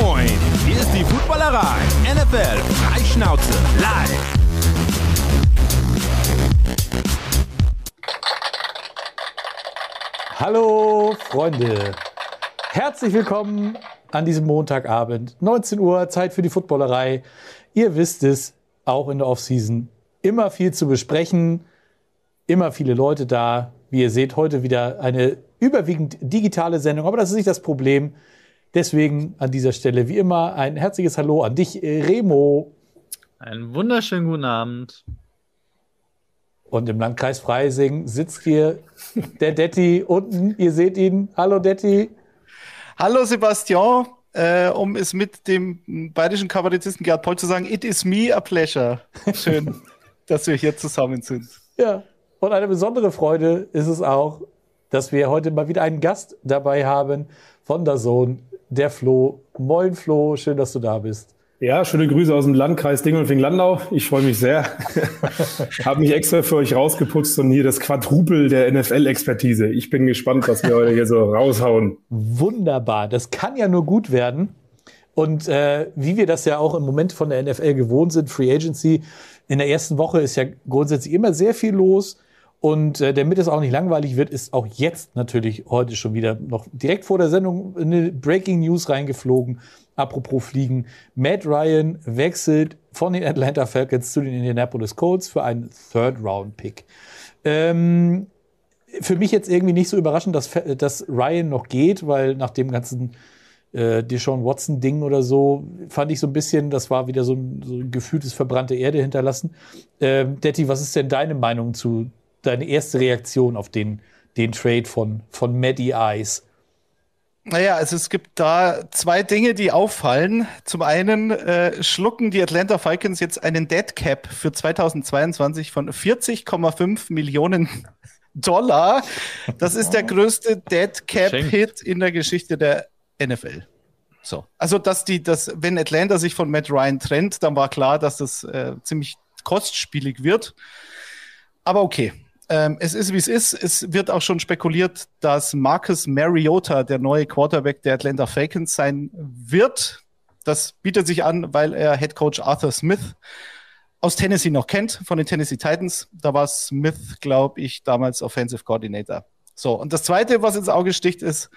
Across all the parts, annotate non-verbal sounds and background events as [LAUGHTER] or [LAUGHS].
moin! Hier ist die Footballerei. NFL Freischnauze live. Hallo Freunde, herzlich willkommen an diesem Montagabend, 19 Uhr, Zeit für die Footballerei. Ihr wisst es, auch in der Offseason immer viel zu besprechen, immer viele Leute da. Wie ihr seht, heute wieder eine überwiegend digitale Sendung, aber das ist nicht das Problem. Deswegen an dieser Stelle wie immer ein herzliches Hallo an dich, Remo. Einen wunderschönen guten Abend. Und im Landkreis Freising sitzt hier der Detti unten. Ihr seht ihn. Hallo Detti. Hallo Sebastian. Äh, um es mit dem bayerischen Kabarettisten Gerd Poll zu sagen, it is me a pleasure. Schön, [LAUGHS] dass wir hier zusammen sind. Ja, und eine besondere Freude ist es auch, dass wir heute mal wieder einen Gast dabei haben von der Sohn, der Flo. Moin Flo, schön, dass du da bist. Ja, schöne Grüße aus dem Landkreis Dingolfing-Landau. Ich freue mich sehr. [LAUGHS] Habe mich extra für euch rausgeputzt und hier das Quadrupel der NFL-Expertise. Ich bin gespannt, was wir heute hier so raushauen. Wunderbar, das kann ja nur gut werden. Und äh, wie wir das ja auch im Moment von der NFL gewohnt sind, Free Agency, in der ersten Woche ist ja grundsätzlich immer sehr viel los. Und äh, damit es auch nicht langweilig wird, ist auch jetzt natürlich heute schon wieder noch direkt vor der Sendung eine Breaking News reingeflogen. Apropos Fliegen. Matt Ryan wechselt von den Atlanta Falcons zu den Indianapolis Colts für einen Third-Round-Pick. Ähm, für mich jetzt irgendwie nicht so überraschend, dass, dass Ryan noch geht, weil nach dem ganzen äh, Deshaun Watson-Ding oder so fand ich so ein bisschen, das war wieder so ein, so ein gefühltes verbrannte Erde hinterlassen. Ähm, Detti, was ist denn deine Meinung zu, deine erste Reaktion auf den, den Trade von, von Maddie Eyes? Naja, also es gibt da zwei Dinge, die auffallen. Zum einen äh, schlucken die Atlanta Falcons jetzt einen Dead Cap für 2022 von 40,5 Millionen [LAUGHS] Dollar. Das ist der größte Dead Cap Hit in der Geschichte der NFL. So. Also, dass die, dass, wenn Atlanta sich von Matt Ryan trennt, dann war klar, dass das äh, ziemlich kostspielig wird. Aber okay, ähm, es ist, wie es ist. Es wird auch schon spekuliert, dass Marcus Mariota der neue Quarterback der Atlanta Falcons sein wird. Das bietet sich an, weil er Head Coach Arthur Smith aus Tennessee noch kennt, von den Tennessee Titans. Da war Smith, glaube ich, damals Offensive Coordinator. So, und das Zweite, was ins Auge sticht, ist,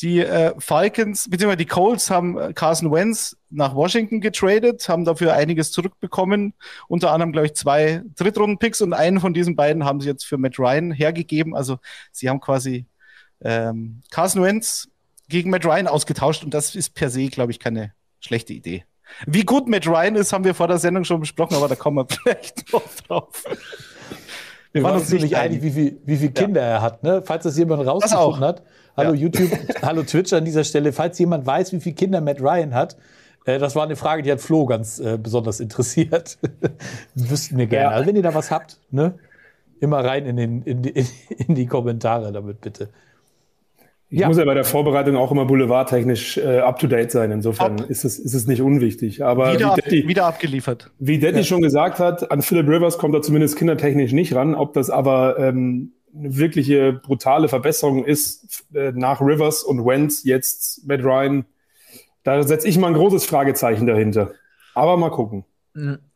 die äh, Falcons, beziehungsweise die Colts haben äh, Carson Wentz nach Washington getradet, haben dafür einiges zurückbekommen. Unter anderem, glaube ich, zwei Drittrunden-Picks und einen von diesen beiden haben sie jetzt für Matt Ryan hergegeben. Also sie haben quasi ähm, Carson Wentz gegen Matt Ryan ausgetauscht und das ist per se, glaube ich, keine schlechte Idee. Wie gut Matt Ryan ist, haben wir vor der Sendung schon besprochen, aber da kommen wir [LAUGHS] vielleicht noch drauf. Wir waren uns nicht einig, wie viele wie viel Kinder ja. er hat. Ne? Falls das jemand rausgefunden hat, Hallo ja. YouTube, [LAUGHS] hallo Twitch an dieser Stelle. Falls jemand weiß, wie viele Kinder Matt Ryan hat, äh, das war eine Frage, die hat Flo ganz äh, besonders interessiert. [LAUGHS] Wüssten wir gerne. Ja. Also wenn ihr da was habt, ne? immer rein in, den, in, die, [LAUGHS] in die Kommentare damit bitte. Ich ja. muss ja bei der Vorbereitung auch immer boulevardtechnisch äh, up-to-date sein. Insofern ist es, ist es nicht unwichtig. Aber wieder, wie Daddy, wieder abgeliefert. Wie Daddy ja. schon gesagt hat, an Philip Rivers kommt er zumindest kindertechnisch nicht ran. Ob das aber ähm, eine wirkliche brutale Verbesserung ist äh, nach Rivers und Wentz jetzt Matt Ryan. Da setze ich mal ein großes Fragezeichen dahinter. Aber mal gucken.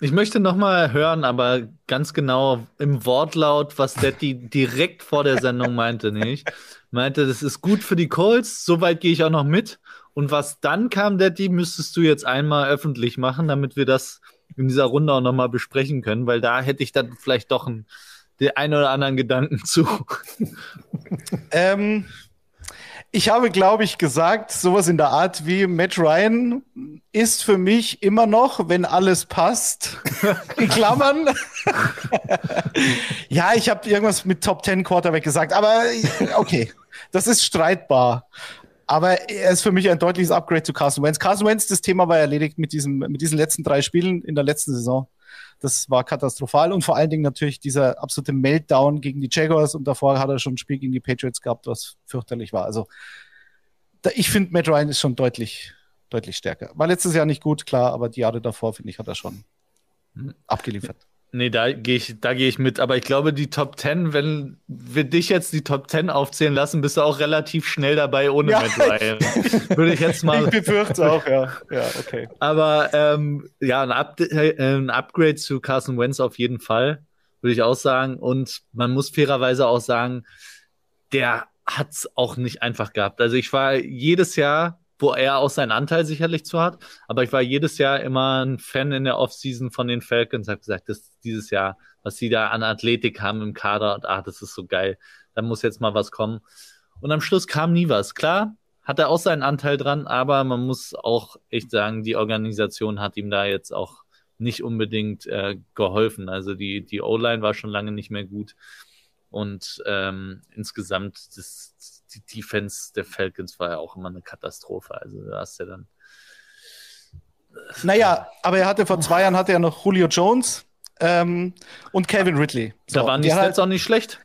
Ich möchte noch mal hören, aber ganz genau im Wortlaut, was Daddy direkt vor der Sendung meinte, nicht? Meinte, das ist gut für die Colts, soweit gehe ich auch noch mit. Und was dann kam, Daddy, müsstest du jetzt einmal öffentlich machen, damit wir das in dieser Runde auch noch mal besprechen können, weil da hätte ich dann vielleicht doch ein den einen oder anderen Gedanken [LAUGHS] zu? ähm, ich habe, glaube ich, gesagt, sowas in der Art wie Matt Ryan ist für mich immer noch, wenn alles passt, [LAUGHS] in Klammern. ja, ich habe irgendwas mit Top 10 Quarterback gesagt, aber okay, das ist streitbar. Aber er ist für mich ein deutliches Upgrade zu Carson Wentz. Carson Wentz, das Thema war erledigt mit, diesem, mit diesen letzten drei Spielen in der letzten Saison. Das war katastrophal und vor allen Dingen natürlich dieser absolute Meltdown gegen die Jaguars und davor hat er schon ein Spiel gegen die Patriots gehabt, was fürchterlich war. Also da, ich finde, Matt Ryan ist schon deutlich, deutlich stärker. War letztes Jahr nicht gut, klar, aber die Jahre davor, finde ich, hat er schon abgeliefert. Nee, da gehe ich, da gehe ich mit. Aber ich glaube, die Top 10, wenn wir dich jetzt die Top 10 aufzählen lassen, bist du auch relativ schnell dabei ohne ja, Ryan. [LAUGHS] Würde ich jetzt mal. Ich befürchte auch, ja. Ja, okay. Aber ähm, ja, ein, Up äh, ein Upgrade zu Carson Wentz auf jeden Fall, würde ich auch sagen. Und man muss fairerweise auch sagen, der hat es auch nicht einfach gehabt. Also ich war jedes Jahr wo er auch seinen Anteil sicherlich zu hat. Aber ich war jedes Jahr immer ein Fan in der Offseason von den Falcons, habe gesagt, dass dieses Jahr, was sie da an Athletik haben im Kader und ah, das ist so geil. Da muss jetzt mal was kommen. Und am Schluss kam nie was. Klar, hat er auch seinen Anteil dran, aber man muss auch echt sagen, die Organisation hat ihm da jetzt auch nicht unbedingt äh, geholfen. Also die, die O-Line war schon lange nicht mehr gut. Und ähm, insgesamt das, die Defense der Falcons war ja auch immer eine Katastrophe. Also da hast du ja dann. Naja, aber er hatte vor zwei Jahren hatte er noch Julio Jones ähm, und Kevin Ridley. So, da waren die Stats halt, auch nicht schlecht.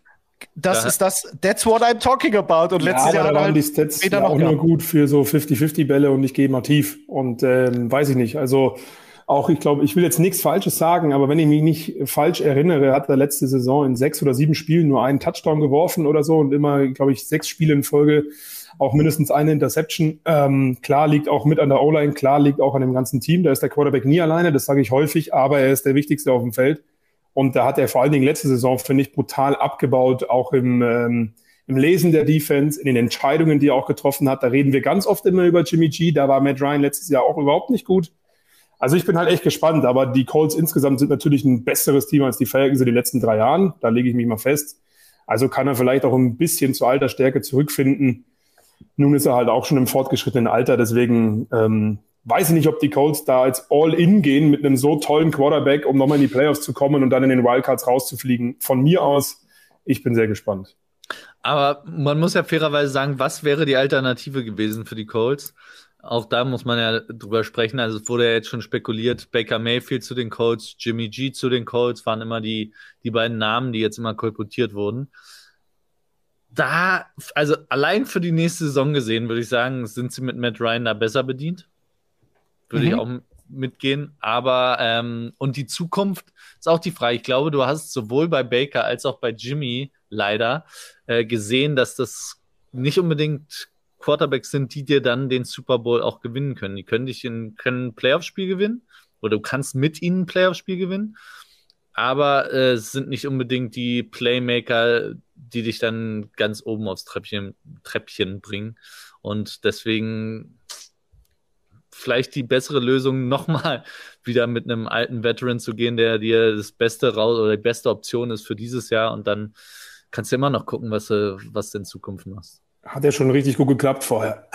Das ja. ist das, that's what I'm talking about. Und letztes ja, Jahr waren halt die Stats ja auch nur gut für so 50-50-Bälle und ich gehe mal tief. Und ähm, weiß ich nicht. Also auch, ich glaube, ich will jetzt nichts Falsches sagen, aber wenn ich mich nicht falsch erinnere, hat er letzte Saison in sechs oder sieben Spielen nur einen Touchdown geworfen oder so und immer, glaube ich, sechs Spiele in Folge auch mindestens eine Interception. Ähm, klar liegt auch mit an der O-Line, klar liegt auch an dem ganzen Team. Da ist der Quarterback nie alleine, das sage ich häufig, aber er ist der Wichtigste auf dem Feld. Und da hat er vor allen Dingen letzte Saison, finde ich, brutal abgebaut, auch im, ähm, im Lesen der Defense, in den Entscheidungen, die er auch getroffen hat. Da reden wir ganz oft immer über Jimmy G. Da war Matt Ryan letztes Jahr auch überhaupt nicht gut. Also ich bin halt echt gespannt, aber die Colts insgesamt sind natürlich ein besseres Team als die Falcons in den letzten drei Jahren. Da lege ich mich mal fest. Also kann er vielleicht auch ein bisschen zu alter Stärke zurückfinden. Nun ist er halt auch schon im fortgeschrittenen Alter, deswegen ähm, weiß ich nicht, ob die Colts da jetzt all in gehen mit einem so tollen Quarterback, um nochmal in die Playoffs zu kommen und dann in den Wildcards rauszufliegen. Von mir aus, ich bin sehr gespannt. Aber man muss ja fairerweise sagen, was wäre die Alternative gewesen für die Colts? Auch da muss man ja drüber sprechen. Also es wurde ja jetzt schon spekuliert, Baker Mayfield zu den Colts, Jimmy G zu den Colts waren immer die, die beiden Namen, die jetzt immer kolportiert wurden. Da, also allein für die nächste Saison gesehen, würde ich sagen, sind sie mit Matt Ryan da besser bedient. Würde mhm. ich auch mitgehen. Aber, ähm, und die Zukunft ist auch die Frage. Ich glaube, du hast sowohl bei Baker als auch bei Jimmy leider äh, gesehen, dass das nicht unbedingt Quarterbacks sind, die dir dann den Super Bowl auch gewinnen können. Die können dich in können ein Playoff-Spiel gewinnen oder du kannst mit ihnen ein Playoff-Spiel gewinnen, aber äh, es sind nicht unbedingt die Playmaker, die dich dann ganz oben aufs Treppchen, Treppchen bringen. Und deswegen vielleicht die bessere Lösung, [LAUGHS] nochmal wieder mit einem alten Veteran zu gehen, der dir das Beste raus oder die beste Option ist für dieses Jahr und dann kannst du immer noch gucken, was was du in Zukunft machst. Hat ja schon richtig gut geklappt vorher.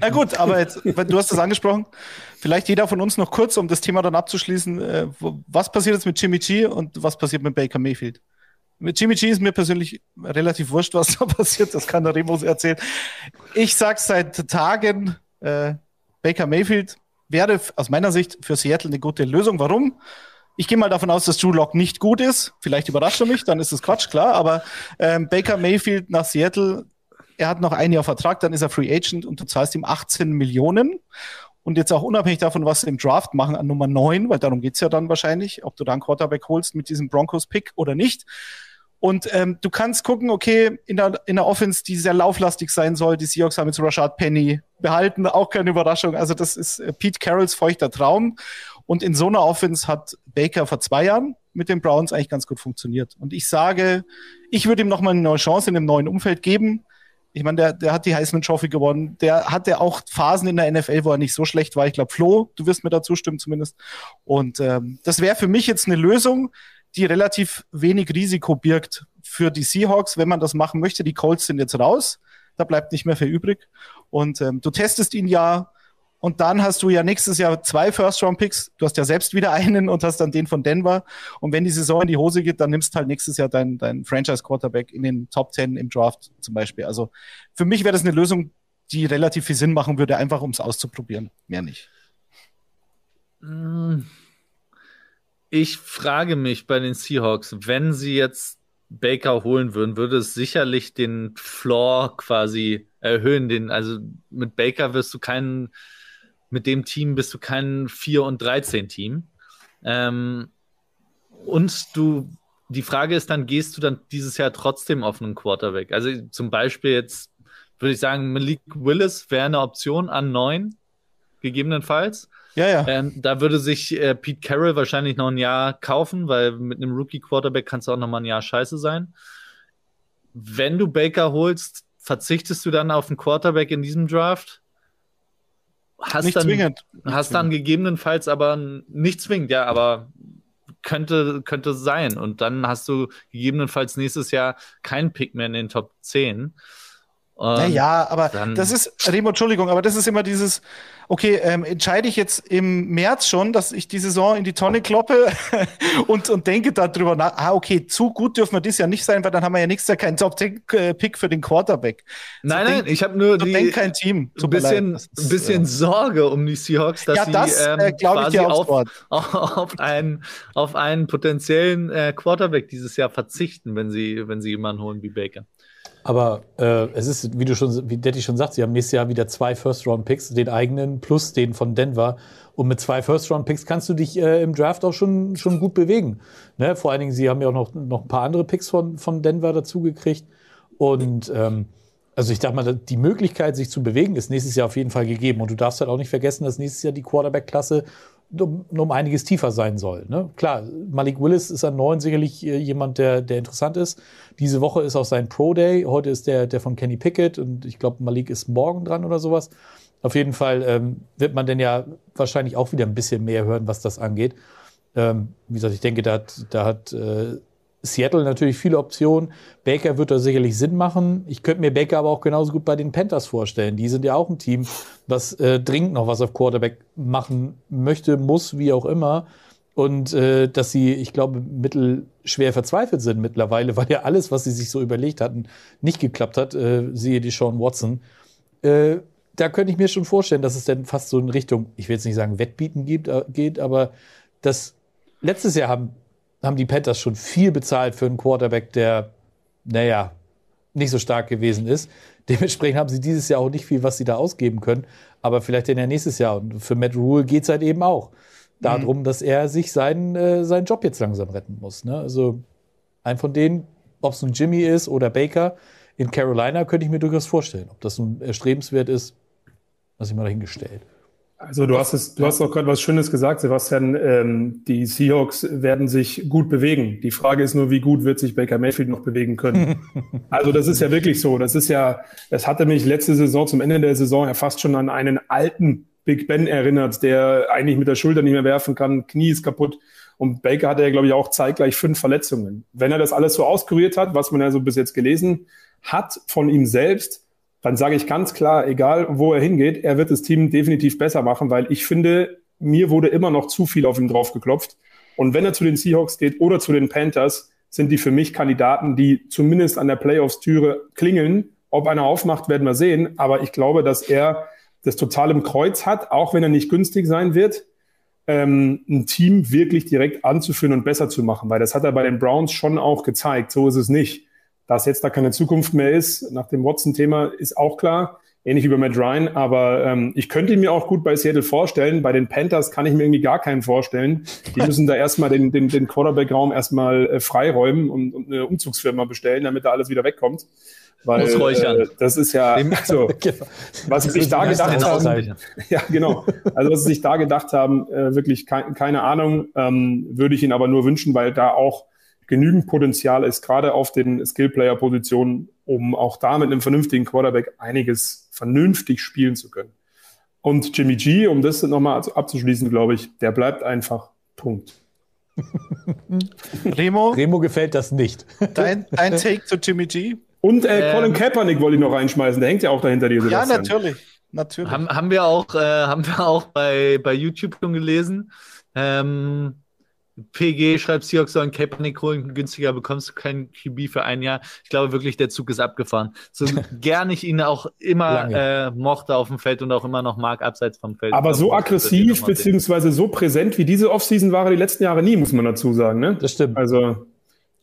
Na gut, aber jetzt, du hast es angesprochen. Vielleicht jeder von uns noch kurz, um das Thema dann abzuschließen. Äh, was passiert jetzt mit Jimmy G und was passiert mit Baker Mayfield? Mit Jimmy G ist mir persönlich relativ wurscht, was da [LAUGHS] passiert. Das kann der Remus erzählen. Ich sag seit Tagen, äh, Baker Mayfield wäre aus meiner Sicht für Seattle eine gute Lösung. Warum? Ich gehe mal davon aus, dass Drew Lock nicht gut ist. Vielleicht überrascht er mich, dann ist es Quatsch, klar. Aber ähm, Baker Mayfield nach Seattle, er hat noch ein Jahr Vertrag, dann ist er Free Agent und du zahlst ihm 18 Millionen. Und jetzt auch unabhängig davon, was sie im Draft machen an Nummer 9, weil darum geht's ja dann wahrscheinlich, ob du da einen Quarterback holst mit diesem Broncos-Pick oder nicht. Und ähm, du kannst gucken, okay, in der, in der Offense, die sehr lauflastig sein soll, die Seahawks haben jetzt Rashad Penny behalten, auch keine Überraschung. Also das ist äh, Pete Carrolls feuchter Traum. Und in so einer Offense hat Baker vor zwei Jahren mit den Browns eigentlich ganz gut funktioniert. Und ich sage, ich würde ihm nochmal eine neue Chance in dem neuen Umfeld geben. Ich meine, der, der hat die Heisman Trophy gewonnen. Der hatte auch Phasen in der NFL, wo er nicht so schlecht war. Ich glaube, Flo, du wirst mir da zustimmen zumindest. Und ähm, das wäre für mich jetzt eine Lösung, die relativ wenig Risiko birgt für die Seahawks, wenn man das machen möchte. Die Colts sind jetzt raus. Da bleibt nicht mehr viel übrig. Und ähm, du testest ihn ja und dann hast du ja nächstes Jahr zwei First-Round-Picks. Du hast ja selbst wieder [LAUGHS] einen und hast dann den von Denver. Und wenn die Saison in die Hose geht, dann nimmst du halt nächstes Jahr deinen dein Franchise-Quarterback in den Top 10 im Draft zum Beispiel. Also für mich wäre das eine Lösung, die relativ viel Sinn machen würde, einfach um es auszuprobieren. Mehr nicht. Hm. Ich frage mich bei den Seahawks, wenn sie jetzt Baker holen würden, würde es sicherlich den Floor quasi erhöhen. Den, also mit Baker wirst du keinen mit dem Team bist du kein 4 und 13 Team. Ähm, Und du, die Frage ist dann, gehst du dann dieses Jahr trotzdem auf einen Quarterback? Also zum Beispiel jetzt würde ich sagen, Malik Willis wäre eine Option an neun, gegebenenfalls. Ja, ja. Ähm, da würde sich äh, Pete Carroll wahrscheinlich noch ein Jahr kaufen, weil mit einem Rookie-Quarterback kannst du auch noch mal ein Jahr scheiße sein. Wenn du Baker holst, verzichtest du dann auf einen Quarterback in diesem Draft? Hast Nicht dann, zwingend. Hast dann gegebenenfalls aber nicht zwingend, ja, aber könnte, könnte sein. Und dann hast du gegebenenfalls nächstes Jahr keinen Pick mehr in den Top 10. Ja, Ähm, ja, aber das ist, Remo, Entschuldigung, aber das ist immer dieses, okay, ähm, entscheide ich jetzt im März schon, dass ich die Saison in die Tonne kloppe [LAUGHS] und, und denke darüber nach, ah, okay, zu gut dürfen wir das ja nicht sein, weil dann haben wir ja nächstes Jahr keinen Top-10-Pick für den Quarterback. Nein, so nein, denk- ich habe nur So die, kein Team. ein bisschen, ein bisschen ist, Sorge um die Seahawks, dass Ja, sie das, ähm, äh, quasi auf, [LAUGHS] auf, einen, auf einen potenziellen äh, Quarterback dieses Jahr verzichten, wenn sie, wenn sie jemanden holen wie Baker. Aber äh, es ist, wie du schon, wie Detti schon sagt, sie haben nächstes Jahr wieder zwei First-Round-Picks, den eigenen plus den von Denver. Und mit zwei First-Round-Picks kannst du dich äh, im Draft auch schon, schon gut bewegen. Ne? Vor allen Dingen, sie haben ja auch noch, noch ein paar andere Picks von, von Denver dazu gekriegt. Und ähm, also ich dachte mal, die Möglichkeit, sich zu bewegen, ist nächstes Jahr auf jeden Fall gegeben. Und du darfst halt auch nicht vergessen, dass nächstes Jahr die Quarterback-Klasse um, um einiges tiefer sein soll. Ne? Klar, Malik Willis ist an neun sicherlich äh, jemand, der, der interessant ist. Diese Woche ist auch sein Pro Day. Heute ist der, der von Kenny Pickett und ich glaube, Malik ist morgen dran oder sowas. Auf jeden Fall ähm, wird man denn ja wahrscheinlich auch wieder ein bisschen mehr hören, was das angeht. Ähm, wie gesagt, ich denke, da hat, da hat äh, Seattle natürlich viele Optionen. Baker wird da sicherlich Sinn machen. Ich könnte mir Baker aber auch genauso gut bei den Panthers vorstellen. Die sind ja auch ein Team, was äh, dringend noch was auf Quarterback machen möchte, muss, wie auch immer. Und äh, dass sie, ich glaube, mittelschwer verzweifelt sind mittlerweile, [LAUGHS] weil ja alles, was sie sich so überlegt hatten, nicht geklappt hat. Äh, siehe die Sean Watson. Äh, da könnte ich mir schon vorstellen, dass es dann fast so in Richtung, ich will jetzt nicht sagen Wettbieten gibt, äh, geht, aber das letztes Jahr haben, haben die Panthers schon viel bezahlt für einen Quarterback, der, naja, nicht so stark gewesen ist. [LAUGHS] Dementsprechend haben sie dieses Jahr auch nicht viel, was sie da ausgeben können, aber vielleicht dann ja nächstes Jahr. Und für Matt Rule geht es halt eben auch darum, dass er sich seinen, äh, seinen Job jetzt langsam retten muss. Ne? Also ein von denen, ob es nun Jimmy ist oder Baker, in Carolina könnte ich mir durchaus vorstellen. Ob das nun erstrebenswert ist, lasse ich mal dahingestellt. Also du hast es, du hast auch gerade was Schönes gesagt, Sebastian. Ähm, die Seahawks werden sich gut bewegen. Die Frage ist nur, wie gut wird sich Baker Mayfield noch bewegen können. [LAUGHS] also das ist ja wirklich so. Das ist ja, das hatte mich letzte Saison zum Ende der Saison ja fast schon an einen alten Big Ben erinnert, der eigentlich mit der Schulter nicht mehr werfen kann, Knie ist kaputt. Und Baker hatte ja, glaube ich, auch zeitgleich fünf Verletzungen. Wenn er das alles so auskuriert hat, was man ja so bis jetzt gelesen hat von ihm selbst, dann sage ich ganz klar, egal wo er hingeht, er wird das Team definitiv besser machen, weil ich finde, mir wurde immer noch zu viel auf ihn drauf geklopft. Und wenn er zu den Seahawks geht oder zu den Panthers, sind die für mich Kandidaten, die zumindest an der Playoffs-Türe klingeln. Ob einer aufmacht, werden wir sehen. Aber ich glaube, dass er das total im Kreuz hat, auch wenn er nicht günstig sein wird, ähm, ein Team wirklich direkt anzuführen und besser zu machen. Weil das hat er bei den Browns schon auch gezeigt. So ist es nicht. Dass jetzt da keine Zukunft mehr ist, nach dem Watson-Thema, ist auch klar. Ähnlich wie bei Matt Ryan. Aber ähm, ich könnte ihn mir auch gut bei Seattle vorstellen. Bei den Panthers kann ich mir irgendwie gar keinen vorstellen. Die müssen da erstmal den, den, den Quarterback-Raum erstmal äh, freiräumen und, und eine Umzugsfirma bestellen, damit da alles wieder wegkommt. Weil, Ausräuchern. Äh, das ist ja, also, [LAUGHS] was sie sich da Das ist gedacht haben, [LAUGHS] ja, genau. Also, was sie sich da gedacht haben, äh, wirklich kei keine Ahnung, ähm, würde ich ihnen aber nur wünschen, weil da auch genügend Potenzial ist, gerade auf den Skill-Player-Positionen, um auch da mit einem vernünftigen Quarterback einiges vernünftig spielen zu können. Und Jimmy G, um das nochmal abzuschließen, glaube ich, der bleibt einfach. Punkt. [LAUGHS] Remo, Remo gefällt das nicht. [LAUGHS] dein, dein Take zu Jimmy G? Und äh, Ähm, Colin Kaepernick wollte ich noch reinschmeißen, der hängt ja auch dahinter dir. Ja, natürlich. Natürlich. Haben, haben wir auch, äh, haben wir auch bei, bei YouTube schon gelesen. Ähm, PG schreibt, Seahawks sollen Kaepernick holen, günstiger bekommst du keinen QB für ein Jahr. Ich glaube wirklich, der Zug ist abgefahren. So [LAUGHS] gern ich ihn auch immer äh, mochte auf dem Feld und auch immer noch mag, abseits vom Feld. Aber so aggressiv beziehungsweise so präsent wie diese Offseason war er die letzten Jahre nie, muss man dazu sagen. Ne? Das stimmt. Also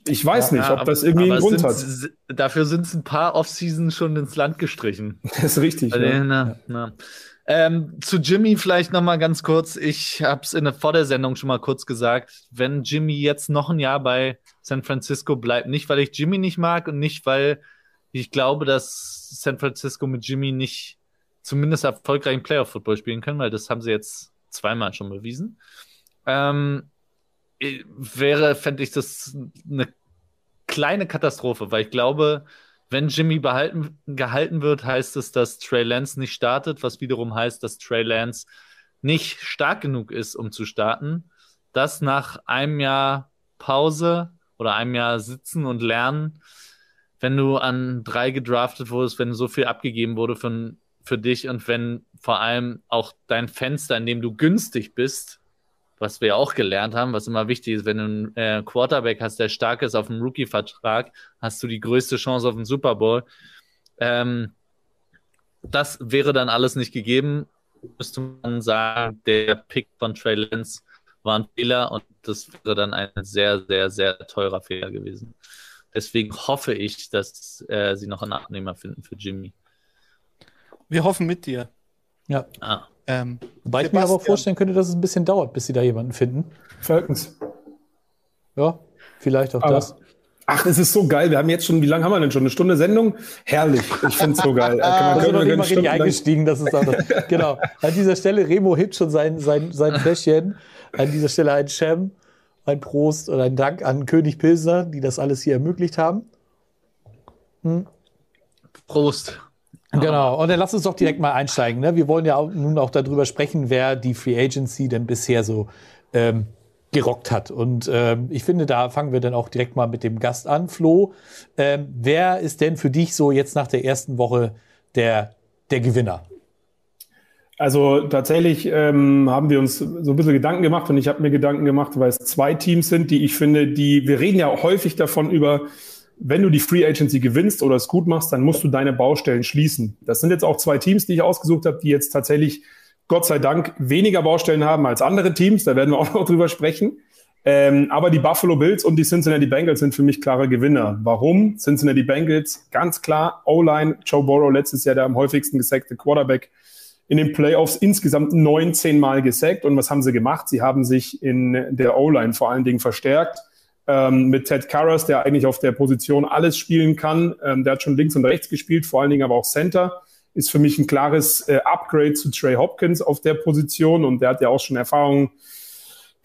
ich weiß nicht, ob aber- das irgendwie einen Grund hat. Dafür sind es ein paar Offseason schon ins Land gestrichen. Das ist richtig. Also, Ja. na, na. Ähm, zu Jimmy vielleicht noch mal ganz kurz. Ich habe es in der, vor der schon mal kurz gesagt. Wenn Jimmy jetzt noch ein Jahr bei San Francisco bleibt, nicht weil ich Jimmy nicht mag und nicht weil ich glaube, dass San Francisco mit Jimmy nicht zumindest erfolgreichen Playoff-Football spielen können, weil das haben sie jetzt zweimal schon bewiesen. Ähm, wäre, fände ich das eine kleine Katastrophe, weil ich glaube, wenn Jimmy behalten, gehalten wird, heißt es, dass Trey Lance nicht startet, was wiederum heißt, dass Trey Lance nicht stark genug ist, um zu starten. Das nach einem Jahr Pause oder einem Jahr Sitzen und Lernen, wenn du an drei gedraftet wurdest, wenn so viel abgegeben wurde für, für dich und wenn vor allem auch dein Fenster, in dem du günstig bist, was wir auch gelernt haben, was immer wichtig ist, wenn du einen äh, Quarterback hast, der stark ist auf dem Rookie-Vertrag, hast du die größte Chance auf den Super Bowl. Ähm, das wäre dann alles nicht gegeben, müsste man sagen, der Pick von Trey Lance war ein Fehler und das wäre dann ein sehr, sehr, sehr teurer Fehler gewesen. Deswegen hoffe ich, dass äh, sie noch einen Abnehmer finden für Jimmy. Wir hoffen mit dir. Ja. Ah. Ähm, Wobei ich mir aber auch vorstellen könnte, dass es ein bisschen dauert, bis sie da jemanden finden. Falcons. Ja, vielleicht auch aber, das. Ach, es ist so geil. Wir haben jetzt schon, wie lange haben wir denn schon? Eine Stunde Sendung? Herrlich. Ich finde es so geil. Da sind [LAUGHS] wir noch nicht mal richtig eingestiegen. Das ist auch das. genau. An dieser Stelle, Remo hebt schon sein, sein, sein Fläschchen. An dieser Stelle ein Cem, ein Prost und ein Dank an König Pilsner, die das alles hier ermöglicht haben. Hm. Prost. Genau, und dann lass uns doch direkt mal einsteigen. Ne? Wir wollen ja auch, nun auch darüber sprechen, wer die Free Agency denn bisher so ähm, gerockt hat. Und ähm, ich finde, da fangen wir dann auch direkt mal mit dem Gast an. Flo, ähm, wer ist denn für dich so jetzt nach der ersten Woche der, der Gewinner? Also tatsächlich ähm, haben wir uns so ein bisschen Gedanken gemacht und ich habe mir Gedanken gemacht, weil es zwei Teams sind, die ich finde, die, wir reden ja häufig davon über, wenn du die Free Agency gewinnst oder es gut machst, dann musst du deine Baustellen schließen. Das sind jetzt auch zwei Teams, die ich ausgesucht habe, die jetzt tatsächlich Gott sei Dank weniger Baustellen haben als andere Teams. Da werden wir [LAUGHS] auch noch drüber sprechen. Ähm, aber die Buffalo Bills und die Cincinnati Bengals sind für mich klare Gewinner. Warum? Cincinnati Bengals, ganz klar, O-Line, Joe Burrow letztes Jahr der am häufigsten gesackte Quarterback in den Playoffs insgesamt 19 Mal gesackt. Und was haben sie gemacht? Sie haben sich in der O-Line vor allen Dingen verstärkt ähm, mit Ted Karras, der eigentlich auf der Position alles spielen kann. Ähm, der hat schon links und rechts gespielt, vor allen Dingen aber auch Center. Ist für mich ein klares äh, Upgrade zu Trey Hopkins auf der Position und der hat ja auch schon Erfahrungen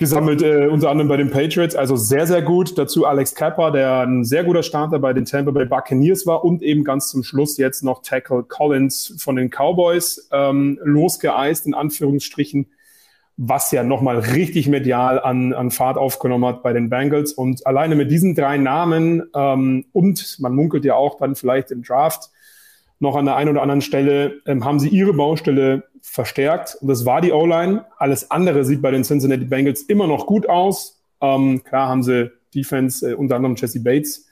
gesammelt, äh, unter anderem bei den Patriots. Also sehr, sehr gut. Dazu Alex Kappa, der ein sehr guter Starter bei den Tampa Bay Buccaneers war und eben ganz zum Schluss jetzt noch Tackle Collins von den Cowboys ähm, losgeeist, in Anführungsstrichen was ja nochmal richtig medial an, an Fahrt aufgenommen hat bei den Bengals. Und alleine mit diesen drei Namen ähm, und man munkelt ja auch dann vielleicht im Draft noch an der einen oder anderen Stelle, ähm, haben sie ihre Baustelle verstärkt. Und das war die O-Line. Alles andere sieht bei den Cincinnati Bengals immer noch gut aus. Ähm, klar haben sie Defense, äh, unter anderem Jesse Bates,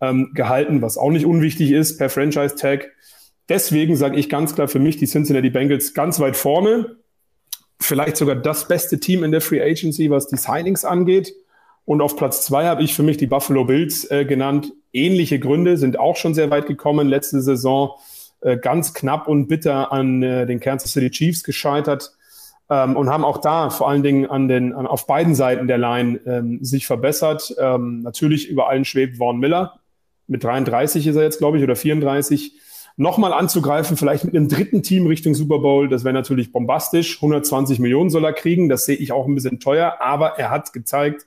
ähm, gehalten, was auch nicht unwichtig ist per Franchise-Tag. Deswegen sage ich ganz klar für mich die Cincinnati Bengals ganz weit vorne vielleicht sogar das beste Team in der Free Agency, was die Signings angeht. Und auf Platz zwei habe ich für mich die Buffalo Bills äh, genannt. Ähnliche Gründe sind auch schon sehr weit gekommen. Letzte Saison äh, ganz knapp und bitter an äh, den Kansas City Chiefs gescheitert ähm, und haben auch da vor allen Dingen an den, an, auf beiden Seiten der Line ähm, sich verbessert. Ähm, natürlich über allen schwebt Vaughn Miller. Mit 33 ist er jetzt, glaube ich, oder 34 nochmal anzugreifen, vielleicht mit einem dritten Team Richtung Super Bowl, das wäre natürlich bombastisch. 120 Millionen soll er kriegen, das sehe ich auch ein bisschen teuer, aber er hat gezeigt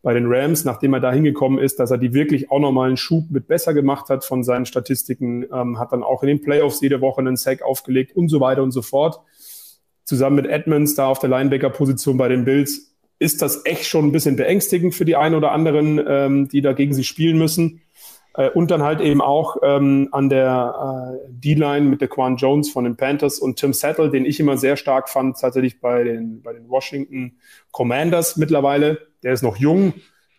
bei den Rams, nachdem er da hingekommen ist, dass er die wirklich auch nochmal einen Schub mit besser gemacht hat von seinen Statistiken, ähm, hat dann auch in den Playoffs jede Woche einen Sack aufgelegt und so weiter und so fort. Zusammen mit Edmonds da auf der Linebacker-Position bei den Bills ist das echt schon ein bisschen beängstigend für die einen oder anderen, ähm, die da gegen sie spielen müssen. Äh, und dann halt eben auch ähm, an der äh, D-Line mit der Quan Jones von den Panthers und Tim Settle, den ich immer sehr stark fand, tatsächlich bei den, bei den Washington Commanders mittlerweile. Der ist noch jung,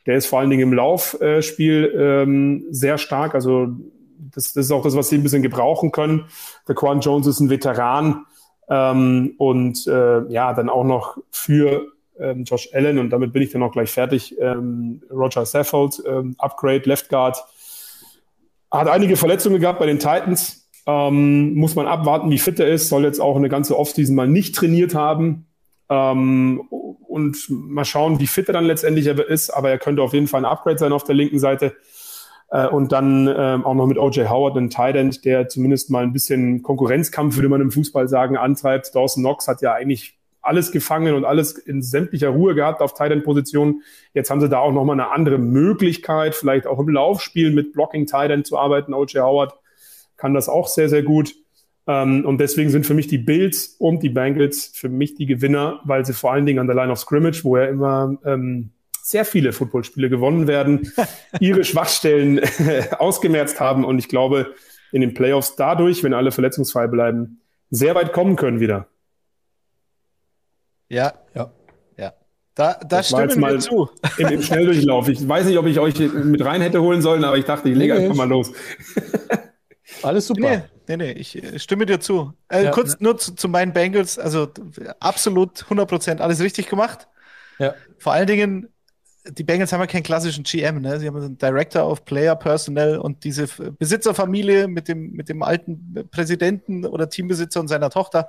der ist vor allen Dingen im Laufspiel ähm, sehr stark. Also das, das ist auch das, was sie ein bisschen gebrauchen können. Der Quan Jones ist ein Veteran ähm, und äh, ja, dann auch noch für ähm, Josh Allen und damit bin ich dann auch gleich fertig. Ähm, Roger Saffold, ähm, Upgrade, Left Guard, hat einige Verletzungen gehabt bei den Titans. Ähm, muss man abwarten, wie fit er ist. Soll jetzt auch eine ganze Offseason mal nicht trainiert haben. Ähm, und mal schauen, wie fit er dann letztendlich ist. Aber er könnte auf jeden Fall ein Upgrade sein auf der linken Seite. Äh, und dann ähm, auch noch mit OJ Howard, ein Tight der zumindest mal ein bisschen Konkurrenzkampf, würde man im Fußball sagen, antreibt. Dawson Knox hat ja eigentlich alles gefangen und alles in sämtlicher Ruhe gehabt auf Tight End Positionen. Jetzt haben sie da auch nochmal eine andere Möglichkeit, vielleicht auch im Laufspiel mit Blocking Tight End zu arbeiten. OJ Howard kann das auch sehr, sehr gut. Ähm, und deswegen sind für mich die Bills und die Bengals für mich die Gewinner, weil sie vor allen Dingen an der Line of Scrimmage, wo ja immer ähm, sehr viele Footballspiele gewonnen werden, [LAUGHS] ihre Schwachstellen [LAUGHS] ausgemerzt haben und ich glaube, in den Playoffs dadurch, wenn alle verletzungsfrei bleiben, sehr weit kommen können wieder. Ja. Ja. Ja. Da, da das stimmen wir zu. Im, Im Schnelldurchlauf. Ich weiß nicht, ob ich euch mit rein hätte holen sollen, aber ich dachte, ich lege nee, einfach mal los. Alles super. Nee, nee, nee, ich äh, stimme dir zu. Äh, ja, kurz ne? nur zu, zu, meinen Bengals. Also absolut 100% alles richtig gemacht. Ja. Vor allen Dingen die Bengals haben ja keinen klassischen GM, ne? Sie haben einen Director of Player Personnel und diese Besitzerfamilie mit dem, mit dem alten Präsidenten oder Teambesitzer und seiner Tochter.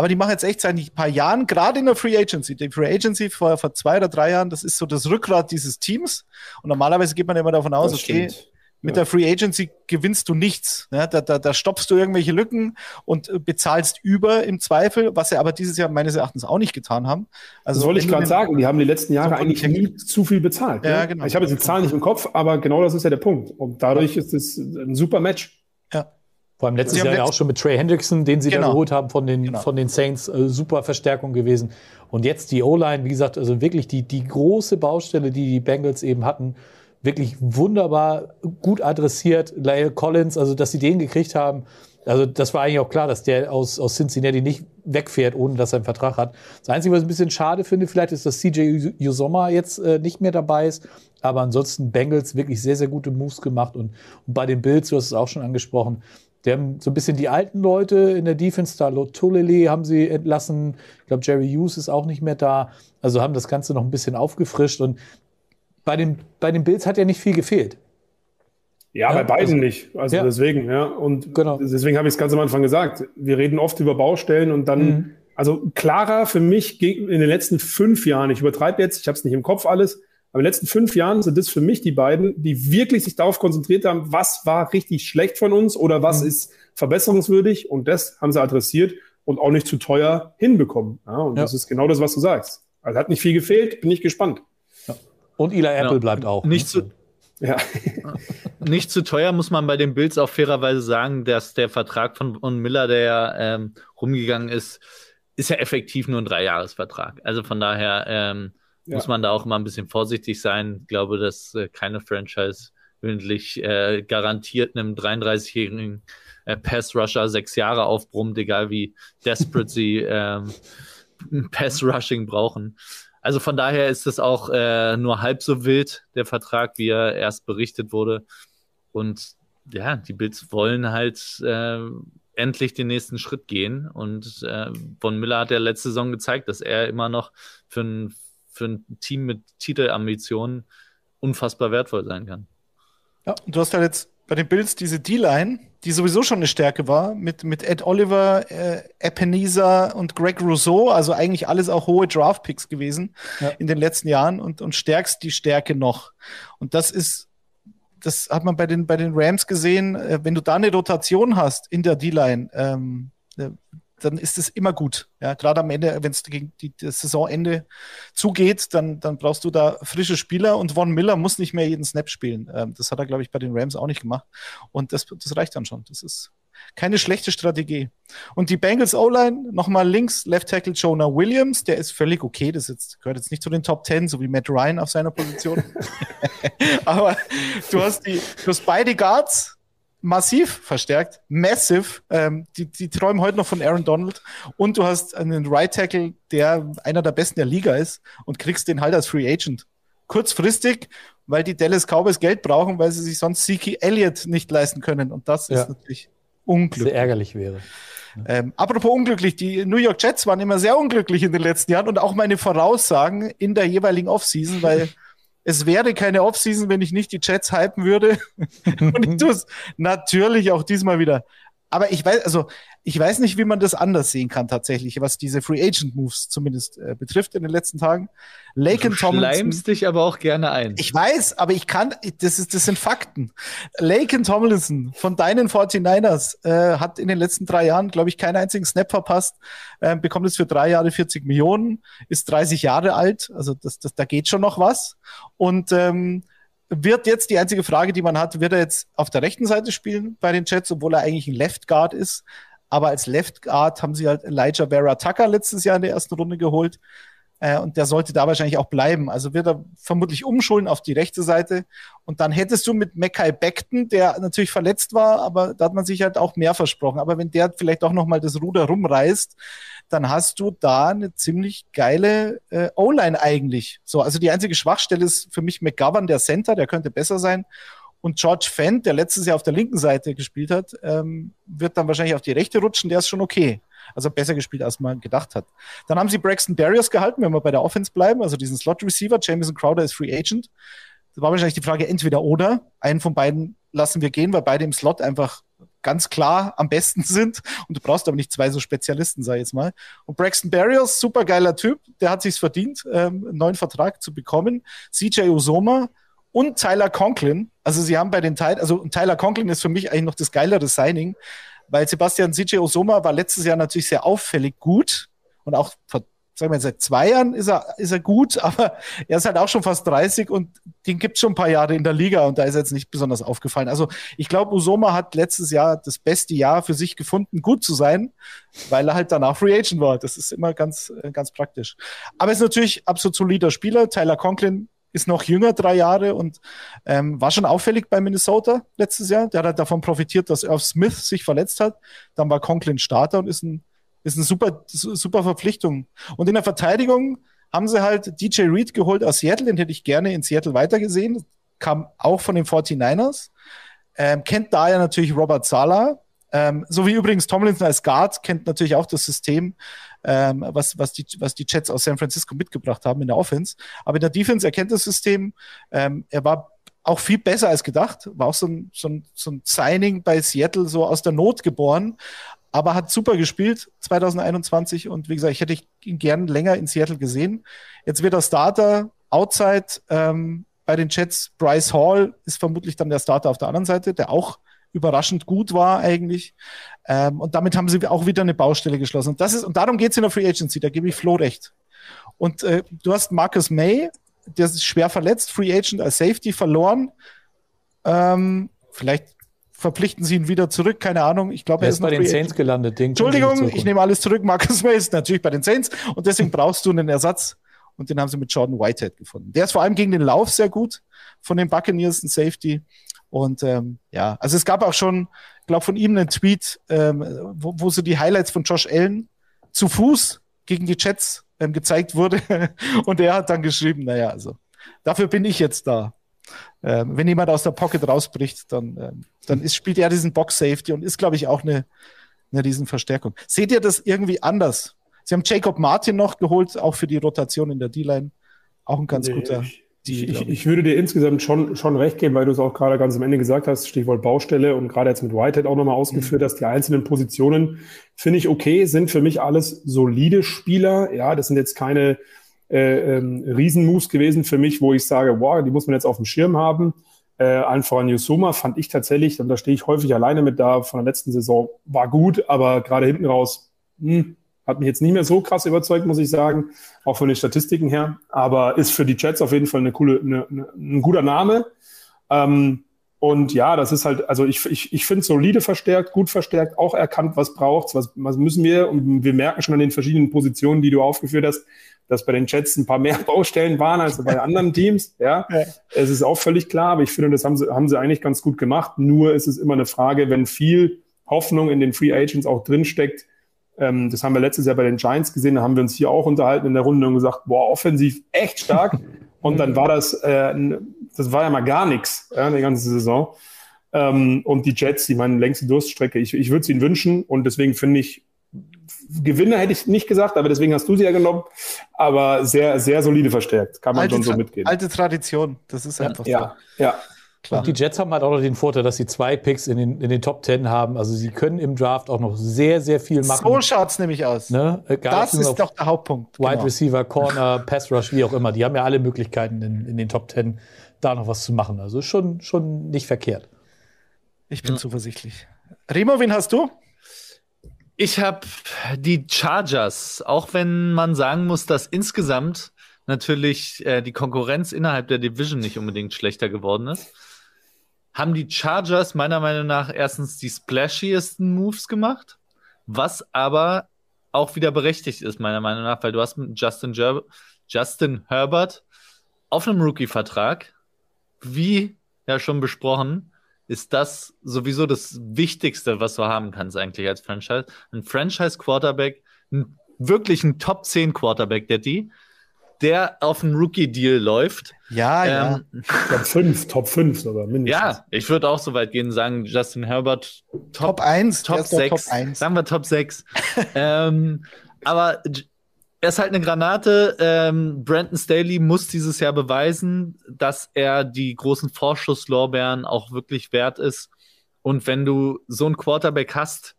Aber die machen jetzt echt seit ein paar Jahren, gerade in der Free Agency. Die Free Agency vor, vor zwei oder drei Jahren, das ist so das Rückgrat dieses Teams. Und normalerweise geht man immer davon aus, das okay, stimmt. Mit ja. der Free Agency gewinnst du nichts. Ne? Da, da, da stoppst du irgendwelche Lücken und äh, bezahlst über im Zweifel, was sie aber dieses Jahr meines Erachtens auch nicht getan haben. Also, das wollte ich gerade sagen. Die haben die letzten Jahre so eigentlich nie zu viel bezahlt. Ja, ne? genau. Ich habe jetzt die Zahlen nicht im Kopf, aber genau das ist ja der Punkt. Und dadurch ja. ist es ein super Match. Ja. Vor allem letztes Jahr ja auch schon mit Trey Hendrickson, den sie genau. da geholt haben von den, genau. von den Saints, äh, super Verstärkung gewesen. Und jetzt die O-Line, wie gesagt, also wirklich die, die große Baustelle, die die Bengals eben hatten, wirklich wunderbar gut adressiert. Lyle Collins, also dass sie den gekriegt haben. Also das war eigentlich auch klar, dass der aus, aus Cincinnati nicht wegfährt, ohne dass er einen Vertrag hat. Das Einzige, was ich ein bisschen schade finde, vielleicht ist, dass CJ Usoma jetzt äh, nicht mehr dabei ist. Aber ansonsten Bengals wirklich sehr, sehr gute Moves gemacht. Und, und bei den Bills, du hast es auch schon angesprochen, die haben so ein bisschen die alten Leute in der Defense, da Lotulele haben sie entlassen. Ich glaube, Jerry Hughes ist auch nicht mehr da. Also haben das Ganze noch ein bisschen aufgefrischt. Und bei den, bei den Bills hat ja nicht viel gefehlt. Ja, ja bei beiden also, nicht. Also ja. deswegen, ja. Und genau. deswegen habe ich es ganz am Anfang gesagt. Wir reden oft über Baustellen und dann, mhm. also klarer für mich in den letzten fünf Jahren, ich übertreibe jetzt, ich habe es nicht im Kopf alles, aber in den letzten fünf Jahren sind das für mich die beiden, die wirklich sich darauf konzentriert haben, was war richtig schlecht von uns oder was mhm. ist verbesserungswürdig und das haben sie adressiert und auch nicht zu teuer hinbekommen. Ja, und ja. das ist genau das, was du sagst. Also hat nicht viel gefehlt, bin ich gespannt. Und Eli Apple ja, bleibt auch. Nicht ne? zu, ja. [LAUGHS] nicht zu teuer muss man bei den Bills auch fairerweise sagen, dass der Vertrag von, von Miller, der ja ähm, rumgegangen ist, ist ja effektiv nur ein Dreijahresvertrag. Also von daher ähm, ja. muss man da auch immer ein bisschen vorsichtig sein. Ich glaube, dass äh, keine Franchise wöchentlich äh, garantiert einem 33-jährigen äh, Pass-Rusher sechs Jahre aufbrummt, egal wie desperate sie [LAUGHS] ähm, Pass-Rushing brauchen. Also von daher ist es auch äh, nur halb so wild, der Vertrag, wie er erst berichtet wurde. Und ja, die Bills wollen halt äh, endlich den nächsten Schritt gehen. Und äh, Von Miller hat ja letzte Saison gezeigt, dass er immer noch für ein, für ein Team mit Titelambitionen unfassbar wertvoll sein kann. Ja, du hast ja jetzt bei den Bills diese D-Line, die sowieso schon eine Stärke war, mit, mit Ed Oliver, äh, Ebenezer und Greg Rousseau, also eigentlich alles auch hohe Draft-Picks gewesen ja. in den letzten Jahren und, und stärkst die Stärke noch. Und das ist, das hat man bei den, bei den Rams gesehen, äh, wenn du da eine Rotation hast in der D-Line, ähm, äh, dann ist es immer gut. Ja, gerade am Ende, wenn es gegen die, das Saisonende zugeht, dann, dann brauchst du da frische Spieler und Von Miller muss nicht mehr jeden Snap spielen. Ähm, das hat er, glaube ich, bei den Rams auch nicht gemacht. Und das, das reicht dann schon. Das ist keine schlechte Strategie. Und die Bengals O-Line, nochmal links, Left Tackle Jonah Williams, der ist völlig okay. Das jetzt, gehört jetzt nicht zu den Top Ten, so wie Matt Ryan auf seiner Position. [LAUGHS] [LAUGHS] Aber du hast die, du hast beide Guards, massiv verstärkt, massive. Ähm, die, die träumen heute noch von Aaron Donald und du hast einen Right Tackle, der einer der besten der Liga ist und kriegst den halt als Free Agent. Kurzfristig, weil die Dallas Cowboys Geld brauchen, weil sie sich sonst Zeke Elliott nicht leisten können und das ja. ist natürlich unglücklich. Sehr ärgerlich wäre. Ähm, apropos unglücklich, die New York Jets waren immer sehr unglücklich in den letzten Jahren und auch meine Voraussagen in der jeweiligen Offseason, weil [LAUGHS] es wäre keine Offseason, wenn ich nicht die Jets hypen würde. [LAUGHS] und ich tue es natürlich auch diesmal wieder. Aber ich weiß, also ich weiß nicht, wie man das anders sehen kann tatsächlich, was diese Free Agent Moves zumindest äh, betrifft in den letzten Tagen. Laken du Tomlinson. dich aber auch gerne ein. Ich weiß, aber ich kann, das ist, das sind Fakten. Laken Tomlinson von deinen 49ers äh, hat in den letzten drei Jahren, glaube ich, keinen einzigen Snap verpasst, äh, bekommt es für drei Jahre 40 Millionen, ist 30 Jahre alt, also das, das, da geht schon noch was. Und ähm, wird jetzt die einzige Frage, die man hat, wird er jetzt auf der rechten Seite spielen bei den Jets, obwohl er eigentlich ein Left Guard ist. Aber als Left Guard haben sie halt Elijah Vera Tucker letztes Jahr in der ersten Runde geholt. Äh, und der sollte da wahrscheinlich auch bleiben. Also wird er vermutlich umschulen auf die rechte Seite. Und dann hättest du mit Mackay Beckton, der natürlich verletzt war, aber da hat man sich halt auch mehr versprochen. Aber wenn der vielleicht auch nochmal das Ruder rumreißt, dann hast du da eine ziemlich geile äh, O-Line eigentlich. So, also die einzige Schwachstelle ist für mich McGovern, der Center, der könnte besser sein. Und George Fent, der letztes Jahr auf der linken Seite gespielt hat, ähm, wird dann wahrscheinlich auf die rechte rutschen. Der ist schon okay. Also besser gespielt, als man gedacht hat. Dann haben sie Braxton Darius gehalten, wenn wir bei der Offense bleiben, also diesen Slot Receiver. Jameson Crowder ist Free Agent. Da war wahrscheinlich die Frage entweder oder. Einen von beiden lassen wir gehen, weil beide im Slot einfach ganz klar am besten sind. Und du brauchst aber nicht zwei so Spezialisten, sag ich jetzt mal. Und Braxton Barrios, super geiler Typ, der hat sich's verdient, ähm, einen neuen Vertrag zu bekommen. CJ Usoma und Tyler Conklin. Also sie haben bei den Teil, also Tyler Conklin ist für mich eigentlich noch das geilere Signing, weil Sebastian CJ Usoma war letztes Jahr natürlich sehr auffällig gut und auch sagen wir, seit zwei Jahren ist er, ist er gut, [LAUGHS] aber er ist halt auch schon fast 30 und den gibt es schon ein paar Jahre in der Liga und da ist er jetzt nicht besonders aufgefallen. Also ich glaube, Usoma hat letztes Jahr das beste Jahr für sich gefunden, gut zu sein, weil er halt danach Free Agent war. Das ist immer ganz, äh, ganz praktisch. Aber er ist natürlich absolut solider Spieler. Tyler Conklin ist noch jünger, drei Jahre und ähm, war schon auffällig bei Minnesota letztes Jahr. Der hat halt davon profitiert, dass Irv Smith sich verletzt hat. Dann war Conklin Starter und ist ein ist eine super, super Verpflichtung. Und in der Verteidigung haben sie halt DJ Reed geholt aus Seattle, den hätte ich gerne in Seattle weitergesehen. Kam auch von den 49ers. Ähm, kennt daher natürlich Robert Sala. Ähm, so wie übrigens Tomlinson als Guard kennt natürlich auch das System, ähm, was, was, die, was die Jets aus San Francisco mitgebracht haben in der Offense. Aber in der Defense erkennt das System. Ähm, er war auch viel besser als gedacht. War auch so ein, so, ein, so ein Signing bei Seattle so aus der Not geboren aber hat super gespielt 2021 und wie gesagt, ich hätte ihn gern länger in Seattle gesehen. Jetzt wird er Starter outside ähm, bei den Jets. Bryce Hall ist vermutlich dann der Starter auf der anderen Seite, der auch überraschend gut war eigentlich. Ähm, und damit haben sie auch wieder eine Baustelle geschlossen. Und das ist und darum geht es in der Free Agency. Da gebe ich Flo recht. Und äh, du hast Marcus May, der ist schwer verletzt, Free Agent als Safety verloren. Ähm, vielleicht verpflichten sie ihn wieder zurück, keine Ahnung. Ich glaube, er, er ist bei den Saints gelandet. Den Entschuldigung, ich nehme alles zurück. Marcus May ist natürlich bei den Saints und deswegen brauchst du einen Ersatz. Und den haben sie mit Jordan Whitehead gefunden. Der ist vor allem gegen den Lauf sehr gut von den Buccaneers, ein Safety. Und ähm, ja, also es gab auch schon, ich glaube, von ihm einen Tweet, ähm, wo, wo so die Highlights von Josh Allen zu Fuß gegen die Jets ähm, gezeigt wurde. [LAUGHS] und er hat dann geschrieben, naja, also dafür bin ich jetzt da. Ähm, wenn jemand aus der Pocket rausbricht, dann, ähm, dann ist, spielt er diesen Box Safety und ist, glaube ich, auch eine, eine Riesenverstärkung. Seht ihr das irgendwie anders? Sie haben Jacob Martin noch geholt, auch für die Rotation in der D-Line. Auch ein ganz nee, guter. Ich, ich, ich, würde dir insgesamt schon, schon recht geben, weil du es auch gerade ganz am Ende gesagt hast, Stichwort Baustelle und gerade jetzt mit Whitehead auch nochmal ausgeführt mhm. hast, die einzelnen Positionen finde ich okay, sind für mich alles solide Spieler. Ja, das sind jetzt keine äh, ähm, Riesenmoves gewesen für mich, wo ich sage, wow, die muss man jetzt auf dem Schirm haben. Äh, allen voran Yusuma fand ich tatsächlich, und da stehe ich häufig alleine mit da, von der letzten Saison war gut, aber gerade hinten raus hm, hat mich jetzt nicht mehr so krass überzeugt, muss ich sagen, auch von den Statistiken her. Aber ist für die Jets auf jeden Fall eine coole, eine, eine, ein guter Name. Ähm, und ja, das ist halt, also ich, ich, ich finde solide verstärkt, gut verstärkt, auch erkannt, was braucht's, was, was müssen wir. Und wir merken schon an den verschiedenen Positionen, die du aufgeführt hast, dass bei den Jets ein paar mehr [LAUGHS] Baustellen waren als bei anderen Teams. Ja, ja. es ist auch völlig klar, aber ich finde, das haben sie, haben sie eigentlich ganz gut gemacht. Nur ist es immer eine Frage, wenn viel Hoffnung in den Free Agents auch drinsteckt. Ähm, das haben wir letztes Jahr bei den Giants gesehen, da haben wir uns hier auch unterhalten in der Runde und gesagt, boah, offensiv echt stark. [LAUGHS] und dann war das, äh, das war ja mal gar nichts, ja, die ganze Saison. Ähm, und die Jets, die meinen längste Durststrecke, ich, ich würde es ihnen wünschen und deswegen finde ich, Gewinner hätte ich nicht gesagt, aber deswegen hast du sie ja genommen. Aber sehr, sehr solide verstärkt. Kann man alte schon so mitgehen. Alte Tradition, das ist einfach ja, so. Ja, Und die Jets haben halt auch noch den Vorteil, dass sie zwei Picks in den, in den Top Ten haben. Also sie können im Draft auch noch sehr, sehr viel machen. So schaut's nämlich aus. Ne? Egal, Das ist doch der Hauptpunkt. Wide Genau. Receiver, Corner, [LAUGHS] Pass Rush, wie auch immer. Die haben ja alle Möglichkeiten in, in den Top Ten da noch was zu machen. Also schon, schon nicht verkehrt. Ich bin zuversichtlich. Remo, wen hast du? Ich habe die Chargers, auch wenn man sagen muss, dass insgesamt natürlich äh, die Konkurrenz innerhalb der Division nicht unbedingt schlechter geworden ist, haben die Chargers meiner Meinung nach erstens die splashiest Moves gemacht, was aber auch wieder berechtigt ist, meiner Meinung nach, weil du hast mit Justin, Jer Justin Herbert auf einem Rookie-Vertrag, wie ja schon besprochen, ist das sowieso das Wichtigste, was du haben kannst eigentlich als Franchise. Ein Franchise-Quarterback, wirklich ein Top 10 Quarterback, der die, der auf einen Rookie-Deal läuft. Ja, ja. Ähm, Top 5, Top 5 sogar, mindestens. ja, ich würde auch so weit gehen und sagen, Justin Herbert Top 1. Top 6. Sagen wir Top 6. [LAUGHS] ähm, aber er ist halt eine Granate. Ähm, Brandon Staley muss dieses Jahr beweisen, dass er die großen Vorschusslorbeeren auch wirklich wert ist. Und wenn du so einen Quarterback hast,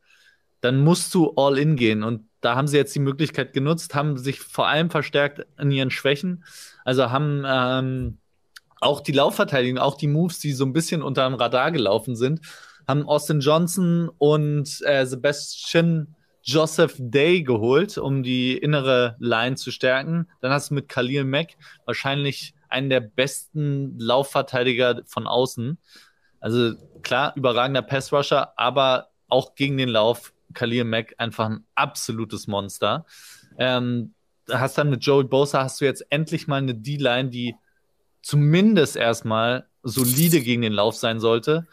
dann musst du all in gehen. Und da haben sie jetzt die Möglichkeit genutzt, haben sich vor allem verstärkt in ihren Schwächen. Also haben ähm, auch die Laufverteidigung, auch die Moves, die so ein bisschen unter dem Radar gelaufen sind, haben Austin Johnson und äh, Sebastian Joseph Day geholt, um die innere Line zu stärken. Dann hast du mit Khalil Mack wahrscheinlich einen der besten Laufverteidiger von außen. Also klar, überragender Passrusher, aber auch gegen den Lauf Khalil Mack einfach ein absolutes Monster. Ähm, hast dann mit Joey Bosa hast du jetzt endlich mal eine D-Line, die zumindest erstmal solide gegen den Lauf sein sollte.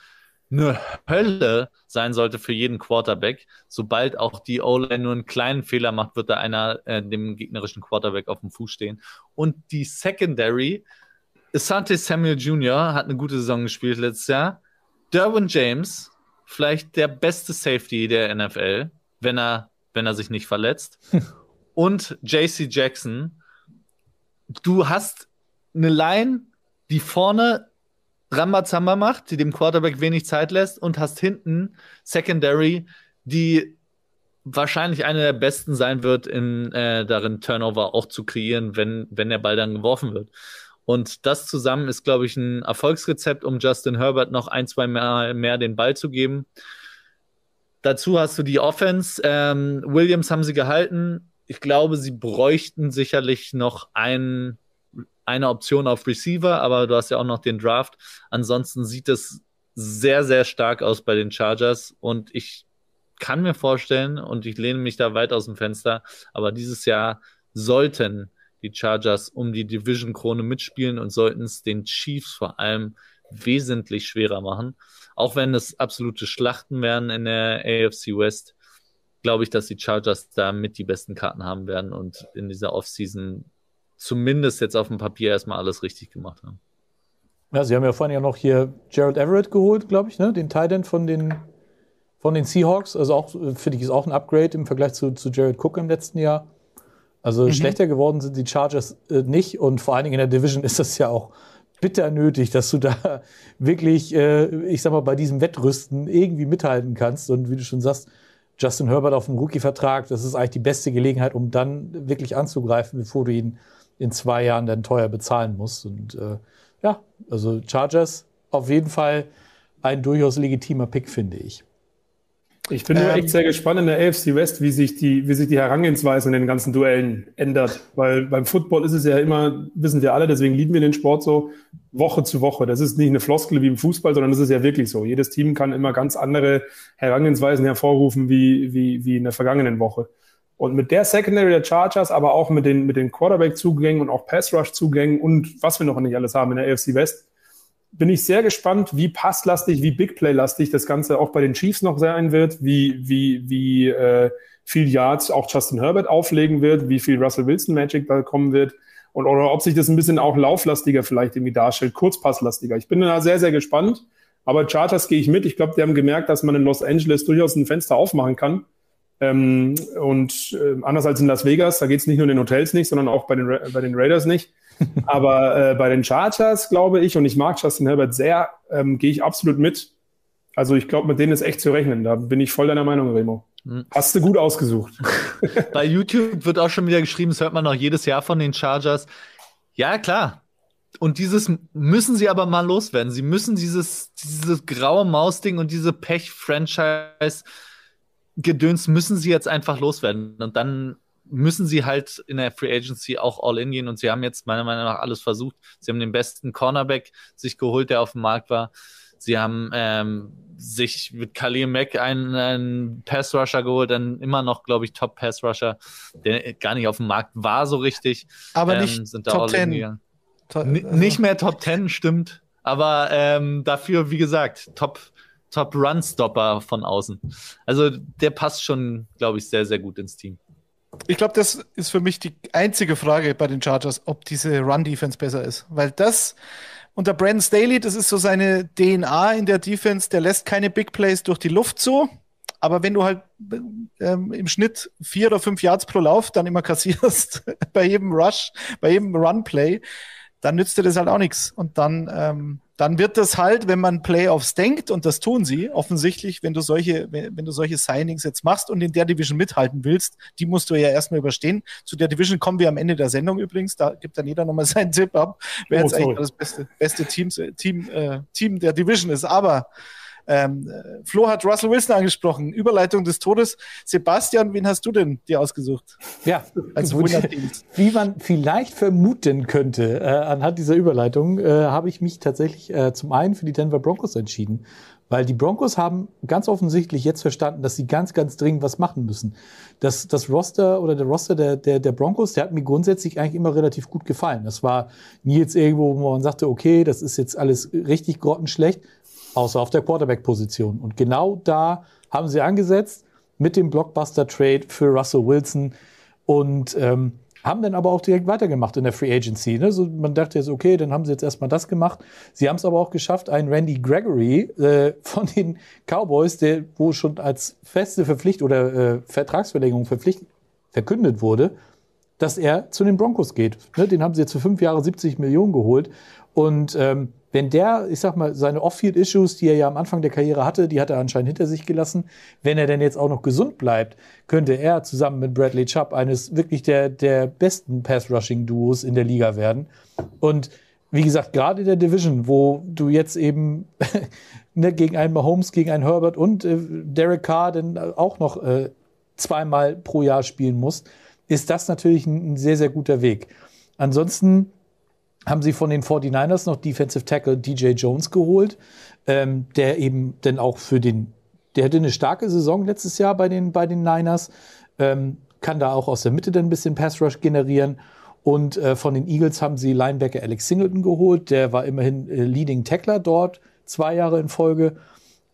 Eine Hölle sein sollte für jeden Quarterback. Sobald auch die O-Line nur einen kleinen Fehler macht, wird da einer äh, dem gegnerischen Quarterback auf dem Fuß stehen. Und die Secondary, Asante Samuel Jr. hat eine gute Saison gespielt letztes Jahr. Derwin James, vielleicht der beste Safety der NFL, wenn er, wenn er sich nicht verletzt. [LAUGHS] Und JC Jackson. Du hast eine Line, die vorne Rambazamba macht, die dem Quarterback wenig Zeit lässt und hast hinten Secondary, die wahrscheinlich eine der besten sein wird, in, äh, darin Turnover auch zu kreieren, wenn, wenn der Ball dann geworfen wird. Und das zusammen ist, glaube ich, ein Erfolgsrezept, um Justin Herbert noch ein, zwei Mal mehr den Ball zu geben. Dazu hast du die Offense. Ähm, Williams haben sie gehalten. Ich glaube, sie bräuchten sicherlich noch einen, eine Option auf Receiver, aber du hast ja auch noch den Draft. Ansonsten sieht es sehr, sehr stark aus bei den Chargers und ich kann mir vorstellen, und ich lehne mich da weit aus dem Fenster, aber dieses Jahr sollten die Chargers um die Division-Krone mitspielen und sollten es den Chiefs vor allem wesentlich schwerer machen. Auch wenn es absolute Schlachten werden in der AFC West, glaube ich, dass die Chargers da mit die besten Karten haben werden und in dieser Offseason zumindest jetzt auf dem Papier erstmal alles richtig gemacht haben. Ja, sie haben ja vorhin ja noch hier Gerald Everett geholt, glaube ich, ne? den Tight End von den, von den Seahawks. Also auch, finde ich, ist auch ein Upgrade im Vergleich zu, zu Jared Cook im letzten Jahr. Also schlechter geworden sind die Chargers äh, nicht und vor allen Dingen in der Division ist das ja auch bitter nötig, dass du da [LAUGHS] wirklich, äh, ich sag mal, bei diesem Wettrüsten irgendwie mithalten kannst. Und wie du schon sagst, Justin Herbert auf dem Rookie-Vertrag, das ist eigentlich die beste Gelegenheit, um dann wirklich anzugreifen, bevor du ihn in zwei Jahren dann teuer bezahlen musst. Und äh, ja, also Chargers auf jeden Fall ein durchaus legitimer Pick, finde ich. Ich bin nur Ähm, echt sehr gespannt in der AFC West, wie sich die, wie sich die Herangehensweise in den ganzen Duellen ändert. Weil beim Football ist es ja immer, wissen wir alle, deswegen lieben wir den Sport so, Woche zu Woche. Das ist nicht eine Floskel wie im Fußball, sondern das ist ja wirklich so. Jedes Team kann immer ganz andere Herangehensweisen hervorrufen wie, wie, wie in der vergangenen Woche. Und mit der Secondary der Chargers, aber auch mit den, mit den Quarterback-Zugängen und auch Pass-Rush-Zugängen und was wir noch nicht alles haben in der AFC West, bin ich sehr gespannt, wie passlastig, wie Big Play-lastig das Ganze auch bei den Chiefs noch sein wird, wie, wie, wie äh, viel Yards auch Justin Herbert auflegen wird, wie viel Russell Wilson Magic da kommen wird und oder ob sich das ein bisschen auch lauflastiger vielleicht irgendwie darstellt, kurzpasslastiger. Ich bin da sehr, sehr gespannt. Aber Chargers gehe ich mit. Ich glaube, die haben gemerkt, dass man in Los Angeles durchaus ein Fenster aufmachen kann. Ähm, und äh, anders als in Las Vegas, da geht es nicht nur in den Hotels nicht, sondern auch bei den, Ra bei den Raiders nicht. Aber äh, bei den Chargers glaube ich, und ich mag Justin Herbert sehr, ähm, gehe ich absolut mit. Also ich glaube, mit denen ist echt zu rechnen. Da bin ich voll deiner Meinung, Remo. Hm. Hast du gut ausgesucht. [LAUGHS] Bei YouTube wird auch schon wieder geschrieben, das hört man noch jedes Jahr von den Chargers. Ja, klar. Und dieses müssen sie aber mal loswerden. Sie müssen dieses, dieses graue Maus-Ding und diese Pech-Franchise-Gedöns müssen sie jetzt einfach loswerden. Und dann müssen sie halt in der Free Agency auch all in gehen. Und sie haben jetzt meiner Meinung nach alles versucht. Sie haben den besten Cornerback sich geholt, der auf dem Markt war. Sie haben ähm, sich mit Khalil Mack einen, einen Pass-Rusher geholt, dann immer noch, glaube ich, Top-Pass-Rusher, der gar nicht auf dem Markt war so richtig. Aber ähm, nicht sind da Top 10. To also. Nicht mehr Top 10, stimmt. Aber ähm, dafür, wie gesagt, Top, Top Run-Stopper von außen. Also der passt schon, glaube ich, sehr, sehr gut ins Team. Ich glaube, das ist für mich die einzige Frage bei den Chargers, ob diese Run-Defense besser ist. Weil das unter Brandon Staley, das ist so seine DNA in der Defense, der lässt keine Big Plays durch die Luft so. Aber wenn du halt ähm, im Schnitt vier oder fünf Yards pro Lauf dann immer kassierst [LAUGHS] bei jedem Rush, bei jedem Run-Play, dann nützt dir das halt auch nichts. Und dann, ähm, dann wird das halt, wenn man Playoffs denkt, und das tun sie offensichtlich, wenn du solche, wenn, du solche Signings jetzt machst und in der Division mithalten willst, die musst du ja erstmal überstehen. Zu der Division kommen wir am Ende der Sendung übrigens. Da gibt dann jeder nochmal [LAUGHS] seinen Tipp ab, wer oh, jetzt eigentlich das beste, beste Teams, Team, äh, Team der Division ist. Aber ähm, Flo hat Russell Wilson angesprochen. Überleitung des Todes. Sebastian, wen hast du denn dir ausgesucht? Ja, also wie man vielleicht vermuten könnte, äh, anhand dieser Überleitung, äh, habe ich mich tatsächlich äh, zum einen für die Denver Broncos entschieden. Weil die Broncos haben ganz offensichtlich jetzt verstanden, dass sie ganz, ganz dringend was machen müssen. Das, das Roster oder der Roster der, der, der Broncos, der hat mir grundsätzlich eigentlich immer relativ gut gefallen. Das war nie jetzt irgendwo, wo man sagte, okay, das ist jetzt alles richtig grottenschlecht, außer auf der Quarterback-Position. Und genau da haben sie angesetzt mit dem Blockbuster-Trade für Russell Wilson und ähm, haben dann aber auch direkt weitergemacht in der Free Agency. Ne? So, man dachte jetzt, okay, dann haben sie jetzt erstmal das gemacht. Sie haben es aber auch geschafft, einen Randy Gregory äh, [LAUGHS] von den Cowboys, der wo schon als feste Verpflichtung oder äh, Vertragsverlängerung verpflichtet, verkündet wurde, dass er zu den Broncos geht. Ne? Den haben sie jetzt für fünf Jahre 70 Millionen geholt. Und ähm, wenn der, ich sag mal, seine Off-Field-Issues, die er ja am Anfang der Karriere hatte, die hat er anscheinend hinter sich gelassen. Wenn er denn jetzt auch noch gesund bleibt, könnte er zusammen mit Bradley Chubb eines wirklich der, der besten Pass-Rushing-Duos in der Liga werden. Und wie gesagt, gerade in der Division, wo du jetzt eben [LAUGHS] ne, gegen einen Mahomes, gegen einen Herbert und äh, Derek Carr dann auch noch äh, zweimal pro Jahr spielen musst, ist das natürlich ein, ein sehr, sehr guter Weg. Ansonsten haben sie von den 49ers noch Defensive Tackle DJ Jones geholt, ähm, der eben dann auch für den, der hatte eine starke Saison letztes Jahr bei den, bei den Niners, ähm, kann da auch aus der Mitte dann ein bisschen Pass Rush generieren. Und äh, von den Eagles haben sie Linebacker Alex Singleton geholt, der war immerhin äh, Leading Tackler dort, zwei Jahre in Folge.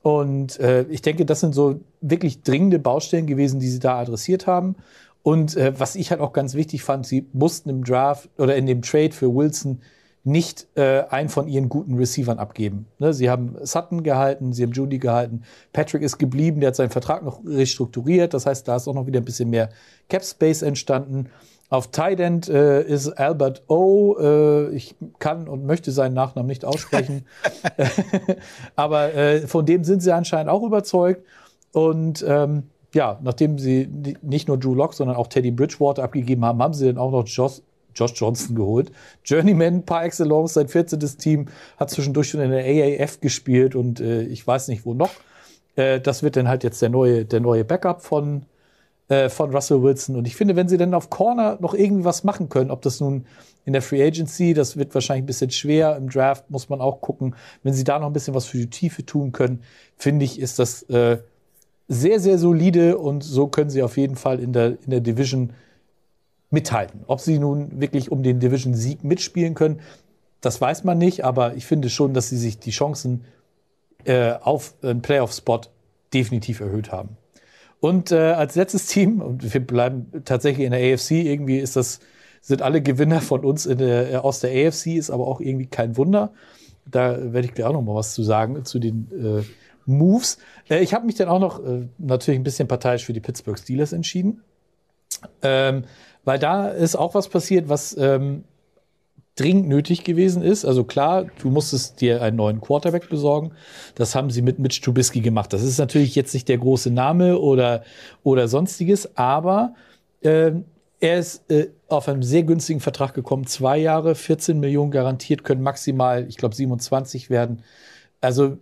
Und äh, ich denke, das sind so wirklich dringende Baustellen gewesen, die sie da adressiert haben. Und äh, was ich halt auch ganz wichtig fand, sie mussten im Draft oder in dem Trade für Wilson nicht äh, einen von ihren guten Receivern abgeben. Ne? Sie haben Sutton gehalten, sie haben Judy gehalten, Patrick ist geblieben, der hat seinen Vertrag noch restrukturiert, das heißt, da ist auch noch wieder ein bisschen mehr Cap Space entstanden. Auf Tight End äh, ist Albert O. Äh, ich kann und möchte seinen Nachnamen nicht aussprechen, [LAUGHS] [LAUGHS] aber äh, von dem sind sie anscheinend auch überzeugt. Und ähm, ja, nachdem sie nicht nur Drew Locke, sondern auch Teddy Bridgewater abgegeben haben, haben sie dann auch noch Josh, Josh Johnson geholt. Journeyman par excellence, sein 14. Team, hat zwischendurch schon in der AAF gespielt und äh, ich weiß nicht wo noch. Äh, das wird dann halt jetzt der neue, der neue Backup von, äh, von Russell Wilson. Und ich finde, wenn sie dann auf Corner noch irgendwie was machen können, ob das nun in der Free Agency, das wird wahrscheinlich ein bisschen schwer. Im Draft muss man auch gucken. Wenn sie da noch ein bisschen was für die Tiefe tun können, finde ich, ist das äh, sehr, sehr solide und so können sie auf jeden Fall in der, in der Division mithalten. Ob sie nun wirklich um den Division-Sieg mitspielen können, das weiß man nicht, aber ich finde schon, dass sie sich die Chancen äh, auf einen Playoff-Spot definitiv erhöht haben. Und äh, als letztes Team, und wir bleiben tatsächlich in der AFC, irgendwie ist das, sind alle Gewinner von uns der, äh, aus der AFC, ist aber auch irgendwie kein Wunder. Da werde ich gleich auch noch mal was zu sagen, zu den äh, Moves. Äh, ich habe mich dann auch noch äh, natürlich ein bisschen parteiisch für die Pittsburgh Steelers entschieden. Ähm, weil da ist auch was passiert, was ähm, dringend nötig gewesen ist. Also klar, du musstest dir einen neuen Quarterback besorgen. Das haben sie mit Mitch Trubisky gemacht. Das ist natürlich jetzt nicht der große Name oder, oder sonstiges, aber äh, er ist äh, auf einem sehr günstigen Vertrag gekommen. Zwei Jahre, 14 Millionen garantiert, können maximal, ich glaube, 27 werden. Also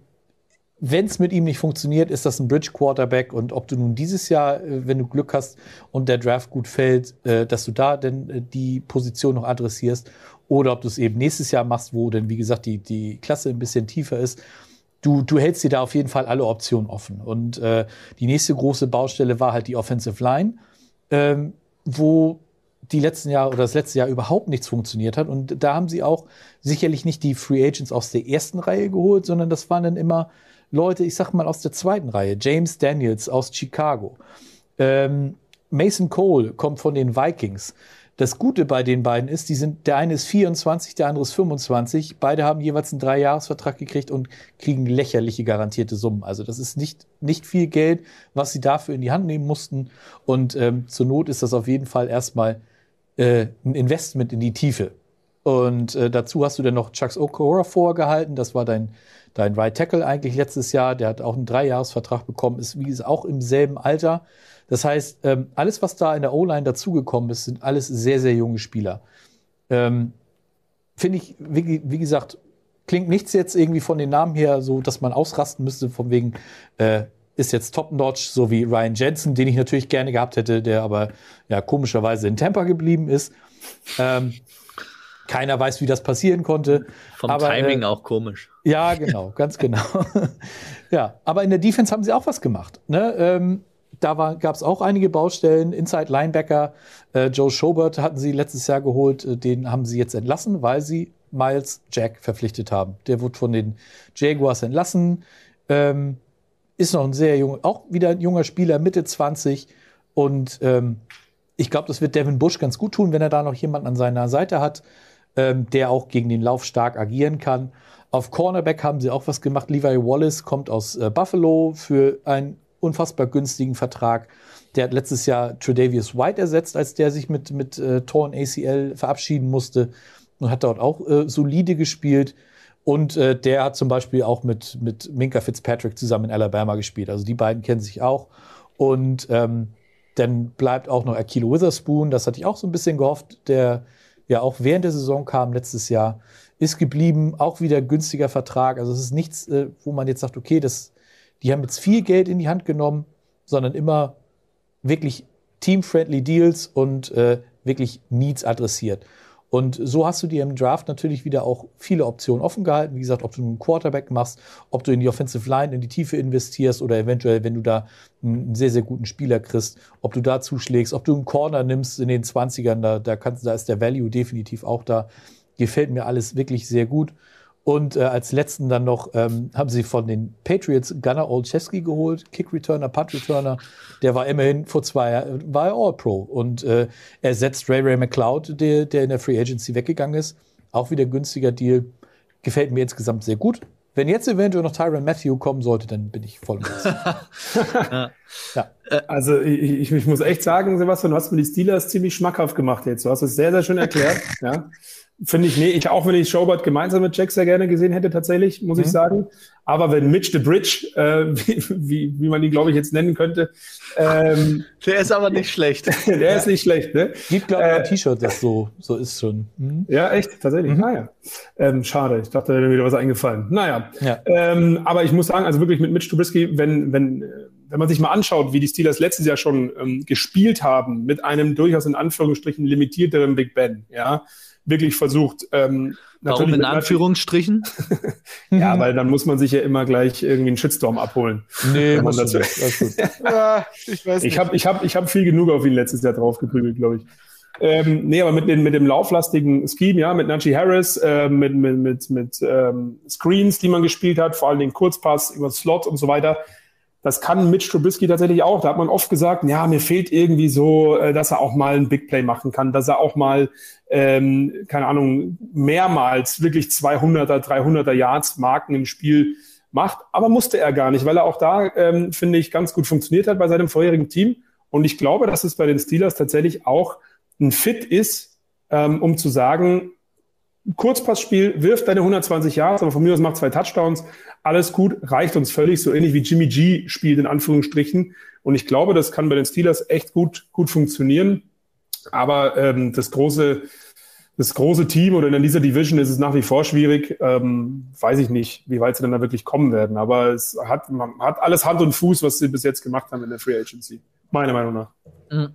wenn es mit ihm nicht funktioniert, ist das ein Bridge Quarterback. Und ob du nun dieses Jahr, äh, wenn du Glück hast und der Draft gut fällt, äh, dass du da denn äh, die Position noch adressierst, oder ob du es eben nächstes Jahr machst, wo denn, wie gesagt, die, die Klasse ein bisschen tiefer ist. Du, du hältst dir da auf jeden Fall alle Optionen offen. Und äh, die nächste große Baustelle war halt die Offensive Line, ähm, wo die letzten Jahre oder das letzte Jahr überhaupt nichts funktioniert hat. Und da haben sie auch sicherlich nicht die Free Agents aus der ersten Reihe geholt, sondern das waren dann immer Leute, ich sag mal aus der zweiten Reihe. James Daniels aus Chicago. Ähm, Mason Cole kommt von den Vikings. Das Gute bei den beiden ist, die sind, der eine ist 24, der andere ist 25. Beide haben jeweils einen Dreijahresvertrag gekriegt und kriegen lächerliche garantierte Summen. Also das ist nicht, nicht viel Geld, was sie dafür in die Hand nehmen mussten. Und ähm, zur Not ist das auf jeden Fall erstmal äh, ein Investment in die Tiefe. Und äh, dazu hast du dann noch Chucks Okora vorgehalten. Das war dein dein Right Tackle eigentlich letztes Jahr, der hat auch einen Dreijahresvertrag bekommen, ist wie gesagt auch im selben Alter. Das heißt, ähm, alles, was da in der O-Line dazugekommen ist, sind alles sehr, sehr junge Spieler. Ähm, Finde ich, wie, wie, gesagt, klingt nichts jetzt irgendwie von den Namen her so, dass man ausrasten müsste, von wegen, äh, ist jetzt top-notch, so wie Ryan Jensen, den ich natürlich gerne gehabt hätte, der aber ja komischerweise in Tampa geblieben ist. Ähm, keiner weiß, wie das passieren konnte. Vom aber, Timing äh, auch komisch. Ja, genau, ganz genau. [LAUGHS] ja, aber in der Defense haben sie auch was gemacht. Ne? Ähm, da gab es auch einige Baustellen. Inside Linebacker, äh, Joe Schobert hatten sie letztes Jahr geholt. Äh, den haben sie jetzt entlassen, weil sie Miles Jack verpflichtet haben. Der wurde von den Jaguars entlassen. Ähm, ist noch ein sehr junger, auch wieder ein junger Spieler, Mitte 20. Und ähm, ich glaube, das wird Devin Bush ganz gut tun, wenn er da noch jemanden an seiner Seite hat ähm, der auch gegen den Lauf stark agieren kann. Auf Cornerback haben sie auch was gemacht. Levi Wallace kommt aus äh, Buffalo für einen unfassbar günstigen Vertrag. Der hat letztes Jahr Tredavious White ersetzt, als der sich mit, mit äh, Torn ACL verabschieden musste und hat dort auch äh, solide gespielt. Und äh, der hat zum Beispiel auch mit, mit Minka Fitzpatrick zusammen in Alabama gespielt. Also die beiden kennen sich auch. Und ähm, dann bleibt auch noch Akilo Witherspoon. Das hatte ich auch so ein bisschen gehofft. Der ja auch während der Saison kam letztes Jahr, ist geblieben, auch wieder günstiger Vertrag. Also es ist nichts, äh, wo man jetzt sagt, okay, das, die haben jetzt viel Geld in die Hand genommen, sondern immer wirklich team-friendly Deals und äh, wirklich Needs adressiert. Und so hast du dir im Draft natürlich wieder auch viele Optionen offen gehalten. Wie gesagt, ob du einen Quarterback machst, ob du in die Offensive Line, in die Tiefe investierst oder eventuell, wenn du da einen sehr, sehr guten Spieler kriegst, ob du da zuschlägst, ob du einen Corner nimmst in den 20ern, da, da, kannst, da ist der Value definitiv auch da. Gefällt mir alles wirklich sehr gut. Und äh, als letzten dann noch ähm, haben sie von den Patriots Gunnar Olszewski geholt, Kick Returner, Punt Returner. Der war immerhin vor zwei Jahren, war All Pro und äh, ersetzt Ray Ray McLeod, der, der in der Free Agency weggegangen ist. Auch wieder günstiger Deal. Gefällt mir insgesamt sehr gut. Wenn jetzt eventuell noch Tyron Matthew kommen sollte, dann bin ich voll [LAUGHS] ja. ja. Also ich, ich, muss echt sagen, Sebastian, du hast mir die Steelers ziemlich schmackhaft gemacht jetzt. Du hast es sehr, sehr schön erklärt. [LAUGHS] ja. Finde ich, nee, ich auch wenn ich Schobert gemeinsam mit Jack sehr gerne gesehen hätte, tatsächlich, muss mhm. ich sagen. Aber wenn Mitch the Bridge, äh, wie, wie, wie man ihn, glaube ich, jetzt nennen könnte. Ähm, [LAUGHS] der ist aber nicht schlecht. [LAUGHS] der ja. ist nicht schlecht, ne? Gibt, glaube ich, äh, ein T-Shirt, das so, so ist schon. Mhm. Ja, echt, tatsächlich. Mhm. Naja. Ähm, schade, ich dachte, da wäre mir wieder was eingefallen. Naja. Ja. Ähm, aber ich muss sagen, also wirklich mit Mitch Trubisky, wenn, wenn, wenn man sich mal anschaut, wie die Steelers letztes Jahr schon ähm, gespielt haben, mit einem durchaus in Anführungsstrichen limitierteren Big Ben, ja, wirklich versucht. Ähm, Warum in Anführungsstrichen? [LAUGHS] ja, weil dann muss man sich ja immer gleich irgendwie einen Shitstorm abholen. Nee, man das nicht. ja, [LAUGHS] ich weiß. Ich habe ich hab, ich hab viel genug auf ihn letztes Jahr draufgeprügelt, glaube ich. Ähm, nee, aber mit, den, mit dem lauflastigen Scheme, ja, mit Najee Harris, äh, mit, mit, mit, mit ähm, Screens, die man gespielt hat, vor allem den Kurzpass über Slot und so weiter, das kann Mitch Trubisky tatsächlich auch. Da hat man oft gesagt, ja, mir fehlt irgendwie so, äh, dass er auch mal ein Big Play machen kann, dass er auch mal, ähm, keine Ahnung, mehrmals wirklich 200er, 300er Yards Marken im Spiel macht. Aber musste er gar nicht, weil er auch da, ähm, finde ich, ganz gut funktioniert hat bei seinem vorherigen Team. Und ich glaube, dass es bei den Steelers tatsächlich auch ein Fit ist, ähm, um zu sagen, Kurzpassspiel, wirft deine 120 Yards, aber von mir aus macht zwei Touchdowns. Alles gut, reicht uns völlig, so ähnlich wie Jimmy G spielt, in Anführungsstrichen. Und ich glaube, das kann bei den Steelers echt gut, gut funktionieren. Aber ähm, das große, das große Team oder in dieser Division ist es nach wie vor schwierig. Ähm, weiß ich nicht, wie weit sie dann da wirklich kommen werden. Aber es hat, man hat alles Hand und Fuß, was sie bis jetzt gemacht haben in der Free Agency. Meiner Meinung nach. Mhm.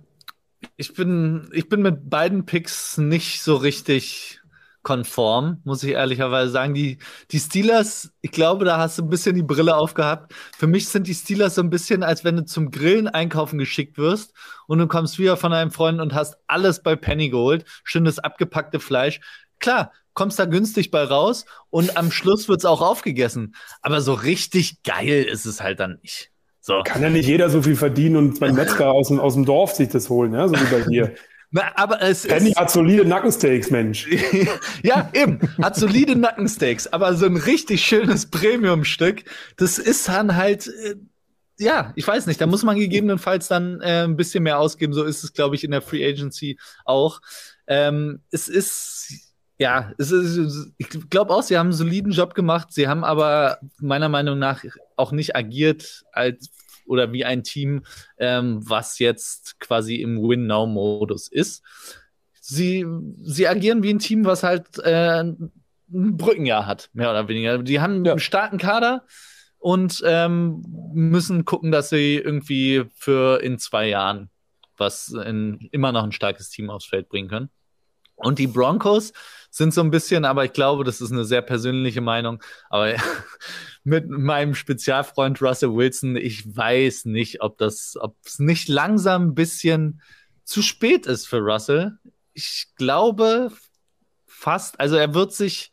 Ich bin, ich bin mit beiden Picks nicht so richtig konform, muss ich ehrlicherweise sagen. Die, die Steelers, ich glaube, da hast du ein bisschen die Brille aufgehabt. Für mich sind die Steelers so ein bisschen, als wenn du zum Grillen einkaufen geschickt wirst und du kommst wieder von einem Freund und hast alles bei Penny geholt. Schönes abgepackte Fleisch. Klar, kommst da günstig bei raus und am Schluss wird es auch aufgegessen. Aber so richtig geil ist es halt dann nicht. So. Kann ja nicht jeder so viel verdienen und beim Metzger aus dem, aus dem Dorf sich das holen, ja, so wie bei dir. [LAUGHS] Na, aber es Penny hat solide Nackensteaks, Mensch. [LAUGHS] ja, eben. Hat solide Nackensteaks, aber so ein richtig schönes Premium-Stück, das ist dann halt, äh, ja, ich weiß nicht, da muss man gegebenenfalls dann äh, ein bisschen mehr ausgeben. So ist es, glaube ich, in der Free Agency auch. Ähm, es ist, ja, es ist, ich glaube auch, sie haben einen soliden Job gemacht. Sie haben aber meiner Meinung nach auch nicht agiert als oder wie ein Team, ähm, was jetzt quasi im Win-Now-Modus ist. Sie, sie agieren wie ein Team, was halt äh, ein Brückenjahr hat, mehr oder weniger. Die haben ja. einen starken Kader und ähm, müssen gucken, dass sie irgendwie für in zwei Jahren was in, immer noch ein starkes Team aufs Feld bringen können. Und die Broncos sind so ein bisschen, aber ich glaube, das ist eine sehr persönliche Meinung, aber [LAUGHS] mit meinem Spezialfreund Russell Wilson, ich weiß nicht, ob das, ob es nicht langsam ein bisschen zu spät ist für Russell. Ich glaube fast, also er wird sich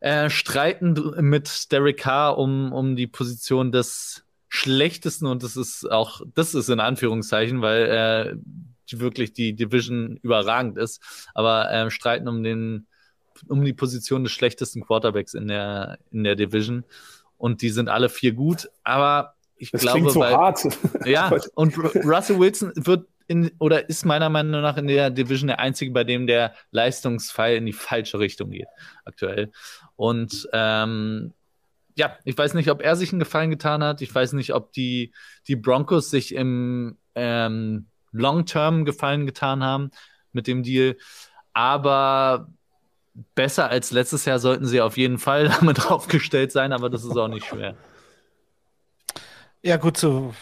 äh, streiten mit Derek Carr um, um die Position des schlechtesten und das ist auch, das ist in Anführungszeichen, weil äh, wirklich die Division überragend ist, aber äh, streiten um den um die Position des schlechtesten Quarterbacks in der in der Division und die sind alle vier gut, aber ich das glaube, so weil, hart. [LAUGHS] ja, und Russell Wilson wird in, oder ist meiner Meinung nach in der Division der einzige, bei dem der Leistungsfall in die falsche Richtung geht, aktuell. Und ähm, ja, ich weiß nicht, ob er sich einen Gefallen getan hat. Ich weiß nicht, ob die, die Broncos sich im ähm, Long-Term Gefallen getan haben mit dem Deal. Aber besser als letztes Jahr sollten sie auf jeden Fall [LAUGHS] damit aufgestellt sein, aber das ist auch nicht schwer. Ja, gut, so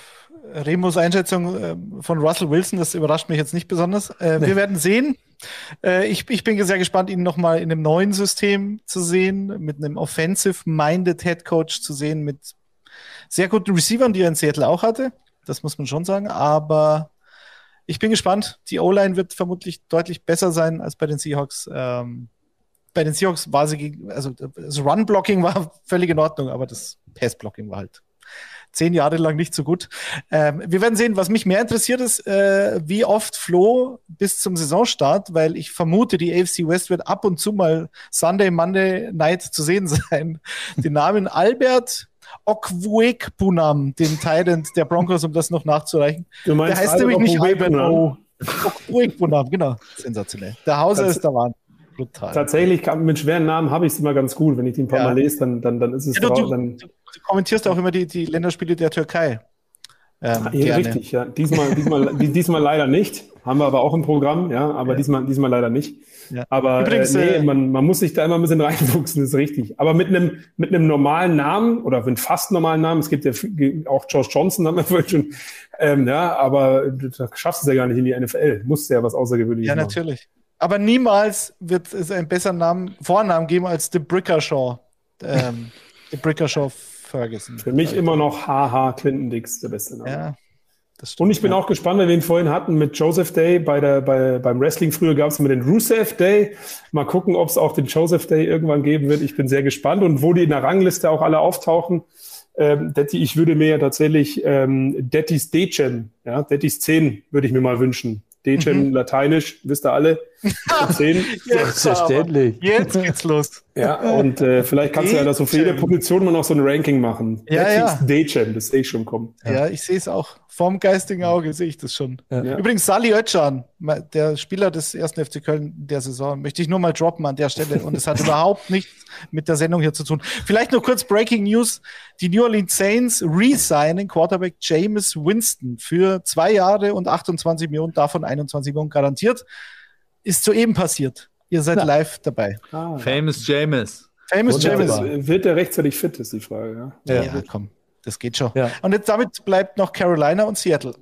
Remos Einschätzung äh, von Russell Wilson, das überrascht mich jetzt nicht besonders. Äh, nee. Wir werden sehen. Äh, ich, ich bin sehr gespannt, ihn nochmal in einem neuen System zu sehen, mit einem offensive-minded Head Coach zu sehen, mit sehr guten Receivern, die er in Seattle auch hatte. Das muss man schon sagen. Aber ich bin gespannt. Die O-Line wird vermutlich deutlich besser sein als bei den Seahawks. Ähm, bei den Seahawks war sie gegen, also das Run-Blocking war [LAUGHS] völlig in Ordnung, aber das Pass-Blocking war halt zehn Jahre lang nicht so gut. Ähm, wir werden sehen, was mich mehr interessiert ist, äh, wie oft Flo bis zum Saisonstart, weil ich vermute, die AFC West wird ab und zu mal Sunday, Monday Night zu sehen [LAUGHS] sein. Den Namen Albert Okwuekbunam, den Tyrant der Broncos, um das noch nachzureichen. Du meinst der heißt nämlich nicht Albert Okwuekbunam, genau. Sensationell. Der Hauser ist der Wahnsinn. Brutal. Tatsächlich, kann, mit schweren Namen habe ich es immer ganz gut. Wenn ich die ein paar ja. Mal lese, dann, dann, dann ist es ja, du, dann du, du, kommentierst auch immer die, die Länderspiele der Türkei. Ähm, ja, richtig, ja. Diesmal, diesmal, [LAUGHS] diesmal leider nicht. Haben wir aber auch im Programm, ja, aber ja. Diesmal, diesmal leider nicht. Ja. Aber Übrigens, äh, nee, äh, man, man muss sich da immer ein bisschen reinfuchsen, das ist richtig. Aber mit einem, mit einem normalen Namen oder mit fast normalen Namen, es gibt ja auch Josh Johnson, haben wir [LAUGHS] vorhin schon, ähm, ja, aber du schaffst es ja gar nicht in die NFL. Musst ja was Außergewöhnliches Ja, natürlich. Aber niemals wird es einen besseren Namen, Vornamen geben als The Brickershaw. Ähm, [LAUGHS] The Brickershaw Ferguson. Für mich immer noch HH Clinton Dix, der beste Name. Ja. Und ich bin ja. auch gespannt, weil wir ihn vorhin hatten mit Joseph Day. Bei der, bei, beim Wrestling früher gab es immer den Rusev Day. Mal gucken, ob es auch den Joseph Day irgendwann geben wird. Ich bin sehr gespannt. Und wo die in der Rangliste auch alle auftauchen, ähm, Detti, ich würde mir ja tatsächlich ähm, Dettis Decem, ja, Dettis 10 würde ich mir mal wünschen. Decem mhm. lateinisch, wisst ihr alle. 10. Selbstverständlich. Jetzt geht's los. Ja, und äh, vielleicht kannst du ja das so für jede Daychem. Position mal noch so ein Ranking machen. Ja, ja. Daychem, das sehe ich schon kommen. Ja, ich sehe es auch. Vorm geistigen Auge sehe ich das schon. Ja. Übrigens, Sali Özcan, der Spieler des ersten FC Köln der Saison, möchte ich nur mal droppen an der Stelle. Und es hat [LAUGHS] überhaupt nichts mit der Sendung hier zu tun. Vielleicht noch kurz Breaking News. Die New Orleans Saints resignen Quarterback Jameis Winston für zwei Jahre und 28 Millionen, davon 21 Millionen garantiert. Ist soeben passiert. Ihr seid live dabei. Ah, Famous James. Famous Wunderbar. Jameis. das, wird der rechtzeitig fit, ist die Frage. Ja. Ja, komm, das geht schon. Ja. Und jetzt damit bleibt noch Carolina und Seattle.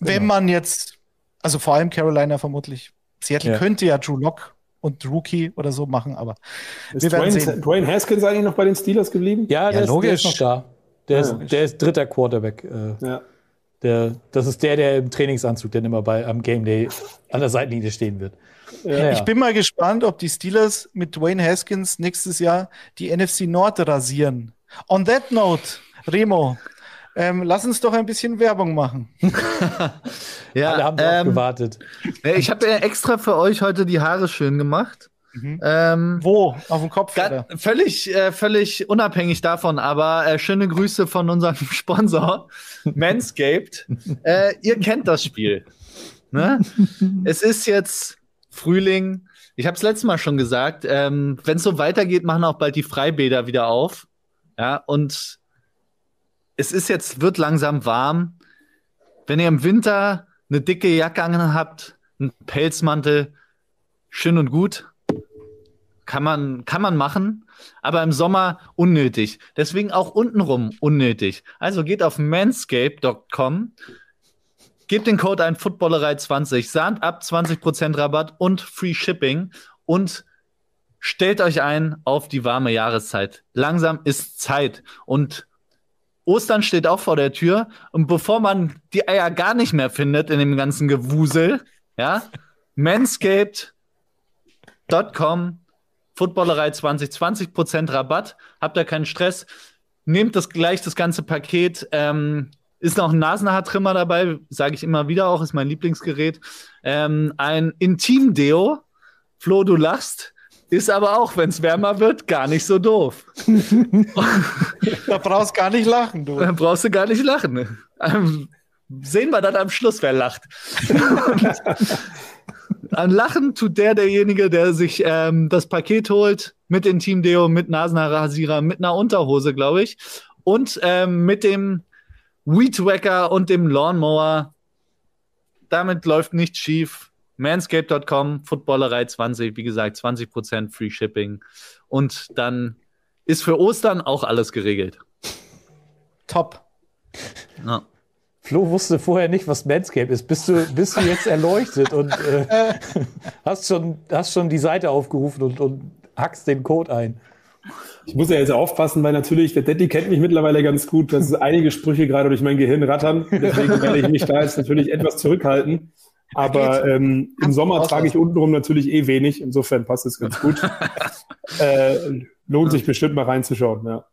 Wenn Genau. man jetzt, also vor allem Carolina vermutlich, Seattle Ja. könnte ja Drew Lock und Rookie oder so machen, aber Ist Wir werden Dwayne, sehen. Dwayne Haskins eigentlich noch bei den Steelers geblieben? Ja, der, ist, der logisch. ist noch da. Der, Ja. ist, der ist dritter Quarterback. Äh, Ja. der, das ist der, der im Trainingsanzug dann immer bei, am Game Day an der Seitenlinie stehen wird. Ja, ich bin mal gespannt, ob die Steelers mit Dwayne Haskins nächstes Jahr die NFC Nord rasieren. On that note, Remo, ähm, lass uns doch ein bisschen Werbung machen. [LAUGHS] Ja, Alle haben ähm, gewartet. ich habe ja extra für euch heute die Haare schön gemacht. Ähm, Wo? Auf dem Kopf? Ga- Oder? völlig, äh, völlig unabhängig davon, aber äh, schöne Grüße von unserem [LAUGHS] Sponsor Manscaped. äh, ihr kennt das Spiel. Ne? es ist jetzt Frühling. Ich habe es letztes Mal schon gesagt. Ähm, Wenn es so weitergeht, machen auch bald die Freibäder wieder auf. Ja, und es ist jetzt, wird langsam warm. Wenn ihr im Winter eine dicke Jacke an habt, einen Pelzmantel, schön und gut kann man, kann man machen, aber im Sommer unnötig. Deswegen auch untenrum unnötig. Also geht auf manscape.com, gebt den Code ein Footballerei20, sahnt ab 20% Rabatt und Free Shipping und stellt euch ein auf die warme Jahreszeit. Langsam ist Zeit und Ostern steht auch vor der Tür und bevor man die Eier gar nicht mehr findet in dem ganzen Gewusel, ja, manscaped.com Footballerei 20, 20% Rabatt. Habt ihr keinen Stress. Nehmt das gleich das ganze Paket. Ähm, ist noch ein Nasenhaartrimmer dabei, sage ich immer wieder auch, ist mein Lieblingsgerät. Ähm, ein Intim-Deo. Flo, du lachst. Ist aber auch, wenn es wärmer wird, gar nicht so doof. [LAUGHS] Da brauchst gar nicht lachen, du. Dann brauchst du gar nicht lachen. Ähm, sehen wir dann am Schluss, wer lacht. [LAUGHS] An Lachen tut der derjenige, der sich ähm, das Paket holt mit Intim-Deo, mit Nasenhaarrasierer, mit einer Unterhose, glaube ich, und ähm, mit dem Weedwacker und dem Lawnmower. Damit läuft nichts schief. Manscape.com, Footballerei 20, wie gesagt, 20% Free Shipping. Und dann ist für Ostern auch alles geregelt. Top. Ja. Flo wusste vorher nicht, was Manscape ist. Bist du, bist du jetzt erleuchtet und äh, [LAUGHS] hast, schon, hast schon die Seite aufgerufen und, und hackst den Code ein. Ich muss ja jetzt aufpassen, weil natürlich, der Daddy kennt mich mittlerweile ganz gut, dass einige Sprüche gerade durch mein Gehirn rattern. Deswegen werde ich mich da jetzt natürlich etwas zurückhalten. Aber ähm, im Sommer trage ich untenrum natürlich eh wenig. Insofern passt es ganz gut. [LAUGHS] äh, lohnt sich bestimmt mal reinzuschauen, ja.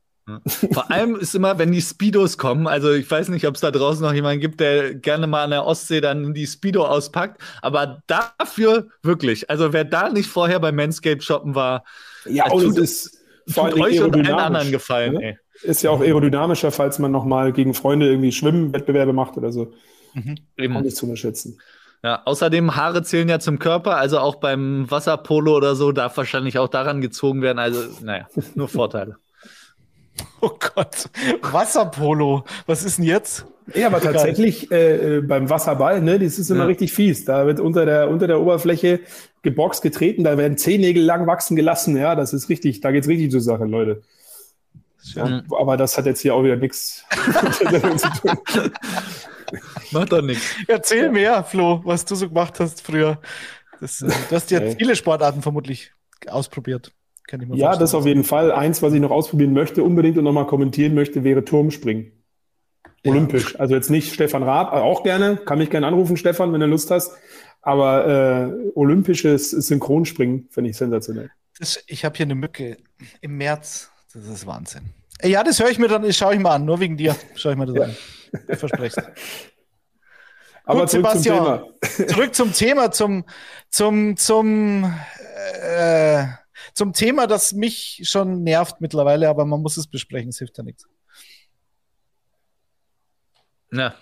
Vor allem ist immer, wenn die Speedos kommen, also ich weiß nicht, ob es da draußen noch jemanden gibt, der gerne mal an der Ostsee dann die Speedo auspackt, aber dafür wirklich, also wer da nicht vorher bei Manscaped shoppen war, Ja, und tut- es ist vor tut euch und allen anderen gefallen. ne? Ey. Ist ja auch aerodynamischer, falls man nochmal gegen Freunde irgendwie Schwimmwettbewerbe macht oder so. Auch Eben. nicht zu unterschätzen. Ja, außerdem Haare zählen ja zum Körper, also auch beim Wasserpolo oder so darf wahrscheinlich auch daran gezogen werden. Also, naja, nur Vorteile. [LAUGHS] Oh Gott. Wasserpolo. Was ist denn jetzt? Ja, aber tatsächlich äh, äh, beim Wasserball, ne, das ist immer Ja. richtig fies. Da wird unter der, unter der Oberfläche geboxt, getreten, da werden Zehennägel lang wachsen gelassen. Ja, das ist richtig, da geht's richtig zur Sache, Leute. Ja, aber das hat jetzt hier auch wieder nichts [LAUGHS] mit der Sendung zu tun. [LAUGHS] [LAUGHS] Macht doch nichts. Erzähl mehr, Flo, was du so gemacht hast früher. Das, äh, du hast ja viele Sportarten vermutlich ausprobiert. Kann ich mir Ja, vorstellen. das auf jeden Fall. Eins, was ich noch ausprobieren möchte, unbedingt und nochmal kommentieren möchte, wäre Turmspringen. Olympisch. Also jetzt nicht Stefan Raab, aber auch gerne. Kann mich gerne anrufen, Stefan, wenn du Lust hast. Aber äh, olympisches Synchronspringen finde ich sensationell. Das, ich habe hier eine Mücke im März. Das ist Wahnsinn. Äh, Ja, das höre ich mir dann, schaue ich mal an. Nur wegen dir schaue ich mir das an. Ich verspreche [LAUGHS] Aber Gut, zurück Sebastian, zum Thema. zurück zum Thema, zum, zum, zum, äh, zum Thema, das mich schon nervt mittlerweile, aber man muss es besprechen, es hilft ja nichts. Ja.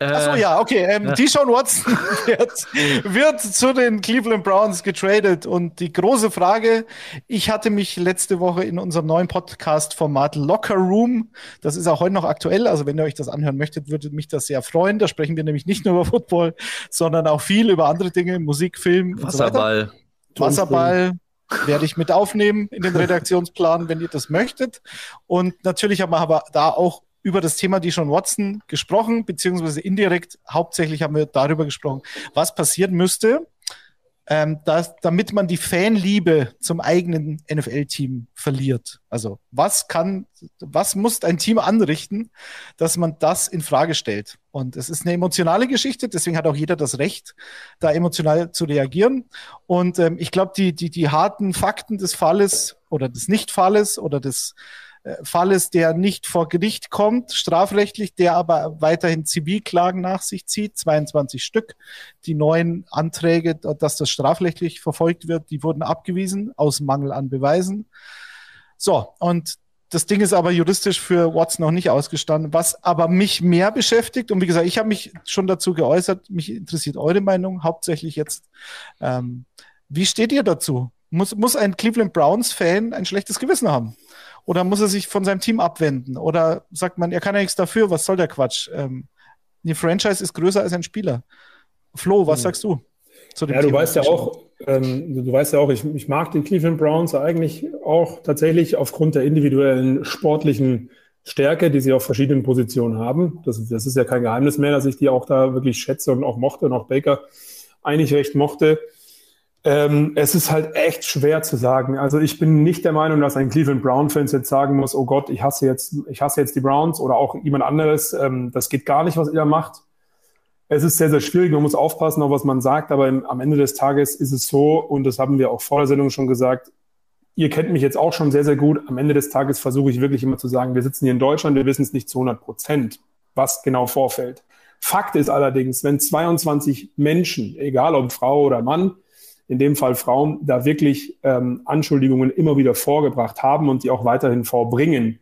Äh, Achso, ja, okay. Ähm, ja. Deshaun Watson [LAUGHS] wird, wird zu den Cleveland Browns getradet. Und die große Frage, ich hatte mich letzte Woche in unserem neuen Podcast-Format Locker Room, das ist auch heute noch aktuell, also wenn ihr euch das anhören möchtet, würde mich das sehr freuen. Da sprechen wir nämlich nicht nur über Football, sondern auch viel über andere Dinge, Musik, Film und so. Wasserball. Wasserball werde ich mit aufnehmen in den [LAUGHS] Redaktionsplan, wenn ihr das möchtet. Und natürlich haben wir aber da auch über das Thema Deshaun Watson gesprochen, beziehungsweise indirekt, hauptsächlich haben wir darüber gesprochen, was passieren müsste, ähm, dass, damit man die Fanliebe zum eigenen NFL-Team verliert. Also was kann, was muss ein Team anrichten, dass man das in Frage stellt? Und es ist eine emotionale Geschichte, deswegen hat auch jeder das Recht, da emotional zu reagieren. Und ähm, ich glaube, die, die, die harten Fakten des Falles oder des Nichtfalles oder des äh, Falles, der nicht vor Gericht kommt, strafrechtlich, der aber weiterhin Zivilklagen nach sich zieht, 22 Stück. Die neuen Anträge, dass das strafrechtlich verfolgt wird, die wurden abgewiesen aus Mangel an Beweisen. So, und das Ding ist aber juristisch für Watson noch nicht ausgestanden. Was aber mich mehr beschäftigt, und wie gesagt, ich habe mich schon dazu geäußert, mich interessiert eure Meinung, hauptsächlich jetzt. Ähm, wie steht ihr dazu? Muss, muss ein Cleveland Browns-Fan ein schlechtes Gewissen haben? Oder muss er sich von seinem Team abwenden? Oder sagt man, er kann ja nichts dafür, was soll der Quatsch? Ähm, die Franchise ist größer als ein Spieler. Flo, was Hm. sagst du? Zu dem Ja, du Thema? weißt ja auch, ähm, du, du weißt ja auch, ich, ich mag die Cleveland Browns eigentlich auch tatsächlich aufgrund der individuellen sportlichen Stärke, die sie auf verschiedenen Positionen haben. Das, das ist ja kein Geheimnis mehr, dass ich die auch da wirklich schätze und auch mochte und auch Baker eigentlich recht mochte. Ähm, es ist halt echt schwer zu sagen. Also ich bin nicht der Meinung, dass ein Cleveland Brown-Fans jetzt sagen muss, oh Gott, ich hasse jetzt, ich hasse jetzt die Browns oder auch jemand anderes. Ähm, das geht gar nicht, was ihr macht. Es ist sehr, sehr schwierig. Man muss aufpassen, auf was man sagt. Aber im, am Ende des Tages ist es so, und das haben wir auch vor der Sendung schon gesagt, ihr kennt mich jetzt auch schon sehr, sehr gut. Am Ende des Tages versuche ich wirklich immer zu sagen, wir sitzen hier in Deutschland, wir wissen es nicht zu 100 Prozent, was genau vorfällt. Fakt ist allerdings, wenn 22 Menschen, egal ob Frau oder Mann, in dem Fall Frauen, da wirklich ähm, Anschuldigungen immer wieder vorgebracht haben und die auch weiterhin vorbringen,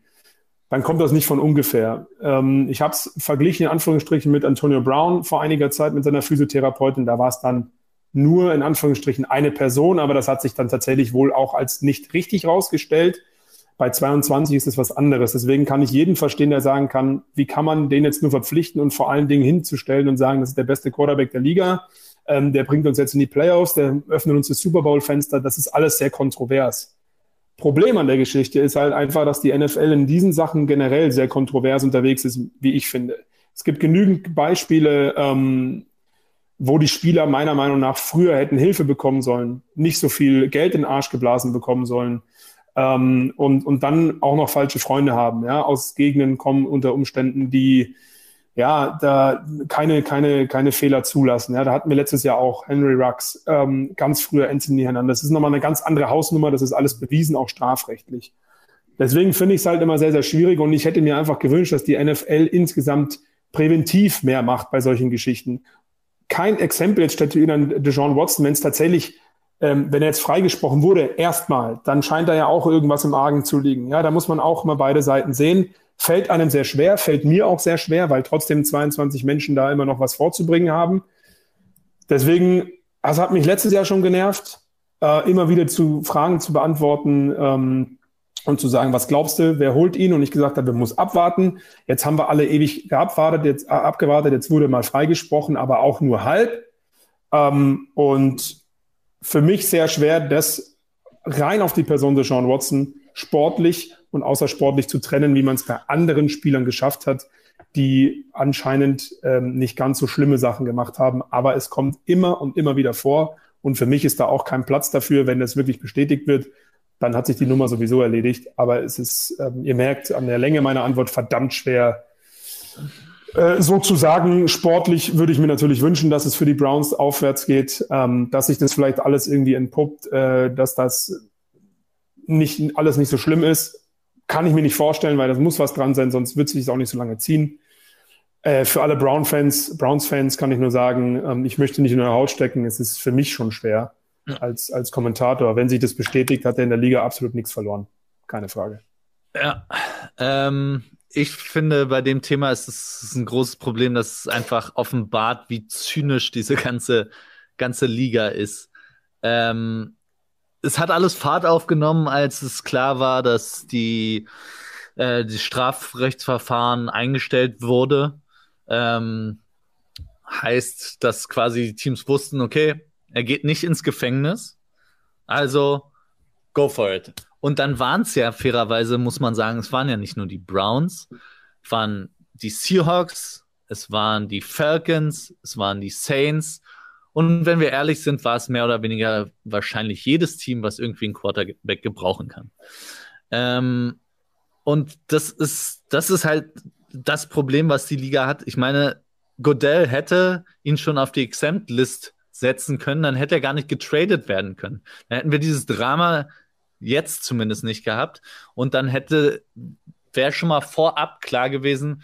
dann kommt das nicht von ungefähr. Ähm, ich habe es verglichen in Anführungsstrichen mit Antonio Brown vor einiger Zeit mit seiner Physiotherapeutin. Da war es dann nur in Anführungsstrichen eine Person, aber das hat sich dann tatsächlich wohl auch als nicht richtig rausgestellt. Bei 22 ist es was anderes. Deswegen kann ich jeden verstehen, der sagen kann, wie kann man den jetzt nur verpflichten und vor allen Dingen hinzustellen und sagen, das ist der beste Quarterback der Liga, ähm, der bringt uns jetzt in die Playoffs, der öffnet uns das Super Bowl-Fenster. Das ist alles sehr kontrovers. Problem an der Geschichte ist halt einfach, dass die NFL in diesen Sachen generell sehr kontrovers unterwegs ist, wie ich finde. Es gibt genügend Beispiele, ähm, wo die Spieler meiner Meinung nach früher hätten Hilfe bekommen sollen, nicht so viel Geld in den Arsch geblasen bekommen sollen ähm, und, und dann auch noch falsche Freunde haben, ja, aus Gegenden kommen unter Umständen, die ja, da keine, keine, keine Fehler zulassen. Ja, da hatten wir letztes Jahr auch Henry Rux, ähm, ganz früher Anthony Hernandez. Das ist nochmal eine ganz andere Hausnummer, das ist alles bewiesen, auch strafrechtlich. Deswegen finde ich es halt immer sehr, sehr schwierig und ich hätte mir einfach gewünscht, dass die NFL insgesamt präventiv mehr macht bei solchen Geschichten. Kein Exempel jetzt statuieren an Deshaun Watson, wenn es tatsächlich, ähm, wenn er jetzt freigesprochen wurde, erstmal, dann scheint da ja auch irgendwas im Argen zu liegen. Ja, da muss man auch mal beide Seiten sehen. Fällt einem sehr schwer, fällt mir auch sehr schwer, weil trotzdem 22 Menschen da immer noch was vorzubringen haben. Deswegen, also hat mich letztes Jahr schon genervt, äh, immer wieder zu Fragen zu beantworten ähm, und zu sagen, was glaubst du, wer holt ihn? Und ich gesagt habe, wir muss abwarten. Jetzt haben wir alle ewig abgewartet, jetzt, äh, abgewartet, jetzt wurde mal freigesprochen, aber auch nur halb. Ähm, und für mich sehr schwer, das rein auf die Person des Sean Watson sportlich und außersportlich zu trennen, wie man es bei anderen Spielern geschafft hat, die anscheinend ähm, nicht ganz so schlimme Sachen gemacht haben. Aber es kommt immer und immer wieder vor. Und für mich ist da auch kein Platz dafür, wenn das wirklich bestätigt wird. Dann hat sich die Nummer sowieso erledigt. Aber es ist, ähm, ihr merkt an der Länge meiner Antwort verdammt schwer, äh, so zu sagen. Sportlich würde ich mir natürlich wünschen, dass es für die Browns aufwärts geht, ähm, dass sich das vielleicht alles irgendwie entpuppt, äh, dass das nicht alles nicht so schlimm ist. Kann ich mir nicht vorstellen, weil das muss was dran sein, sonst wird sich das auch nicht so lange ziehen. Äh, für alle Brown-Fans, Browns-Fans kann ich nur sagen, ähm, ich möchte nicht in der Haut stecken. Es ist für mich schon schwer als, als Kommentator. Wenn sich das bestätigt, hat er in der Liga absolut nichts verloren. Keine Frage. Ja, ähm, ich finde, bei dem Thema ist es ein großes Problem, dass es einfach offenbart, wie zynisch diese ganze, ganze Liga ist. Ähm, es hat alles Fahrt aufgenommen, als es klar war, dass die, äh, die Strafrechtsverfahren eingestellt wurde. Ähm, heißt, dass quasi die Teams wussten, okay, er geht nicht ins Gefängnis, also go for it. Und dann waren es ja fairerweise, muss man sagen, es waren ja nicht nur die Browns, es waren die Seahawks, es waren die Falcons, es waren die Saints. Und wenn wir ehrlich sind, war es mehr oder weniger wahrscheinlich jedes Team, was irgendwie einen Quarterback gebrauchen kann. Ähm, und das ist, das ist halt das Problem, was die Liga hat. Ich meine, Godell hätte ihn schon auf die Exempt-List setzen können, dann hätte er gar nicht getradet werden können. Dann hätten wir dieses Drama Jetzt zumindest nicht gehabt. Und dann hätte, wäre schon mal vorab klar gewesen,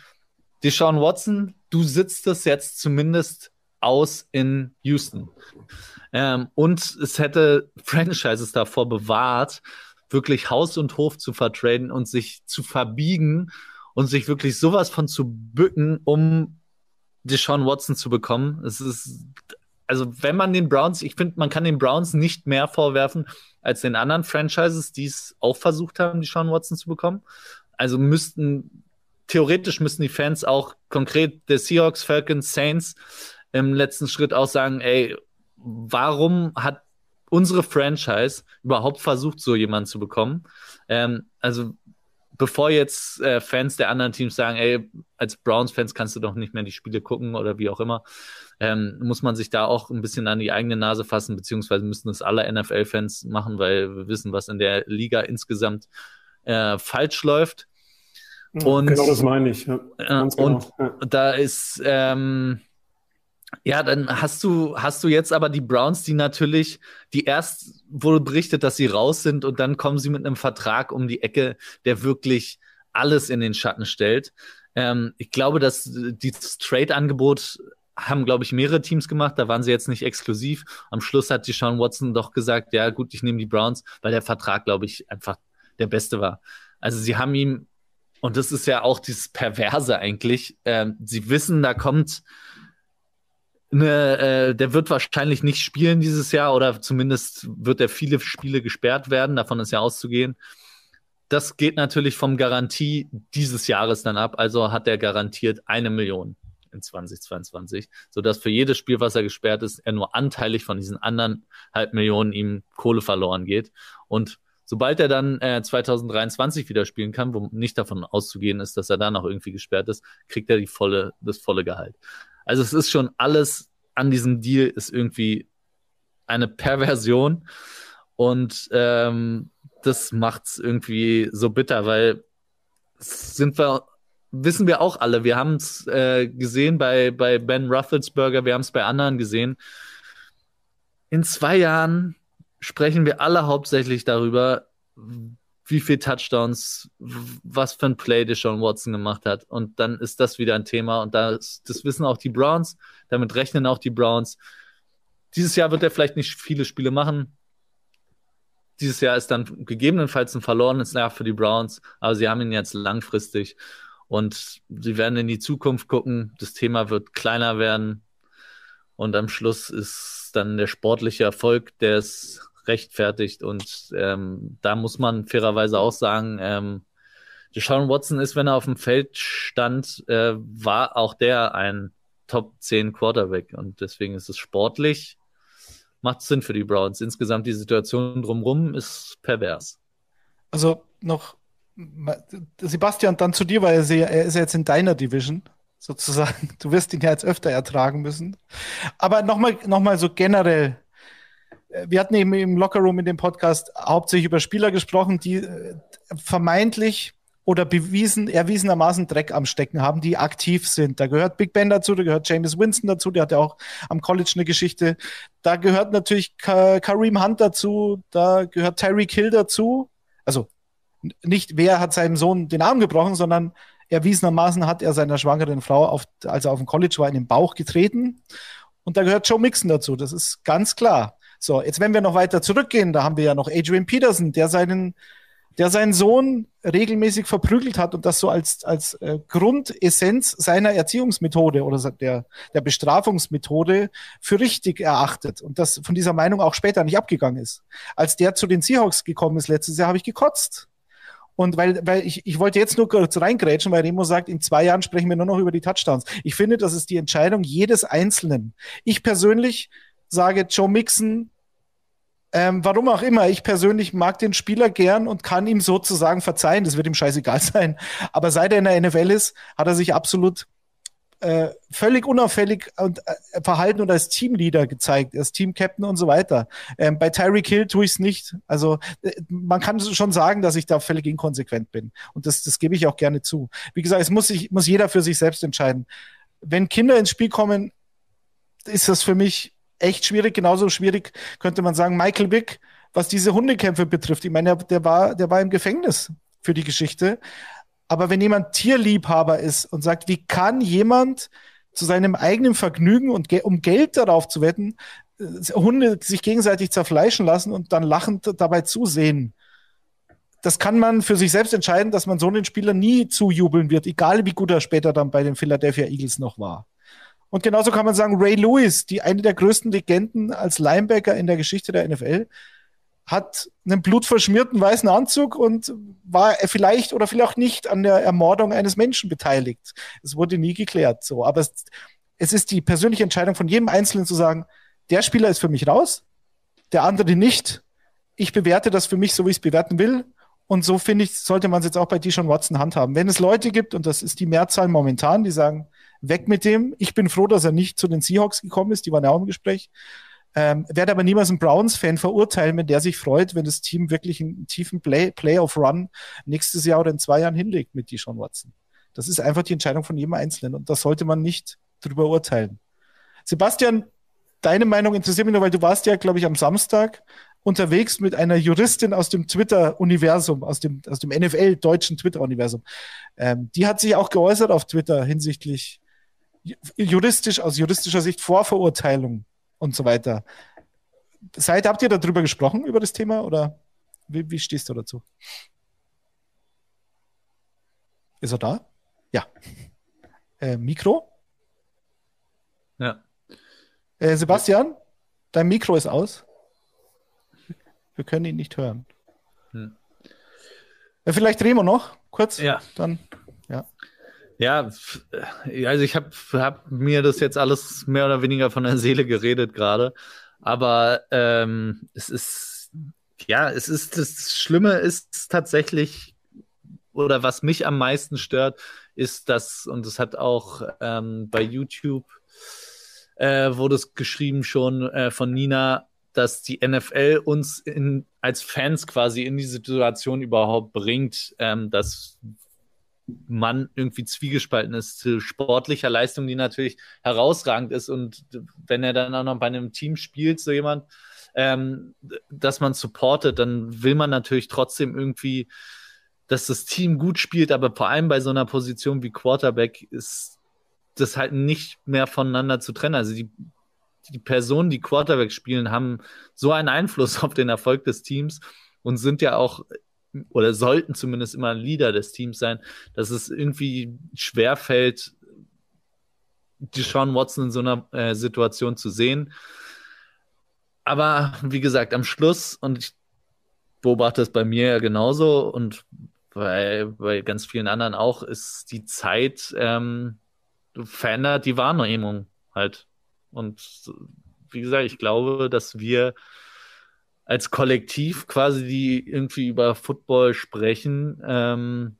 Deshaun Watson, du sitzt es jetzt zumindest aus in Houston. Ähm, und es hätte Franchises davor bewahrt, wirklich Haus und Hof zu vertraden und sich zu verbiegen und sich wirklich sowas von zu bücken, um Deshaun Watson zu bekommen. Es ist, also wenn man den Browns, ich finde, man kann den Browns nicht mehr vorwerfen, als den anderen Franchises, die es auch versucht haben, die Sean Watson zu bekommen. Also müssten, theoretisch müssten die Fans auch konkret der Seahawks, Falcons, Saints im letzten Schritt auch sagen, ey, warum hat unsere Franchise überhaupt versucht, so jemanden zu bekommen? Ähm, also bevor jetzt äh, Fans der anderen Teams sagen, ey, als Browns-Fans kannst du doch nicht mehr die Spiele gucken oder wie auch immer, ähm, muss man sich da auch ein bisschen an die eigene Nase fassen, beziehungsweise müssen das alle NFL-Fans machen, weil wir wissen, was in der Liga insgesamt äh, falsch läuft. Und, genau das meine ich. Ja, genau. Und ja. da ist, ähm, ja, dann hast du, hast du jetzt aber die Browns, die natürlich, die erst wurde berichtet, dass sie raus sind und dann kommen sie mit einem Vertrag um die Ecke, der wirklich alles in den Schatten stellt. Ähm, ich glaube, dass dieses Trade-Angebot haben, glaube ich, mehrere Teams gemacht. Da waren sie jetzt nicht exklusiv. Am Schluss hat die Sean Watson doch gesagt, ja gut, ich nehme die Browns, weil der Vertrag, glaube ich, einfach der beste war. Also sie haben ihm, und das ist ja auch dieses Perverse eigentlich, ähm, sie wissen, da kommt eine, äh, der wird wahrscheinlich nicht spielen dieses Jahr oder zumindest wird er viele Spiele gesperrt werden, davon ist ja auszugehen. Das geht natürlich vom Garantie dieses Jahres dann ab, also hat er garantiert eine Million in 2022, sodass für jedes Spiel, was er gesperrt ist, er nur anteilig von diesen anderen halb Millionen ihm Kohle verloren geht. Und sobald er dann äh, 2023 wieder spielen kann, wo nicht davon auszugehen ist, dass er da noch irgendwie gesperrt ist, kriegt er die volle, das volle Gehalt. Also es ist schon alles an diesem Deal ist irgendwie eine Perversion und ähm, das macht's irgendwie so bitter, weil sind wir wissen wir auch alle. Wir haben es äh, gesehen bei, bei Ben Rufflesberger, wir haben es bei anderen gesehen. In zwei Jahren sprechen wir alle hauptsächlich darüber, wie viel Touchdowns, was für ein Play Deshaun Watson gemacht hat. Und dann ist das wieder ein Thema. Und das, das wissen auch die Browns. Damit rechnen auch die Browns. Dieses Jahr wird er vielleicht nicht viele Spiele machen. Dieses Jahr ist dann gegebenenfalls ein verlorenes Jahr für die Browns, aber sie haben ihn jetzt langfristig. Und sie werden in die Zukunft gucken. Das Thema wird kleiner werden. Und am Schluss ist dann der sportliche Erfolg, der es rechtfertigt. Und ähm, da muss man fairerweise auch sagen, ähm, Deshaun Watson ist, wenn er auf dem Feld stand, äh, war auch der ein Top 10 Quarterback. Und deswegen ist es sportlich, macht Sinn für die Browns. Insgesamt die Situation drumherum ist pervers. Also noch Sebastian, dann zu dir, weil er ist jetzt in deiner Division sozusagen. Du wirst ihn ja jetzt öfter ertragen müssen. Aber nochmal noch mal so generell. Wir hatten eben im Lockerroom in dem Podcast hauptsächlich über Spieler gesprochen, die äh, vermeintlich oder bewiesen, erwiesenermaßen Dreck am Stecken haben, die aktiv sind. Da gehört Big Ben dazu, da gehört James Winston dazu, der hat ja auch am College eine Geschichte. Da gehört natürlich Kareem Hunt dazu, da gehört Tyreek Hill dazu. Also nicht wer hat seinem Sohn den Arm gebrochen, sondern Erwiesenermaßen hat er seiner schwangeren Frau, auf, als er auf dem College war, in den Bauch getreten. Und da gehört Joe Mixon dazu, das ist ganz klar. So, jetzt wenn wir noch weiter zurückgehen, da haben wir ja noch Adrian Peterson, der seinen, der seinen Sohn regelmäßig verprügelt hat und das so als, als äh, Grundessenz seiner Erziehungsmethode oder der, der Bestrafungsmethode für richtig erachtet und das von dieser Meinung auch später nicht abgegangen ist. Als der zu den Seahawks gekommen ist letztes Jahr, habe ich gekotzt. Und weil, weil ich, ich wollte jetzt nur kurz reingrätschen, weil Remo sagt, in zwei Jahren sprechen wir nur noch über die Touchdowns. Ich finde, das ist die Entscheidung jedes Einzelnen. Ich persönlich sage Joe Mixon, ähm, warum auch immer, ich persönlich mag den Spieler gern und kann ihm sozusagen verzeihen. Das wird ihm scheißegal [LAUGHS] sein. Aber seit er in der NFL ist, hat er sich absolut äh, völlig unauffällig und äh, verhalten und als Teamleader gezeigt, als Teamcaptain und so weiter. Ähm, bei Tyreek Hill tue ich es nicht. Also äh, man kann schon sagen, dass ich da völlig inkonsequent bin. Und das, das gebe ich auch gerne zu. Wie gesagt, es muss, sich, muss jeder für sich selbst entscheiden. Wenn Kinder ins Spiel kommen, ist das für mich echt schwierig. Genauso schwierig könnte man sagen, Michael Wick, was diese Hundekämpfe betrifft. Ich meine, der, war, der war im Gefängnis für die Geschichte. Aber wenn jemand Tierliebhaber ist und sagt, wie kann jemand zu seinem eigenen Vergnügen und ge um Geld darauf zu wetten, äh, Hunde sich gegenseitig zerfleischen lassen und dann lachend dabei zusehen. Das kann man für sich selbst entscheiden, dass man so einen Spieler nie zujubeln wird, egal wie gut er später dann bei den Philadelphia Eagles noch war. Und genauso kann man sagen, Ray Lewis, die eine der größten Legenden als Linebacker in der Geschichte der NFL, hat einen blutverschmierten weißen Anzug und war vielleicht oder vielleicht auch nicht an der Ermordung eines Menschen beteiligt. Es wurde nie geklärt, so. Aber es, es ist die persönliche Entscheidung von jedem Einzelnen zu sagen, der Spieler ist für mich raus, der andere nicht. Ich bewerte das für mich so, wie ich es bewerten will. Und so finde ich, sollte man es jetzt auch bei Deshaun Watson handhaben. Wenn es Leute gibt, und das ist die Mehrzahl momentan, die sagen, weg mit dem. Ich bin froh, dass er nicht zu den Seahawks gekommen ist, die waren ja auch im Gespräch. Ähm, werde aber niemals einen Browns-Fan verurteilen, wenn der sich freut, wenn das Team wirklich einen tiefen Play Playoff-Run nächstes Jahr oder in zwei Jahren hinlegt mit Deshaun Watson. Das ist einfach die Entscheidung von jedem Einzelnen und da sollte man nicht drüber urteilen. Sebastian, deine Meinung interessiert mich nur, weil du warst ja, glaube ich, am Samstag unterwegs mit einer Juristin aus dem Twitter-Universum, aus dem, aus dem NFL-deutschen Twitter-Universum. Ähm, die hat sich auch geäußert auf Twitter hinsichtlich juristisch, aus juristischer Sicht Vorverurteilung und so weiter. Seid, habt ihr darüber gesprochen, über das Thema, oder wie, wie stehst du dazu? Ist er da? Ja. Äh, Mikro? Ja. Äh, Sebastian, dein Mikro ist aus. Wir können ihn nicht hören. Hm. Äh, vielleicht Remo noch, kurz. Ja. Dann, ja. Ja, äh, also ich habe hab mir das jetzt alles mehr oder weniger von der Seele geredet gerade. Aber ähm, es ist, ja, es ist, das Schlimme ist tatsächlich, oder was mich am meisten stört, ist das, und das hat auch ähm, bei YouTube äh, wurde es geschrieben schon äh, von Nina, dass die NFL uns in, als Fans quasi in die Situation überhaupt bringt, ähm, dass man irgendwie zwiegespalten ist zu sportlicher Leistung, die natürlich herausragend ist. Und wenn er dann auch noch bei einem Team spielt, so jemand, ähm, dass man supportet, dann will man natürlich trotzdem irgendwie, dass das Team gut spielt, aber vor allem bei so einer Position wie Quarterback ist das halt nicht mehr voneinander zu trennen. Also die, die Personen, die Quarterback spielen, haben so einen Einfluss [LAUGHS] auf den Erfolg des Teams und sind ja auch oder sollten zumindest immer Leader des Teams sein, dass es irgendwie schwerfällt, Sean Watson in so einer äh, Situation zu sehen. Aber wie gesagt, am Schluss, und ich beobachte es bei mir ja genauso und bei, bei ganz vielen anderen auch, ist die Zeit ähm, verändert die Wahrnehmung halt. Und wie gesagt, ich glaube, dass wir als Kollektiv quasi, die irgendwie über Football sprechen, ähm,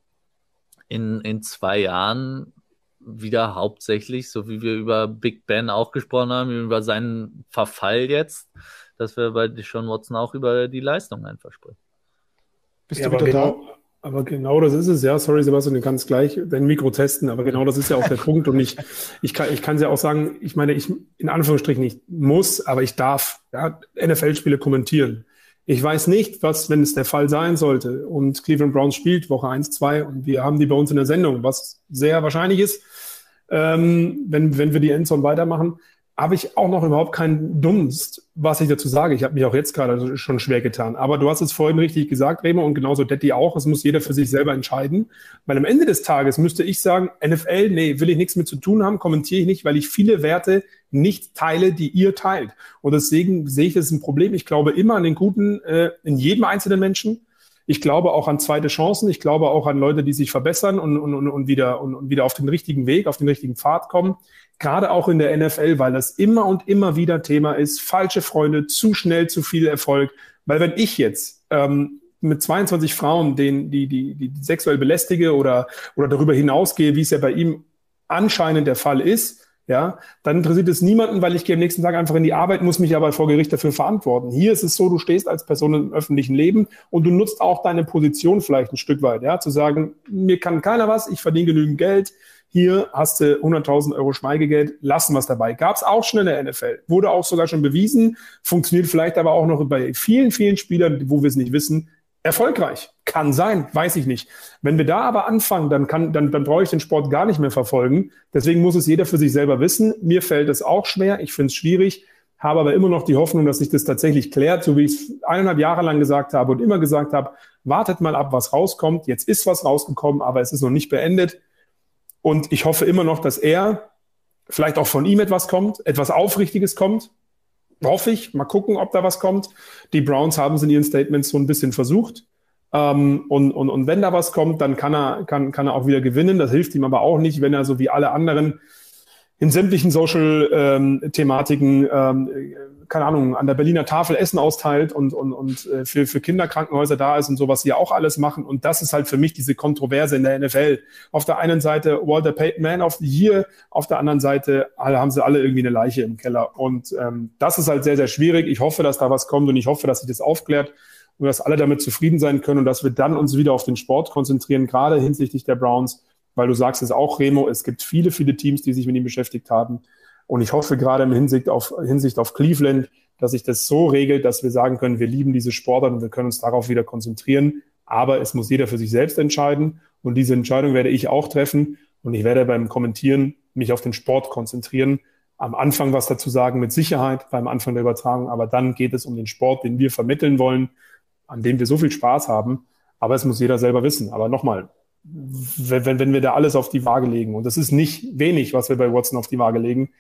in, in zwei Jahren wieder hauptsächlich, so wie wir über Big Ben auch gesprochen haben, über seinen Verfall jetzt, dass wir bei Sean Watson auch über die Leistung einfach sprechen. Bist ja, du wieder genau, da? Aber genau das ist es, ja. Sorry, Sebastian, du kannst gleich dein Mikro testen, aber genau das ist ja auch der [LAUGHS] Punkt. Und ich, ich kann, ich kann ja auch sagen, ich meine, ich, in Anführungsstrichen, ich muss, aber ich darf, ja, NFL-Spiele kommentieren. Ich weiß nicht, was, wenn es der Fall sein sollte und Cleveland Browns spielt Woche 1, 2 und wir haben die bei uns in der Sendung, was sehr wahrscheinlich ist, ähm, wenn, wenn wir die Endzone weitermachen, habe ich auch noch überhaupt keinen Dunst, was ich dazu sage. Ich habe mich auch jetzt gerade schon schwer getan. Aber du hast es vorhin richtig gesagt, Remo, und genauso Detti auch. Es muss jeder für sich selber entscheiden. Weil am Ende des Tages müsste ich sagen, NFL, nee, will ich nichts mit zu tun haben, kommentiere ich nicht, weil ich viele Werte nicht teile, die ihr teilt. Und deswegen sehe ich das ein Problem. Ich glaube immer an den Guten äh, in jedem einzelnen Menschen. Ich glaube auch an zweite Chancen. Ich glaube auch an Leute, die sich verbessern und, und, und, wieder, und, und wieder auf den richtigen Weg, auf den richtigen Pfad kommen gerade auch in der NFL, weil das immer und immer wieder Thema ist, falsche Freunde, zu schnell, zu viel Erfolg. Weil wenn ich jetzt ähm, mit 22 Frauen, den, die, die, die sexuell belästige oder, oder darüber hinausgehe, wie es ja bei ihm anscheinend der Fall ist, ja, dann interessiert es niemanden, weil ich gehe am nächsten Tag einfach in die Arbeit, muss mich aber vor Gericht dafür verantworten. Hier ist es so, du stehst als Person im öffentlichen Leben und du nutzt auch deine Position vielleicht ein Stück weit, ja, zu sagen, mir kann keiner was, ich verdiene genügend Geld, hier hast du 100.000 Euro Schweigegeld, lassen es dabei. Gab es auch schon in der NFL, wurde auch sogar schon bewiesen, funktioniert vielleicht aber auch noch bei vielen, vielen Spielern, wo wir es nicht wissen, erfolgreich. Kann sein, weiß ich nicht. Wenn wir da aber anfangen, dann, kann, dann, dann brauche ich den Sport gar nicht mehr verfolgen. Deswegen muss es jeder für sich selber wissen. Mir fällt es auch schwer, ich finde es schwierig, habe aber immer noch die Hoffnung, dass sich das tatsächlich klärt, so wie ich es eineinhalb Jahre lang gesagt habe und immer gesagt habe, wartet mal ab, was rauskommt. Jetzt ist was rausgekommen, aber es ist noch nicht beendet. Und ich hoffe immer noch, dass er, vielleicht auch von ihm etwas kommt, etwas Aufrichtiges kommt. Hoffe ich. Mal gucken, ob da was kommt. Die Browns haben es in ihren Statements so ein bisschen versucht. Ähm, und, und, und wenn da was kommt, dann kann er, kann, kann er auch wieder gewinnen. Das hilft ihm aber auch nicht, wenn er so wie alle anderen in sämtlichen Social-Thematiken, ähm, ähm, keine Ahnung, an der Berliner Tafel Essen austeilt und, und, und äh, für, für Kinderkrankenhäuser da ist und sowas, die ja auch alles machen. Und das ist halt für mich diese Kontroverse in der NFL. Auf der einen Seite Walter Payton Man of the Year, auf der anderen Seite haben sie alle irgendwie eine Leiche im Keller. Und ähm, das ist halt sehr, sehr schwierig. Ich hoffe, dass da was kommt und ich hoffe, dass sich das aufklärt und dass alle damit zufrieden sein können und dass wir dann uns wieder auf den Sport konzentrieren, gerade hinsichtlich der Browns weil du sagst es auch, Remo, es gibt viele, viele Teams, die sich mit ihm beschäftigt haben. Und ich hoffe gerade im Hinsicht auf, Hinsicht auf Cleveland, dass sich das so regelt, dass wir sagen können, wir lieben diese Sportler und wir können uns darauf wieder konzentrieren. Aber es muss jeder für sich selbst entscheiden. Und diese Entscheidung werde ich auch treffen. Und ich werde beim Kommentieren mich auf den Sport konzentrieren. Am Anfang was dazu sagen, mit Sicherheit beim Anfang der Übertragung. Aber dann geht es um den Sport, den wir vermitteln wollen, an dem wir so viel Spaß haben. Aber es muss jeder selber wissen. Aber nochmal, wenn, wenn wir da alles auf die Waage legen, und das ist nicht wenig, was wir bei Watson auf die Waage legen,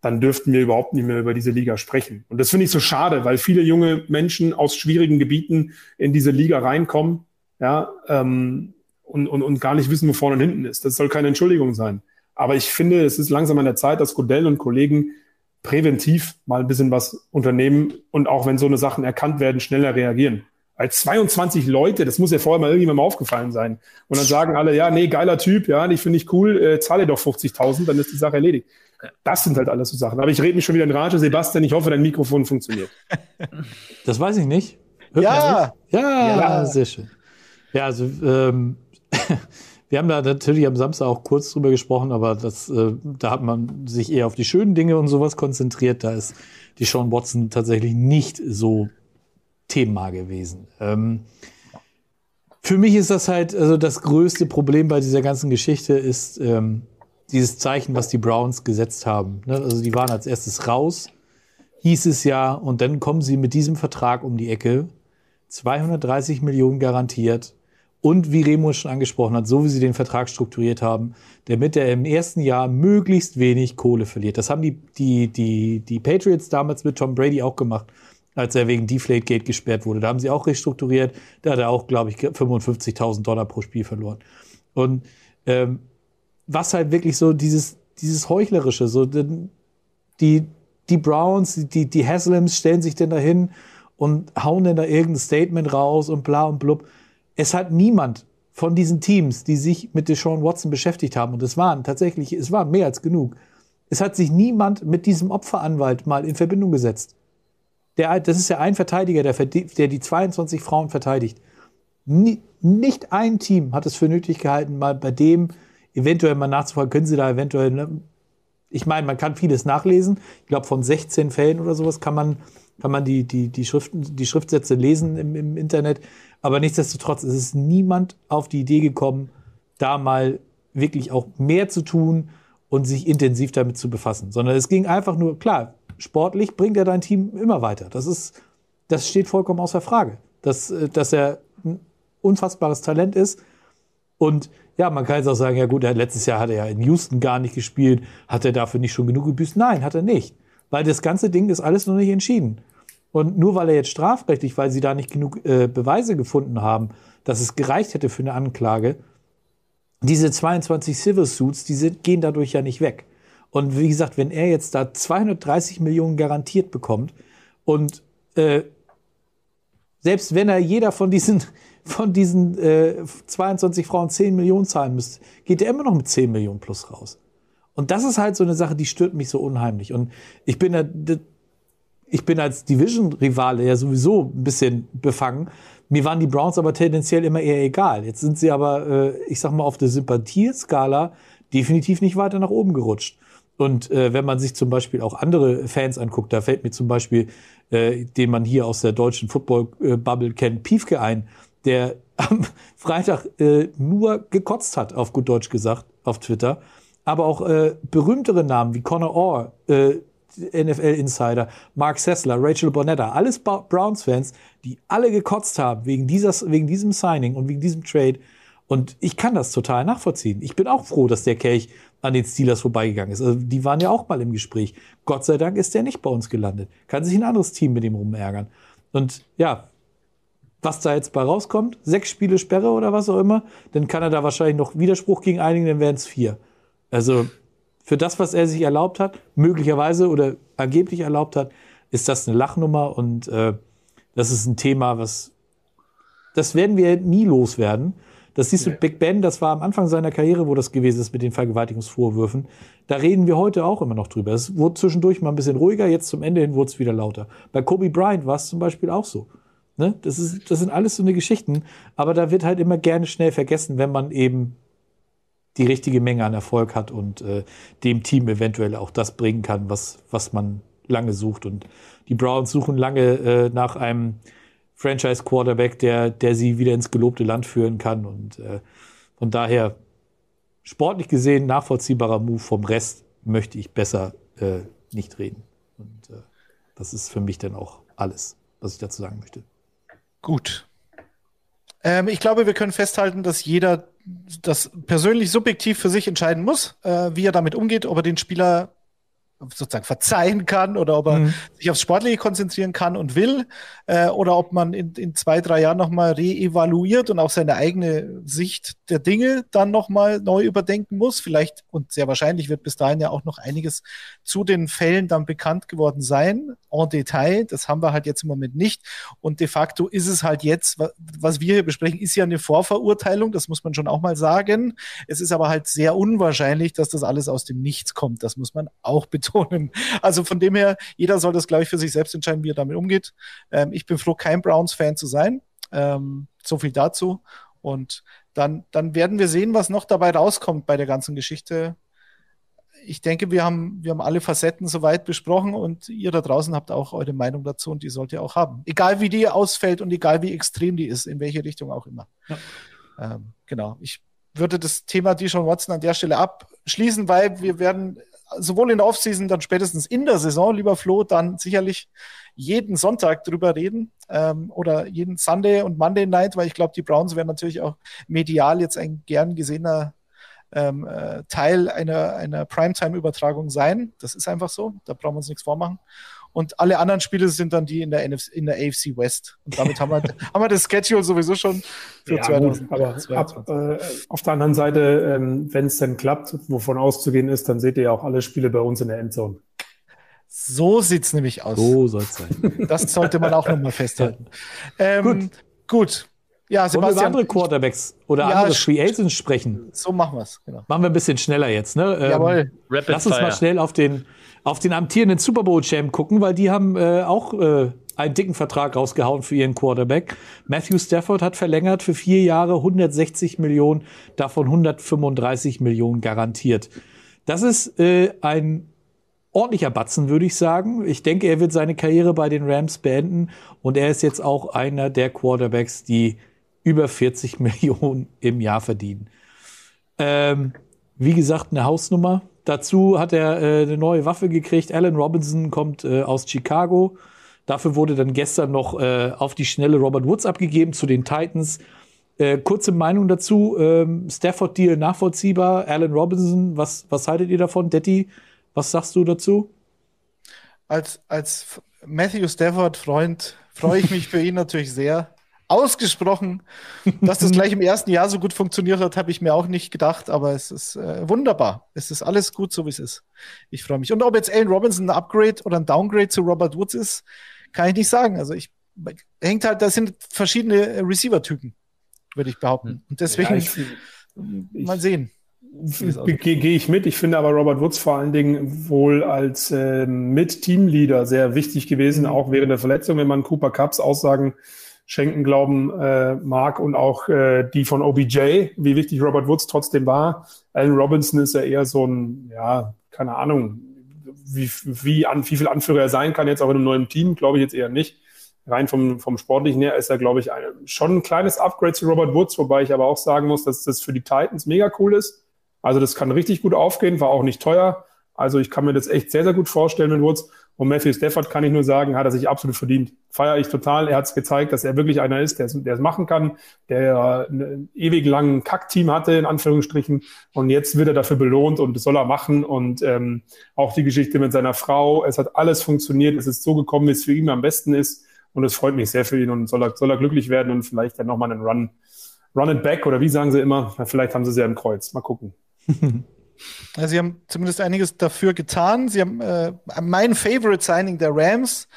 dann dürften wir überhaupt nicht mehr über diese Liga sprechen. Und das finde ich so schade, weil viele junge Menschen aus schwierigen Gebieten in diese Liga reinkommen, ja, ähm, und, und, und gar nicht wissen, wo vorne und hinten ist. Das soll keine Entschuldigung sein. Aber ich finde, es ist langsam an der Zeit, dass Godell und Kollegen präventiv mal ein bisschen was unternehmen und auch wenn so eine Sachen erkannt werden, schneller reagieren als 22 Leute, das muss ja vorher mal irgendjemandem aufgefallen sein. Und dann sagen alle, ja, nee, geiler Typ, ja, die finde ich cool, äh, zahle doch 50.000, dann ist die Sache erledigt. Das sind halt alles so Sachen. Aber ich rede mich schon wieder in Rage. Sebastian, ich hoffe, dein Mikrofon funktioniert. [LAUGHS] Das weiß ich nicht. Hört ja. Nicht? ja. Ja, sehr schön. Ja, also ähm, [LAUGHS] wir haben da natürlich am Samstag auch kurz drüber gesprochen, aber das, äh, da hat man sich eher auf die schönen Dinge und sowas konzentriert. Da ist die Sean Watson tatsächlich nicht so Thema gewesen. Ähm, für mich ist das halt, also das größte Problem bei dieser ganzen Geschichte ist ähm, dieses Zeichen, was die Browns gesetzt haben. Ne? Also die waren als erstes raus, hieß es ja, und dann kommen sie mit diesem Vertrag um die Ecke. 230 Millionen garantiert. Und wie Remo schon angesprochen hat, so wie sie den Vertrag strukturiert haben, damit er im ersten Jahr möglichst wenig Kohle verliert. Das haben die, die, die, die Patriots damals mit Tom Brady auch gemacht als er wegen Deflategate gesperrt wurde. Da haben sie auch restrukturiert. Da hat er auch, glaube ich, 55.000 Dollar pro Spiel verloren. Und ähm, was halt wirklich so dieses, dieses Heuchlerische, so die, die Browns, die, die Haslams stellen sich denn dahin und hauen denn da irgendein Statement raus und bla und blub. Es hat niemand von diesen Teams, die sich mit Deshaun Watson beschäftigt haben, und es waren tatsächlich, es waren mehr als genug, es hat sich niemand mit diesem Opferanwalt mal in Verbindung gesetzt. Der, das ist ja ein Verteidiger, der, der die 22 Frauen verteidigt. Nie, nicht ein Team hat es für nötig gehalten, mal bei dem eventuell mal nachzufragen, können Sie da eventuell ne, ich meine, man kann vieles nachlesen. Ich glaube, von 16 Fällen oder sowas kann man, kann man die, die, die, Schriften, die Schriftsätze lesen im, im Internet. Aber nichtsdestotrotz ist es niemand auf die Idee gekommen, da mal wirklich auch mehr zu tun und sich intensiv damit zu befassen. Sondern es ging einfach nur, klar, sportlich bringt er dein Team immer weiter. Das ist, das steht vollkommen außer Frage. Dass, äh, dass er ein unfassbares Talent ist. Und ja, man kann jetzt auch sagen, ja gut, letztes Jahr hat er ja in Houston gar nicht gespielt, hat er dafür nicht schon genug gebüßt? Nein, hat er nicht. Weil das ganze Ding ist alles noch nicht entschieden. Und nur weil er jetzt strafrechtlich, weil sie da nicht genug äh, Beweise gefunden haben, dass es gereicht hätte für eine Anklage, diese 22 Civil Suits, die sind, gehen dadurch ja nicht weg. Und wie gesagt, wenn er jetzt da 230 Millionen garantiert bekommt und äh, selbst wenn er jeder von diesen, [LAUGHS] von diesen äh, 22 Frauen 10 Millionen zahlen müsste, geht er immer noch mit 10 Millionen plus raus. Und das ist halt so eine Sache, die stört mich so unheimlich. Und ich bin, ich bin als Division-Rivale ja sowieso ein bisschen befangen. Mir waren die Browns aber tendenziell immer eher egal. Jetzt sind sie aber, äh, ich sag mal, auf der Sympathieskala definitiv nicht weiter nach oben gerutscht. Und äh, wenn man sich zum Beispiel auch andere Fans anguckt, da fällt mir zum Beispiel, äh, den man hier aus der deutschen Football-Bubble kennt, Piefke ein, der [LAUGHS] am Freitag äh, nur gekotzt hat, auf gut Deutsch gesagt, auf Twitter. Aber auch äh, berühmtere Namen wie Connor Orr, äh, NFL-Insider, Mark Sessler, Rachel Bonetta, alles Browns-Fans, die alle gekotzt haben wegen, dieses, wegen diesem Signing und wegen diesem Trade. Und ich kann das total nachvollziehen. Ich bin auch froh, dass der Kelch an den Steelers vorbeigegangen ist. Also die waren ja auch mal im Gespräch. Gott sei Dank ist der nicht bei uns gelandet. Kann sich ein anderes Team mit ihm rumärgern. Und ja, was da jetzt bei rauskommt, sechs Spiele Sperre oder was auch immer, dann kann er da wahrscheinlich noch Widerspruch gegen einigen, dann wären es vier. Also für das, was er sich erlaubt hat, möglicherweise oder angeblich erlaubt hat, ist das eine Lachnummer und äh, das ist ein Thema, was das werden wir nie loswerden. Das siehst du, nee. Big Ben, das war am Anfang seiner Karriere, wo das gewesen ist mit den Vergewaltigungsvorwürfen. Da reden wir heute auch immer noch drüber. Es wurde zwischendurch mal ein bisschen ruhiger, jetzt zum Ende hin wurde es wieder lauter. Bei Kobe Bryant war es zum Beispiel auch so. Ne? Das, ist, das sind alles so eine Geschichten, aber da wird halt immer gerne schnell vergessen, wenn man eben die richtige Menge an Erfolg hat und äh, dem Team eventuell auch das bringen kann, was, was man lange sucht. Und die Browns suchen lange äh, nach einem Franchise-Quarterback, der, der sie wieder ins gelobte Land führen kann. Und äh, von daher sportlich gesehen nachvollziehbarer Move. Vom Rest möchte ich besser äh, nicht reden. Und äh, das ist für mich dann auch alles, was ich dazu sagen möchte. Gut. Ähm, ich glaube, wir können festhalten, dass jeder das persönlich subjektiv für sich entscheiden muss, äh, wie er damit umgeht, ob er den Spieler sozusagen verzeihen kann oder ob er mhm. sich aufs Sportliche konzentrieren kann und will äh, oder ob man in, in zwei, drei Jahren nochmal reevaluiert und auch seine eigene Sicht der Dinge dann nochmal neu überdenken muss. Vielleicht und sehr wahrscheinlich wird bis dahin ja auch noch einiges zu den Fällen dann bekannt geworden sein, en Detail. Das haben wir halt jetzt im Moment nicht. Und de facto ist es halt jetzt, was wir hier besprechen, ist ja eine Vorverurteilung, das muss man schon auch mal sagen. Es ist aber halt sehr unwahrscheinlich, dass das alles aus dem Nichts kommt. Das muss man auch betonen. Also von dem her, jeder soll das, glaube ich, für sich selbst entscheiden, wie er damit umgeht. Ähm, ich bin froh, kein Browns-Fan zu sein. Ähm, so viel dazu. Und dann, dann werden wir sehen, was noch dabei rauskommt bei der ganzen Geschichte. Ich denke, wir haben, wir haben alle Facetten soweit besprochen und ihr da draußen habt auch eure Meinung dazu und die sollt ihr auch haben. Egal wie die ausfällt und egal wie extrem die ist, in welche Richtung auch immer. Ja. Ähm, genau. Ich würde das Thema Deshaun Watson an der Stelle abschließen, weil wir werden sowohl in der Offseason, dann spätestens in der Saison, lieber Flo, dann sicherlich jeden Sonntag drüber reden ähm, oder jeden Sunday und Monday Night, weil ich glaube, die Browns werden natürlich auch medial jetzt ein gern gesehener ähm, äh, Teil einer, einer Primetime-Übertragung sein. Das ist einfach so, da brauchen wir uns nichts vormachen. Und alle anderen Spiele sind dann die in der, NFC, in der AFC West. Und damit haben wir, [LAUGHS] haben wir das Schedule sowieso schon für ja, 2022. Ab, äh, auf der anderen Seite, ähm, wenn es denn klappt, wovon auszugehen ist, dann seht ihr ja auch alle Spiele bei uns in der Endzone. So sieht's nämlich aus. So soll es sein. [LAUGHS] Das sollte man auch nochmal festhalten. Ähm, gut. gut. Ja, Sebastian. Wollen wir über andere Quarterbacks oder ja, andere Free Agents sprechen? So machen wir es. Genau. Machen wir ein bisschen schneller jetzt. Ne? Ähm, Jawohl. Rapid lass uns mal schnell auf den, auf den amtierenden Super Bowl-Champ gucken, weil die haben äh, auch äh, einen dicken Vertrag rausgehauen für ihren Quarterback. Matthew Stafford hat verlängert für vier Jahre 160 Millionen, davon 135 Millionen garantiert. Das ist äh, ein ordentlicher Batzen, würde ich sagen. Ich denke, er wird seine Karriere bei den Rams beenden und er ist jetzt auch einer der Quarterbacks, die über 40 [LAUGHS] Millionen im Jahr verdienen. Ähm, wie gesagt, eine Hausnummer. Dazu hat er äh, eine neue Waffe gekriegt. Alan Robinson kommt äh, aus Chicago. Dafür wurde dann gestern noch äh, auf die schnelle Robert Woods abgegeben zu den Titans. Äh, kurze Meinung dazu. Ähm, Stafford-Deal nachvollziehbar. Alan Robinson, was, was haltet ihr davon? Detti, was sagst du dazu? Als, als Matthew Stafford-Freund freue ich mich für ihn natürlich sehr ausgesprochen. Dass das [LAUGHS] gleich im ersten Jahr so gut funktioniert hat, habe ich mir auch nicht gedacht, aber es ist äh, wunderbar. Es ist alles gut, so wie es ist. Ich freue mich. Und ob jetzt Allen Robinson ein Upgrade oder ein Downgrade zu Robert Woods ist, kann ich nicht sagen. Also ich hängt halt, da sind verschiedene Receiver-Typen, würde ich behaupten. Hm. Und deswegen ja, ich, mal sehen. Gehe ich mit. Ich finde aber Robert Woods vor allen Dingen wohl als äh, Mit-Teamleader sehr wichtig gewesen, mhm. auch während der Verletzung, wenn man Cooper Cups Aussagen schenken glauben äh, mag und auch äh, die von OBJ, wie wichtig Robert Woods trotzdem war. Allen Robinson ist ja eher so ein, ja, keine Ahnung, wie, wie, an, wie viel Anführer er sein kann, jetzt auch in einem neuen Team, glaube ich jetzt eher nicht. Rein vom, vom Sportlichen her ist er, glaube ich, ein, schon ein kleines Upgrade zu Robert Woods, wobei ich aber auch sagen muss, dass das für die Titans mega cool ist. Also das kann richtig gut aufgehen, war auch nicht teuer. Also ich kann mir das echt sehr, sehr gut vorstellen mit Woods. Und Matthew Stafford kann ich nur sagen, hat er sich absolut verdient. Feiere ich total. Er hat es gezeigt, dass er wirklich einer ist, der es machen kann, der einen ewig langen Kackteam hatte, in Anführungsstrichen. Und jetzt wird er dafür belohnt und das soll er machen. Und ähm, auch die Geschichte mit seiner Frau. Es hat alles funktioniert. Es ist so gekommen, wie es für ihn am besten ist. Und es freut mich sehr für ihn und soll er, soll er glücklich werden und vielleicht dann nochmal einen Run, Run it back oder wie sagen sie immer? Vielleicht haben sie es ja im Kreuz. Mal gucken. [LAUGHS] Also sie haben zumindest einiges dafür getan. Sie haben äh, mein Favorite Signing der Rams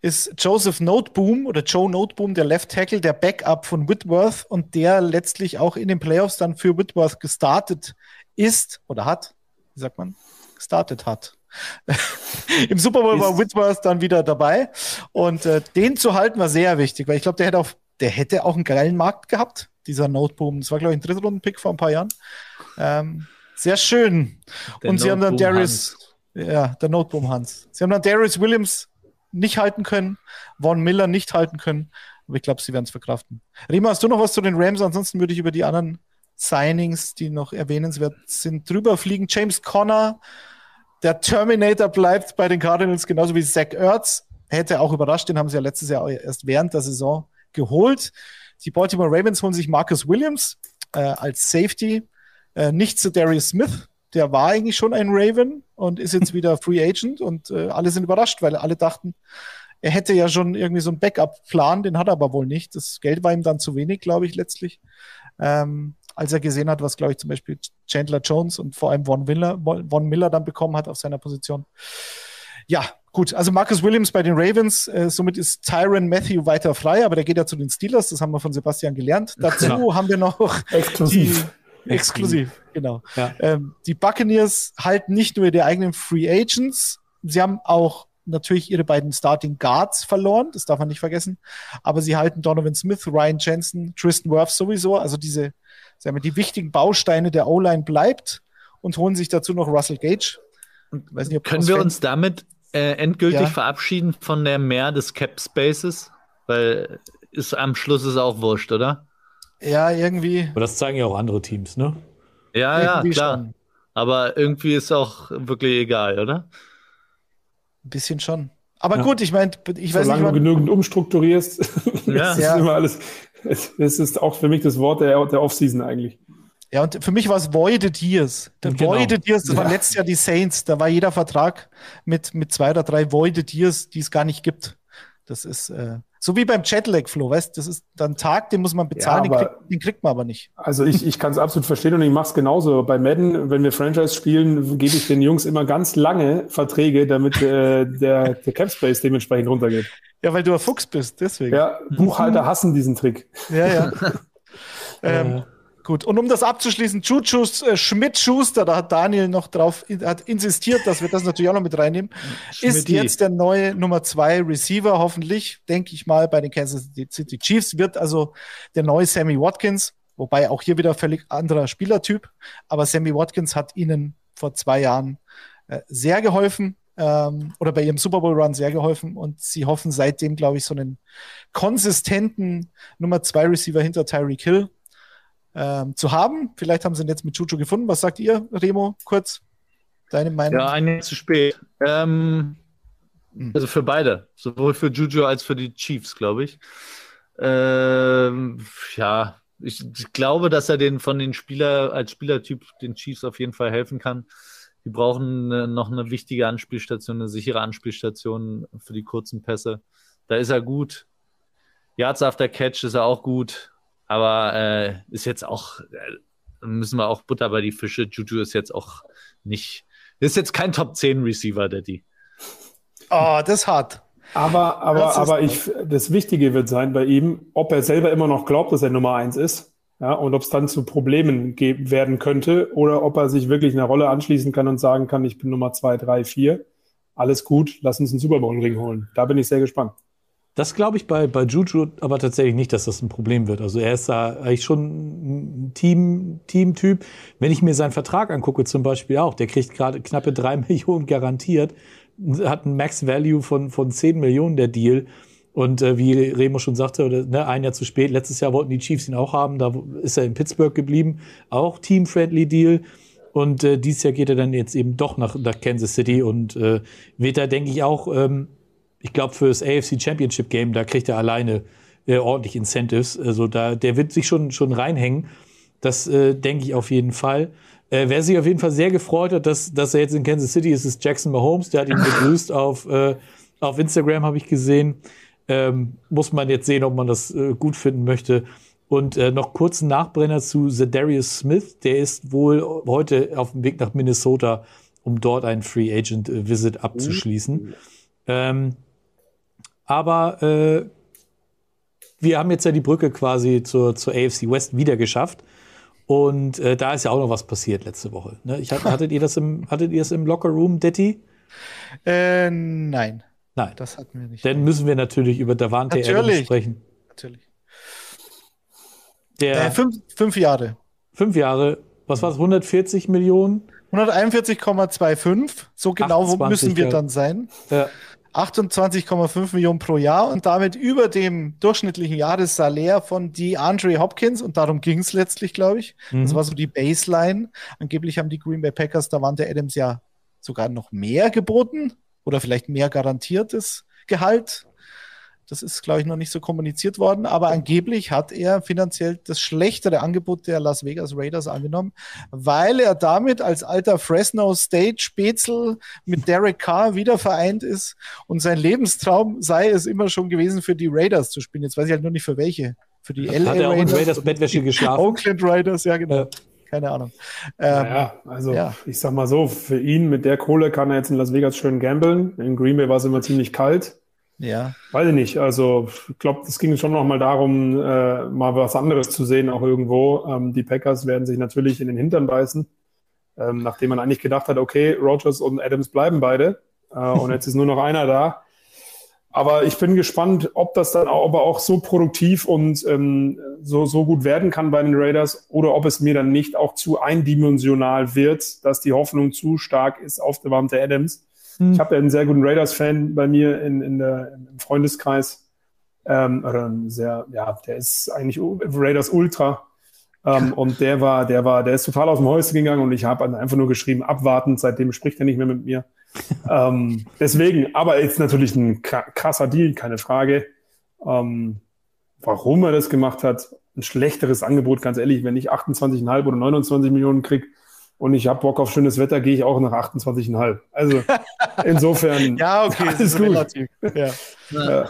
ist Joseph Noteboom oder Joe Noteboom, der Left Tackle, der Backup von Whitworth und der letztlich auch in den Playoffs dann für Whitworth gestartet ist oder hat, wie sagt man, gestartet hat. [LAUGHS] Im Super Bowl war Whitworth dann wieder dabei und äh, den zu halten war sehr wichtig, weil ich glaube, der hätte auch, der hätte auch einen geilen Markt gehabt, dieser Noteboom. Das war glaube ich ein Drittrunden-Pick vor ein paar Jahren. Ähm, sehr schön. Der und sie haben dann Darius, ja, der Noteboom Hans. Sie haben dann Darius Williams nicht halten können, Von Miller nicht halten können. Aber ich glaube, sie werden es verkraften. Rima, hast du noch was zu den Rams? Ansonsten würde ich über die anderen Signings, die noch erwähnenswert sind, drüber fliegen. James Conner, der Terminator bleibt bei den Cardinals genauso wie Zach Ertz. Hätte auch überrascht, den haben sie ja letztes Jahr erst während der Saison geholt. Die Baltimore Ravens holen sich Marcus Williams äh, als Safety. Äh, nicht zu Darius Smith, der war eigentlich schon ein Raven und ist jetzt [LAUGHS] wieder Free Agent und äh, alle sind überrascht, weil alle dachten, er hätte ja schon irgendwie so einen Backup-Plan, den hat er aber wohl nicht. Das Geld war ihm dann zu wenig, glaube ich, letztlich. Ähm, als er gesehen hat, was, glaube ich, zum Beispiel Chandler Jones und vor allem Von Miller, Von Miller dann bekommen hat auf seiner Position. Ja, gut. Also Marcus Williams bei den Ravens. Äh, somit ist Tyron Matthew weiter frei, aber der geht ja zu den Steelers. Das haben wir von Sebastian gelernt. Dazu ja. haben wir noch Exklusiv. [LAUGHS] Exklusiv, genau. Ja. Ähm, die Buccaneers halten nicht nur ihre eigenen Free Agents, sie haben auch natürlich ihre beiden Starting Guards verloren, das darf man nicht vergessen, aber sie halten Donovan Smith, Ryan Jensen, Tristan Wirth sowieso, also diese, sagen wir, die wichtigen Bausteine der O-Line bleibt und holen sich dazu noch Russell Gage. Nicht, ob Können wir uns damit äh, endgültig ja. verabschieden von der Mehr des Cap Spaces? Weil ist am Schluss ist auch wurscht, oder? Ja, irgendwie. Aber das zeigen ja auch andere Teams, ne? Ja, ja, klar. Schon. Aber irgendwie ist auch wirklich egal, oder? Ein bisschen schon. Aber ja. gut, ich meine, ich weiß Solange nicht. du genügend umstrukturierst, [LAUGHS] ja. ist immer alles. Es ist auch für mich das Wort der, der Offseason eigentlich. Ja, und für mich war es Voided Years. Der genau. Voided Years, das ja. war letztes Jahr die Saints. Da war jeder Vertrag mit, mit zwei oder drei Voided Years, die es gar nicht gibt. Das ist, äh, so wie beim Chatlag, Flo, weißt das ist dann Tag, den muss man bezahlen, ja, den, kriegt, den, kriegt, man aber nicht. Also ich, ich kann es absolut verstehen und ich mache es genauso. Bei Madden, wenn wir Franchise spielen, gebe ich den Jungs immer ganz lange Verträge, damit äh, der, der Capspace dementsprechend runtergeht. Ja, weil du ein Fuchs bist, deswegen. Ja, Buchhalter hassen diesen Trick. Ja, ja. [LAUGHS] ähm, Gut, und um das abzuschließen, Chuchus äh, Schmidt-Schuster, da hat Daniel noch drauf hat insistiert, dass wir das natürlich auch noch mit reinnehmen, ist jetzt der neue Nummer zwei Receiver, hoffentlich, denke ich mal, bei den Kansas City Chiefs, wird also der neue Sammy Watkins, wobei auch hier wieder völlig anderer Spielertyp, aber Sammy Watkins hat ihnen vor zwei Jahren äh, sehr geholfen ähm, oder bei ihrem Super Bowl Run sehr geholfen und sie hoffen seitdem, glaube ich, so einen konsistenten Nummer zwei Receiver hinter Tyreek Hill ähm, zu haben. Vielleicht haben sie ihn jetzt mit Juju gefunden. Was sagt ihr, Remo? Kurz deine Meinung? Ja, ein Jahr zu spät. Ähm, hm. Also für beide, sowohl für Juju als für die Chiefs, glaube ich. Ähm, ja, ich, ich, glaube, dass er den von den Spieler als Spielertyp den Chiefs auf jeden Fall helfen kann. Die brauchen eine, noch eine wichtige Anspielstation, eine sichere Anspielstation für die kurzen Pässe. Da ist er gut. Yards after Catch ist er auch gut. Aber äh, ist jetzt auch, äh, müssen wir auch Butter bei die Fische. Juju ist jetzt auch nicht, ist jetzt kein Top 10 Receiver, Daddy. Oh, das hat. Aber, aber, aber ich, das Wichtige wird sein bei ihm, ob er selber immer noch glaubt, dass er Nummer eins ist. Ja, und ob es dann zu Problemen geben werden könnte oder ob er sich wirklich einer Rolle anschließen kann und sagen kann, ich bin Nummer zwei, drei, vier. Alles gut, lass uns einen Super Bowl Ring holen. Da bin ich sehr gespannt. Das glaube ich bei, bei Juju aber tatsächlich nicht, dass das ein Problem wird. Also er ist da eigentlich schon ein Team, Team-Typ. Wenn ich mir seinen Vertrag angucke, zum Beispiel auch, der kriegt gerade knappe drei [LAUGHS] Millionen garantiert, hat ein Max-Value von, von 10 Millionen, der Deal. Und äh, wie Remo schon sagte, oder, ne, ein Jahr zu spät, letztes Jahr wollten die Chiefs ihn auch haben, da ist er in Pittsburgh geblieben, auch Team-Friendly Deal. Und äh, dieses Jahr geht er dann jetzt eben doch nach, nach Kansas City und äh, wird da, denke ich, auch ähm, ich glaube, für das AFC Championship Game, da kriegt er alleine äh, ordentlich Incentives. Also da, der wird sich schon, schon reinhängen. Das äh, denke ich auf jeden Fall. Äh, wer sich auf jeden Fall sehr gefreut hat, dass, dass er jetzt in Kansas City ist, ist Jackson Mahomes. Der hat ihn begrüßt [LAUGHS] auf, äh, auf Instagram, habe ich gesehen. Ähm, muss man jetzt sehen, ob man das äh, gut finden möchte. Und äh, noch kurz ein Nachbrenner zu Darius Smith. Der ist wohl heute auf dem Weg nach Minnesota, um dort einen Free Agent äh, Visit abzuschließen. Ähm, aber äh, wir haben jetzt ja die Brücke quasi zur, zur AFC West wieder geschafft. Und äh, da ist ja auch noch was passiert letzte Woche. Ne? Ich, [LAUGHS] hattet, ihr das im, hattet ihr das im Locker Room, Detti? Äh, nein. Nein. Das hatten wir nicht. Dann müssen wir natürlich über Davante Adams sprechen. Natürlich. Der äh, fünf, fünf Jahre. Fünf Jahre. Was war es? 140 Millionen? 141,25. So genau müssen wir dann sein. Ja. 28,5 Millionen pro Jahr und damit über dem durchschnittlichen Jahressalär von DeAndre Hopkins und darum ging es letztlich, glaube ich. Mhm. Das war so die Baseline. Angeblich haben die Green Bay Packers Davante Adams ja sogar noch mehr geboten oder vielleicht mehr garantiertes Gehalt. Das ist, glaube ich, noch nicht so kommuniziert worden, aber angeblich hat er finanziell das schlechtere Angebot der Las Vegas Raiders angenommen, weil er damit als alter Fresno State Spätzl mit Derek Carr wieder vereint ist und sein Lebenstraum sei es immer schon gewesen, für die Raiders zu spielen. Jetzt weiß ich halt nur nicht für welche. Für die LA hat er auch Raiders. Raiders Bettwäsche geschlafen. Oakland Raiders, ja, genau. Ja. Keine Ahnung. Ähm, naja, also ja. ich sag mal so, für ihn mit der Kohle kann er jetzt in Las Vegas schön gamblen. In Green Bay war es immer ziemlich kalt. Ja. Weiß ich nicht. Also ich glaube, es ging schon noch mal darum, äh, mal was anderes zu sehen, auch irgendwo. Ähm, die Packers werden sich natürlich in den Hintern beißen, ähm, nachdem man eigentlich gedacht hat, okay, Rogers und Adams bleiben beide äh, und jetzt ist nur noch einer da. Aber ich bin gespannt, ob das dann auch, aber auch so produktiv und ähm, so, so gut werden kann bei den Raiders oder ob es mir dann nicht auch zu eindimensional wird, dass die Hoffnung zu stark ist auf Devante Adams hm. Ich habe ja einen sehr guten Raiders-Fan bei mir in, in der, im Freundeskreis. Ähm, oder sehr, ja, der ist eigentlich Raiders Ultra. Ähm, [LAUGHS] und der war, der war, der ist total aus dem Häuschen gegangen und ich habe einfach nur geschrieben, abwartend, seitdem spricht er nicht mehr mit mir. [LAUGHS] ähm, deswegen, aber jetzt natürlich ein krasser Deal, keine Frage. Ähm, warum er das gemacht hat, ein schlechteres Angebot, ganz ehrlich, wenn ich 28,5 oder 29 Millionen kriege, und ich habe Bock auf schönes Wetter, gehe ich auch nach 28,5. Also [LAUGHS] insofern. ja, okay, alles gut. Relativ. Ja. Ja.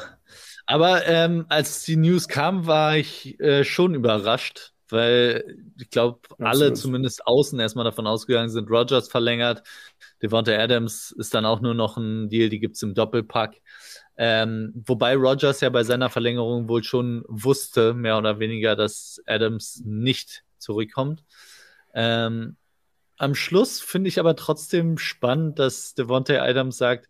Aber ähm, als die News kam, war ich äh, schon überrascht, weil ich glaube, alle zumindest außen erstmal davon ausgegangen sind, Rogers verlängert. Devonta Adams ist dann auch nur noch ein Deal, die gibt's im Doppelpack. Ähm, wobei Rogers ja bei seiner Verlängerung wohl schon wusste, mehr oder weniger, dass Adams nicht zurückkommt. Ähm, am Schluss finde ich aber trotzdem spannend, dass Devontae Adams sagt,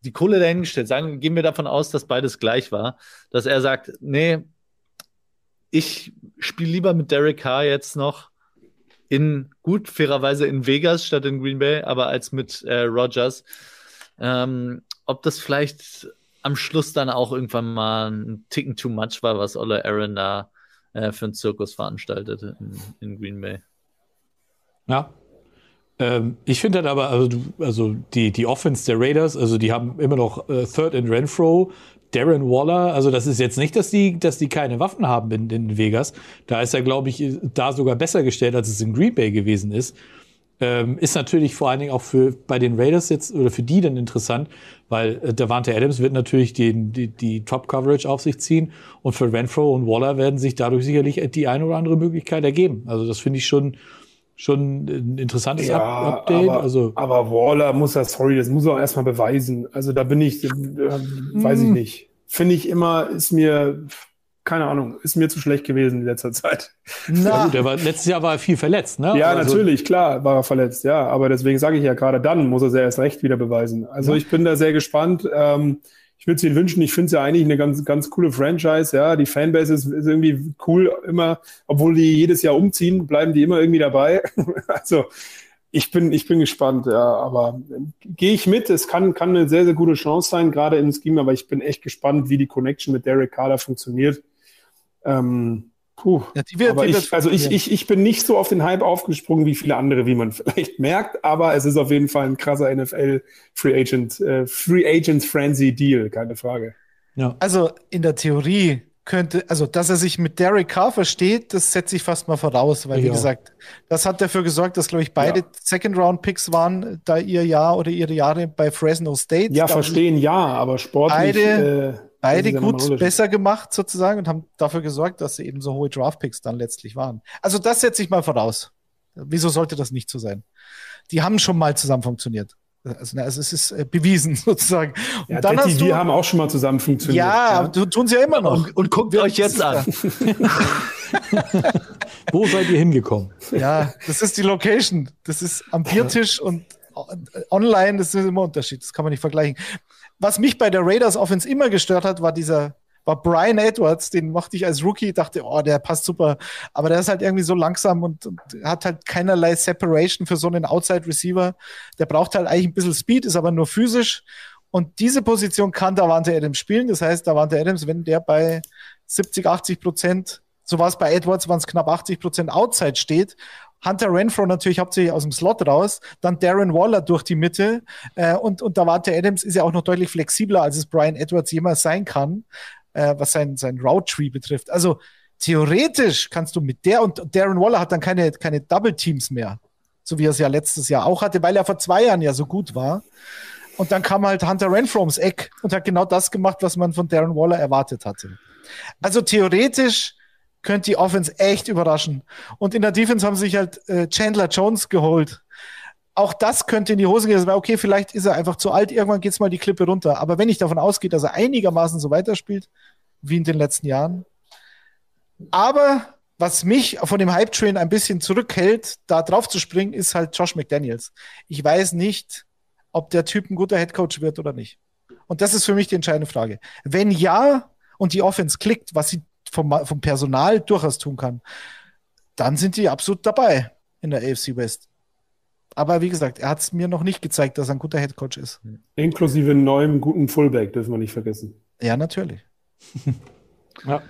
die Kohle dahingestellt, sagen, gehen wir davon aus, dass beides gleich war, dass er sagt, nee, ich spiele lieber mit Derek Carr jetzt noch in, gut, fairerweise in Vegas statt in Green Bay, aber als mit äh, Rogers. Ähm, ob das vielleicht am Schluss dann auch irgendwann mal ein Ticken too much war, was Olle Aaron da äh, für einen Zirkus veranstaltet in, in Green Bay. Ja. Ähm, ich finde dann aber, also, also die, die Offense der Raiders, also die haben immer noch äh, Third and Renfro, Darren Waller, also das ist jetzt nicht, dass die, dass die keine Waffen haben in, in Vegas. Da ist er, glaube ich, da sogar besser gestellt, als es in Green Bay gewesen ist. Ähm, ist natürlich vor allen Dingen auch für bei den Raiders jetzt oder für die dann interessant, weil äh, Davante Adams wird natürlich die, die, die Top-Coverage auf sich ziehen und für Renfro und Waller werden sich dadurch sicherlich die eine oder andere Möglichkeit ergeben. Also das finde ich schon schon ein interessantes Ja, Update. aber, also aber Waller muss das, sorry, das muss er auch erstmal beweisen. Also da bin ich, äh, weiß ich Hm. nicht. Finde ich immer, ist mir, keine Ahnung, ist mir zu schlecht gewesen in letzter Zeit. ja, gut, er war, letztes Jahr war er viel verletzt, ne? Ja, also, natürlich, klar, war er verletzt, ja. Aber deswegen sage ich ja, gerade dann muss er es ja erst recht wieder beweisen. Also ich bin da sehr gespannt. Ähm, ich würde es ihnen wünschen. Ich finde es ja eigentlich eine ganz, ganz coole Franchise. Ja, die Fanbase ist, ist irgendwie cool immer, obwohl die jedes Jahr umziehen, bleiben die immer irgendwie dabei. [LAUGHS] also ich bin, ich bin gespannt, ja, aber ähm, gehe ich mit. Es kann, kann eine sehr, sehr gute Chance sein, gerade im Scheme, aber ich bin echt gespannt, wie die Connection mit Derek Carter funktioniert. Ähm, puh. Ja, die wird, aber die ich, also ich, ich, ich bin nicht so auf den Hype aufgesprungen wie viele andere, wie man [LAUGHS] vielleicht merkt, aber es ist auf jeden Fall ein krasser NFL Free Agent, äh, Free Agent Frenzy Deal, keine Frage. ja. Also in der Theorie könnte, also dass er sich mit Derek Carr versteht, das setze ich fast mal voraus, weil wie Ja. gesagt, das hat dafür gesorgt, dass glaube ich beide Ja. Second-Round-Picks waren, da ihr Jahr oder ihre Jahre bei Fresno State. Ja, Da- verstehen ja, aber sportlich. Beide- äh, Beide ja gut besser gemacht sozusagen und haben dafür gesorgt, dass sie eben so hohe Draft-Picks dann letztlich waren. Also das setze ich mal voraus. Wieso sollte das nicht so sein? Die haben schon mal zusammen funktioniert. Also, na, also es ist äh, bewiesen [LAUGHS] sozusagen. Und Ja, dann Detti, hast du, wir haben auch schon mal zusammen funktioniert. ja, du tun sie ja immer noch. Und, und guckt euch jetzt an. [LAUGHS] Wo seid ihr hingekommen? Ja, das ist die Location. Das ist am Biertisch und äh, online, das ist immer ein Unterschied. Das kann man nicht vergleichen. Was mich bei der Raiders Offense immer gestört hat, war dieser, war Brian Edwards, den mochte ich als Rookie, dachte, oh, der passt super. Aber der ist halt irgendwie so langsam und, und hat halt keinerlei Separation für so einen Outside Receiver. Der braucht halt eigentlich ein bisschen Speed, ist aber nur physisch. Und diese Position kann Davante Adams spielen. Das heißt, Davante Adams, wenn der bei 70, 80 Prozent, so war es bei Edwards, waren es knapp 80 Prozent Outside steht, Hunter Renfro natürlich hauptsächlich aus dem Slot raus, dann Darren Waller durch die Mitte äh, und, und Davante Adams ist ja auch noch deutlich flexibler, als es Brian Edwards jemals sein kann, äh, was sein, sein Route Tree betrifft. Also theoretisch kannst du mit der und Darren Waller hat dann keine, keine Double Teams mehr, so wie er es ja letztes Jahr auch hatte, weil er vor zwei Jahren ja so gut war. Und dann kam halt Hunter Renfro ums Eck und hat genau das gemacht, was man von Darren Waller erwartet hatte. Also theoretisch könnte die Offense echt überraschen. Und in der Defense haben sie sich halt äh, Chandler Jones geholt. Auch das könnte in die Hose gehen. Okay, vielleicht ist er einfach zu alt, irgendwann geht's mal die Klippe runter. Aber wenn ich davon ausgehe, dass er einigermaßen so weiterspielt, wie in den letzten Jahren. Aber was mich von dem Hype-Train ein bisschen zurückhält, da drauf zu springen, ist halt Josh McDaniels. Ich weiß nicht, ob der Typ ein guter Headcoach wird oder nicht. Und das ist für mich die entscheidende Frage. Wenn ja und die Offense klickt, was sie vom, vom Personal durchaus tun kann, dann sind die absolut dabei in der AFC West. Aber wie gesagt, er hat es mir noch nicht gezeigt, dass er ein guter Headcoach ist. Inklusive neuem guten Fullback, dürfen wir nicht vergessen. Ja, natürlich. Ja.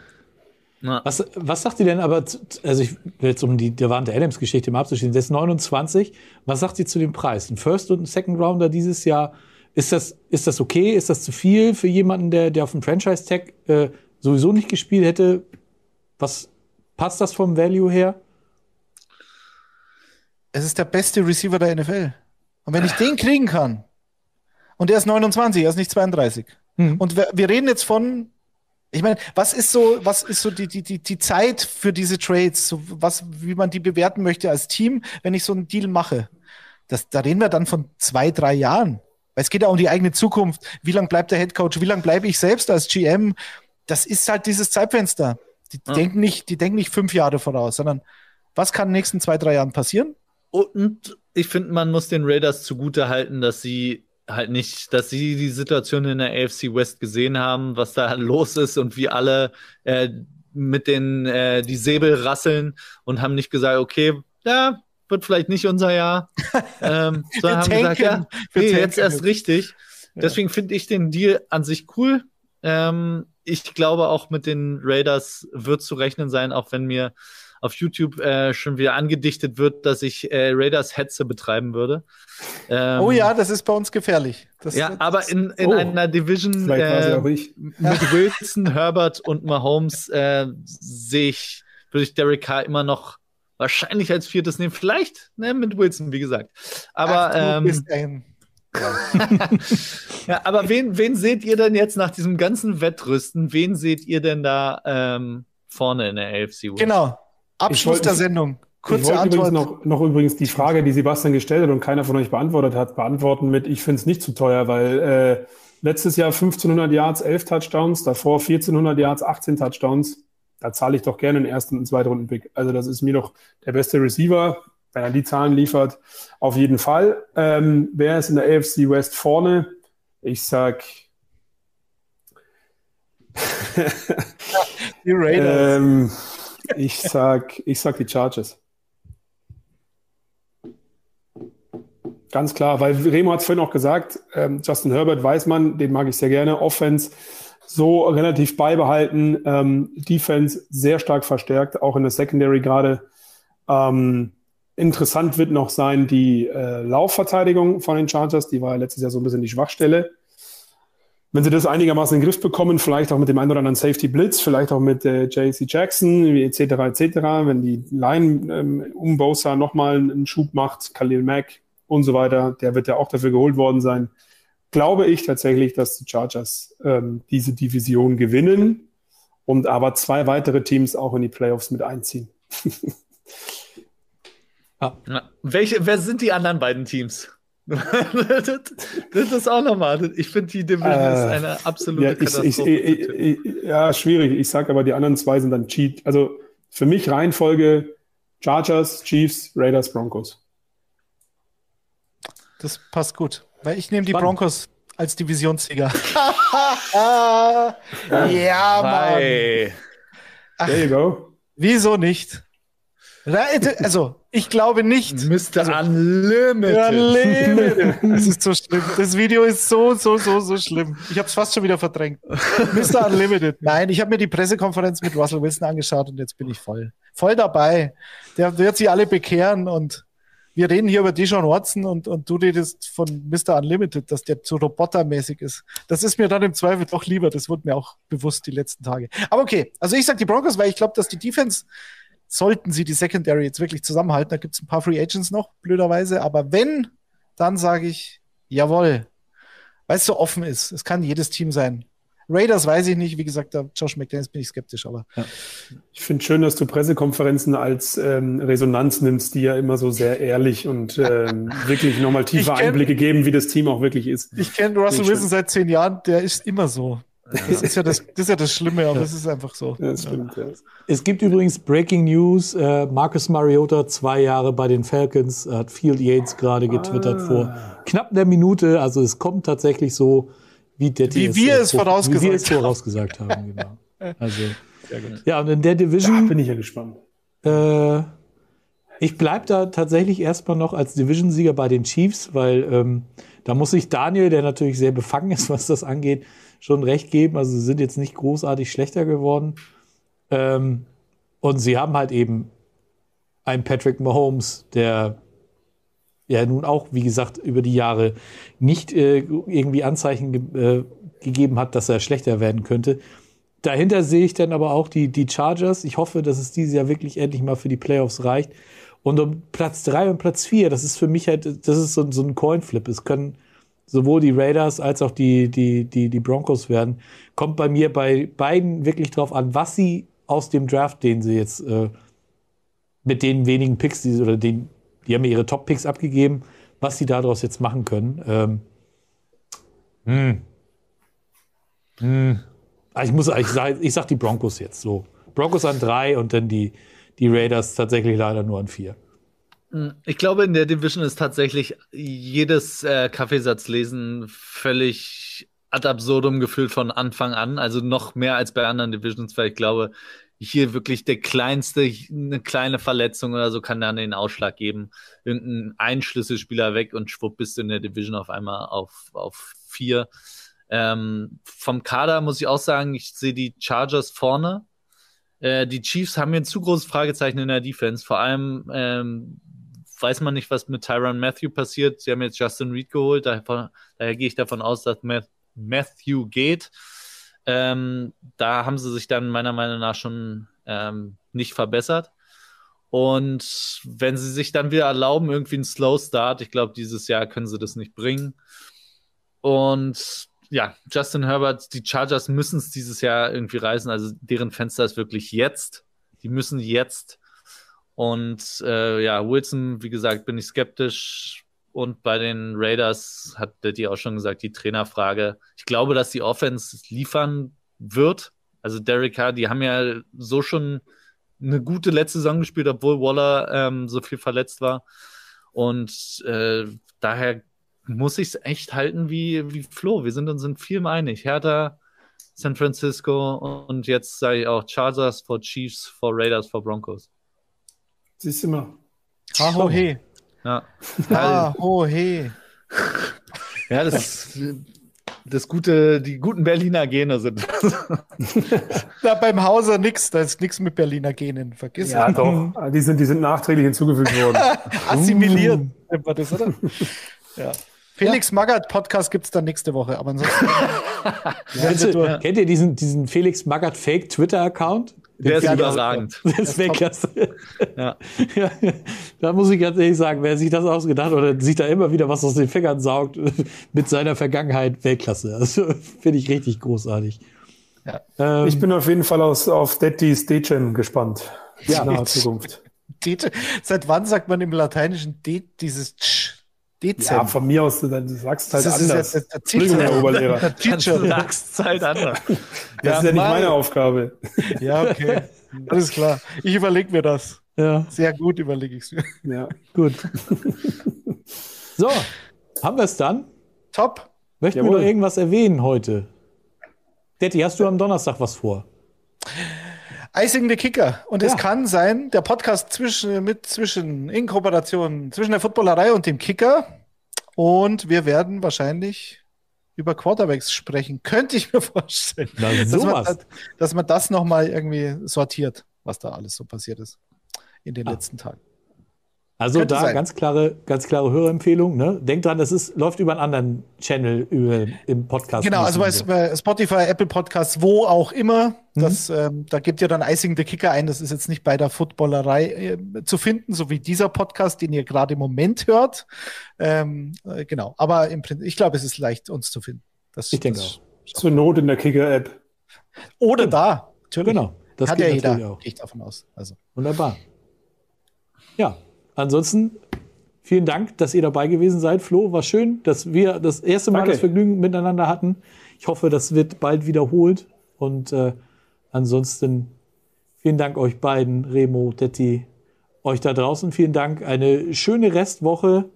Na, Was, was sagt ihr denn aber, also ich will jetzt um die Devante Adams Geschichte mal abzuschließen, der ist 29, was sagt ihr zu dem Preis? Ein First und ein Second Rounder dieses Jahr, ist das, ist das okay? Ist das zu viel für jemanden, der, der auf dem Franchise-Tag äh, sowieso nicht gespielt hätte? Was passt das vom Value her? Es ist der beste Receiver der NFL. Und wenn ich den kriegen kann, und er ist 29, er ist nicht 32. Mhm. Und wir, wir reden jetzt von, ich meine, was ist so, was ist so die, die, die, die Zeit für diese Trades, so was, wie man die bewerten möchte als Team, wenn ich so einen Deal mache? Das, da reden wir dann von zwei, drei Jahren. Weil es geht ja um die eigene Zukunft. Wie lange bleibt der Headcoach? Wie lange bleibe ich selbst als GM? Das ist halt dieses Zeitfenster. Die, Ja. denken nicht, die denken nicht fünf Jahre voraus, sondern was kann in den nächsten zwei, drei Jahren passieren? Und ich finde, man muss den Raiders zugute halten, dass sie halt nicht, dass sie die Situation in der AFC West gesehen haben, was da [LAUGHS] los ist und wie alle äh, mit den äh, die Säbel rasseln und haben nicht gesagt, okay, ja, wird vielleicht nicht unser Jahr. [LAUGHS] ähm, sondern haben gesagt, ja, nee, jetzt erst richtig. Deswegen finde ich den Deal an sich cool. Ähm, ich glaube auch mit den Raiders wird zu rechnen sein, auch wenn mir auf YouTube äh, schon wieder angedichtet wird, dass ich äh, Raiders Hetze betreiben würde. Ähm, Oh ja, das ist bei uns gefährlich. Das, Ja, das- aber in, in Oh. einer Division äh, mit Wilson, Herbert und Mahomes äh, sehe ich, würde ich Derek Carr immer noch wahrscheinlich als viertes nehmen. Vielleicht ne, mit Wilson, wie gesagt. Aber, Ach, du ähm, bist ein, [LAUGHS] ja, aber wen, wen seht ihr denn jetzt nach diesem ganzen Wettrüsten? Wen seht ihr denn da ähm, vorne in der AFC West? genau. Abschluss wollte- der Sendung. Ich Kurze wollte Antwort. übrigens noch, noch übrigens die Frage, die Sebastian gestellt hat und keiner von euch beantwortet hat, beantworten mit, ich finde es nicht zu teuer, weil äh, letztes Jahr 1500 Yards, 11 Touchdowns, davor 1400 Yards, 18 Touchdowns. Da zahle ich doch gerne einen ersten und zweiten Runden-Pick. Also das ist mir doch der beste Receiver, wenn er die Zahlen liefert, auf jeden Fall. Ähm, wer ist in der AFC West vorne? Ich sag, [LAUGHS] Die Raiders. ähm, ich sag, ich sag die Chargers. Ganz klar, weil Remo hat es vorhin auch gesagt, ähm, Justin Herbert weiß man, den mag ich sehr gerne. Offense so relativ beibehalten, ähm, Defense sehr stark verstärkt, auch in der Secondary gerade. Ähm, interessant wird noch sein die äh, Laufverteidigung von den Chargers, die war ja letztes Jahr so ein bisschen die Schwachstelle. Wenn sie das einigermaßen in den Griff bekommen, vielleicht auch mit dem einen oder anderen Safety Blitz, vielleicht auch mit äh, JC Jackson, etc. etc. Wenn die Line ähm, um Bosa nochmal einen Schub macht, Khalil Mack und so weiter, der wird ja auch dafür geholt worden sein. Glaube ich tatsächlich, dass die Chargers ähm, diese Division gewinnen und aber zwei weitere Teams auch in die Playoffs mit einziehen. [LAUGHS] Ja. Welche, wer sind die anderen beiden Teams? das, [LAUGHS] das ist auch nochmal. Ich finde, die Division Äh, ist eine absolute Ja, Katastrophe. ich, ich, ich, ja, schwierig. Ich sage aber, die anderen zwei sind dann Cheat. Also für mich Reihenfolge Chargers, Chiefs, Raiders, Broncos. Das passt gut. Weil ich nehme die. Broncos als Divisionssieger. [LAUGHS] ja, Mann. There you go. Wieso nicht? Also, ich glaube nicht. Mr. Unlimited. Ja, Leben. Das ist so schlimm. Das Video ist so, so, so, so schlimm. Ich habe es fast schon wieder verdrängt. Mr. Unlimited. Nein, ich habe mir die Pressekonferenz mit Russell Wilson angeschaut und jetzt bin ich voll. Voll dabei. Der wird sie alle bekehren und wir reden hier über Deshaun Watson und, und du redest von Mr. Unlimited, dass der so robotermäßig ist. Das ist mir dann im Zweifel doch lieber. Das wurde mir auch bewusst die letzten Tage. Aber okay, also ich sag die Broncos, weil ich glaube, dass die Defense sollten sie die Secondary jetzt wirklich zusammenhalten. Da gibt es ein paar Free Agents noch, blöderweise. Aber wenn, dann sage ich, jawohl. Weil es so offen ist. Es kann jedes Team sein. Raiders weiß ich nicht. Wie gesagt, da Josh McDaniels bin ich skeptisch, aber Ich finde schön, dass du Pressekonferenzen als ähm, Resonanz nimmst, die ja immer so sehr ehrlich und ähm, [LAUGHS] wirklich nochmal tiefe kenn- Einblicke geben, wie das Team auch wirklich ist. ich kenne Russell Wilson seit zehn Jahren. Der ist immer so. Das ist ja das, das, ist ja das Schlimme, aber es ist einfach so. Ja, das stimmt. Ja. Es gibt übrigens Breaking News. Äh, Marcus Mariota, zwei Jahre bei den Falcons, hat Field Yates gerade getwittert vor knapp einer Minute. Also es kommt tatsächlich so, wie, Detti Wie wir es vor- vorausgesagt wie wir es haben. vorausgesagt haben. Genau. [LAUGHS] Also, ja, und in der Division Bin ich ja gespannt. Äh, ich bleibe da tatsächlich erstmal noch als Division-Sieger bei den Chiefs, weil ähm, da muss ich Daniel, der natürlich sehr befangen ist, was das angeht, schon recht geben. Also sie sind jetzt nicht großartig schlechter geworden. Ähm, und sie haben halt eben einen Patrick Mahomes, der ja nun auch, wie gesagt, über die Jahre nicht äh, irgendwie Anzeichen ge äh, gegeben hat, dass er schlechter werden könnte. Dahinter sehe ich dann aber auch die, die Chargers. Ich hoffe, dass es dieses Jahr wirklich endlich mal für die Playoffs reicht. Und um Platz drei und Platz vier, das ist für mich halt, das ist so, so ein Coinflip. Es können sowohl die Raiders als auch die, die, die, die Broncos werden. Kommt bei mir bei beiden wirklich drauf an, was sie aus dem Draft, den sie jetzt äh, mit den wenigen Picks, die, oder den, die haben ja ihre Top-Picks abgegeben, was sie daraus jetzt machen können. Ähm, hm. Hm. Ich muss, ich sag, ich sag die Broncos jetzt so. Broncos an drei und dann die, die Raiders tatsächlich leider nur an vier. Ich glaube, in der Division ist tatsächlich jedes äh, Kaffeesatzlesen völlig ad absurdum gefühlt von Anfang an. Also noch mehr als bei anderen Divisions, weil ich glaube, hier wirklich der kleinste, eine kleine Verletzung oder so kann dann den Ausschlag geben. Irgendein Einschlüsselspieler weg und schwupp bist du in der Division auf einmal auf, auf vier. Ähm, vom Kader muss ich auch sagen, ich sehe die Chargers vorne. Äh, die Chiefs haben mir ein zu großes Fragezeichen in der Defense. Vor allem ähm, weiß man nicht, was mit Tyron Matthew passiert. Sie haben jetzt Justin Reed geholt, daher, daher gehe ich davon aus, dass Matthew geht. Ähm, da haben sie sich dann meiner Meinung nach schon ähm, nicht verbessert. Und wenn sie sich dann wieder erlauben, irgendwie einen Slow Start, ich glaube, dieses Jahr können sie das nicht bringen. Und ja, Justin Herbert, die Chargers müssen es dieses Jahr irgendwie reißen. Also deren Fenster ist wirklich jetzt. Die müssen jetzt. Und äh, ja, Wilson, wie gesagt, bin ich skeptisch. Und bei den Raiders hat die auch schon gesagt, die Trainerfrage. Ich glaube, dass die Offense liefern wird. Also Derek Carr, die haben ja so schon eine gute letzte Saison gespielt, obwohl Waller ähm, so viel verletzt war. Und äh, daher muss ich es echt halten wie, wie Flo. Wir sind uns in vielem einig. Hertha, San Francisco und jetzt sage ich auch Chargers vor Chiefs, vor Raiders, vor Broncos. Siehst du mal. Ha ho he. Ja. Ha ho he. Ja, das, das gute, die guten Berliner Gene sind. [LAUGHS] Da beim Hauser nix, da ist nichts mit Berliner Genen, vergiss Ja, es. doch. Die sind, die sind nachträglich hinzugefügt worden. [LAUGHS] Assimiliert. nennt man das, oder? ja. Felix Magath Podcast gibt es dann nächste Woche, aber ansonsten. [LAUGHS] Kennst du, Kennt ihr diesen, diesen Felix Magath Fake Twitter-Account? Der ist Ja, das- überragend. [LAUGHS] Das ist Weltklasse. Ja. Ja, [LAUGHS] da muss ich ganz ehrlich sagen, wer sich das ausgedacht oder sich da immer wieder was aus den Fingern saugt [LAUGHS] mit seiner Vergangenheit, Weltklasse. Also finde ich richtig großartig. Ja. Ähm, Ich bin auf jeden Fall aus, auf Dettys Degen gespannt. Ja. In naher Zukunft. Seit wann sagt man im Lateinischen det, dieses Tsch? Dezent. Ja, von mir aus, du sagst halt das ist anders. ja der, der Entschuldigung, Herr Oberlehrer. [LAUGHS] Der Teacher. Nachszeit anders. [LAUGHS] Das ist ja nicht Mann. meine Aufgabe. Ja, okay. [LAUGHS] Alles klar. Ich überlege mir das. ja, Sehr gut überlege ich es mir. Ja. gut. so, haben wir es dann? Top. Möchten wir Jawohl. noch irgendwas erwähnen heute? Detti, hast du am Donnerstag was vor? Icing the Kicker. Und es Ja. kann sein, der Podcast zwischen, mit zwischen, in Kooperation zwischen der Footballerei und dem Kicker. Und wir werden wahrscheinlich über Quarterbacks sprechen. [LAUGHS] Könnte ich mir vorstellen. Na, dass, man, dass man das nochmal irgendwie sortiert, was da alles so passiert ist in den Ah. letzten Tagen. Also Könnte da sein. ganz klare, ganz klare Hörerempfehlung. Ne? Denkt dran, das ist, läuft über einen anderen Channel über, im Podcast. Genau, also bei, bei Spotify, Apple Podcasts, wo auch immer. Mhm. Das, ähm, da gibt ihr dann Icing the Kicker ein. Das ist jetzt nicht bei der Footballerei äh, zu finden, so wie dieser Podcast, den ihr gerade im Moment hört. Ähm, äh, genau, aber im Prinzip, ich glaube, es ist leicht, uns zu finden. Das, Ich denke auch. Zur Not in der Kicker-App. Oder da, natürlich. Genau, das Hat geht ja jeder, natürlich auch. gehe ich davon aus. Also, Wunderbar. Ja, ansonsten vielen Dank, dass ihr dabei gewesen seid. Flo, war schön, dass wir das erste Mal Danke. das Vergnügen miteinander hatten. Ich hoffe, das wird bald wiederholt. Und äh, ansonsten vielen Dank euch beiden, Remo, Detti, euch da draußen. Vielen Dank. Eine schöne Restwoche.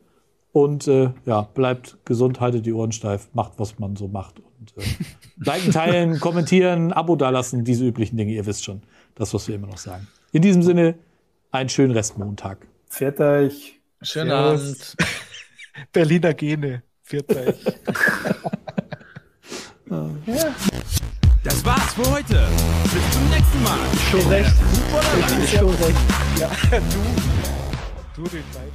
Und äh, ja, bleibt gesund, haltet die Ohren steif, macht, was man so macht. Und äh, [LAUGHS] liken, teilen, kommentieren, Abo dalassen, diese üblichen Dinge, ihr wisst schon. Das, was wir immer noch sagen. In diesem Sinne, einen schönen Restmontag. Fährt euch. Schönen Servus. Abend. [LAUGHS] Berliner Gene, Vierteich. [LAUGHS] Das war's für heute. Bis zum nächsten Mal. Schon recht. Footballerei. ja, [LAUGHS] du, du den Wein.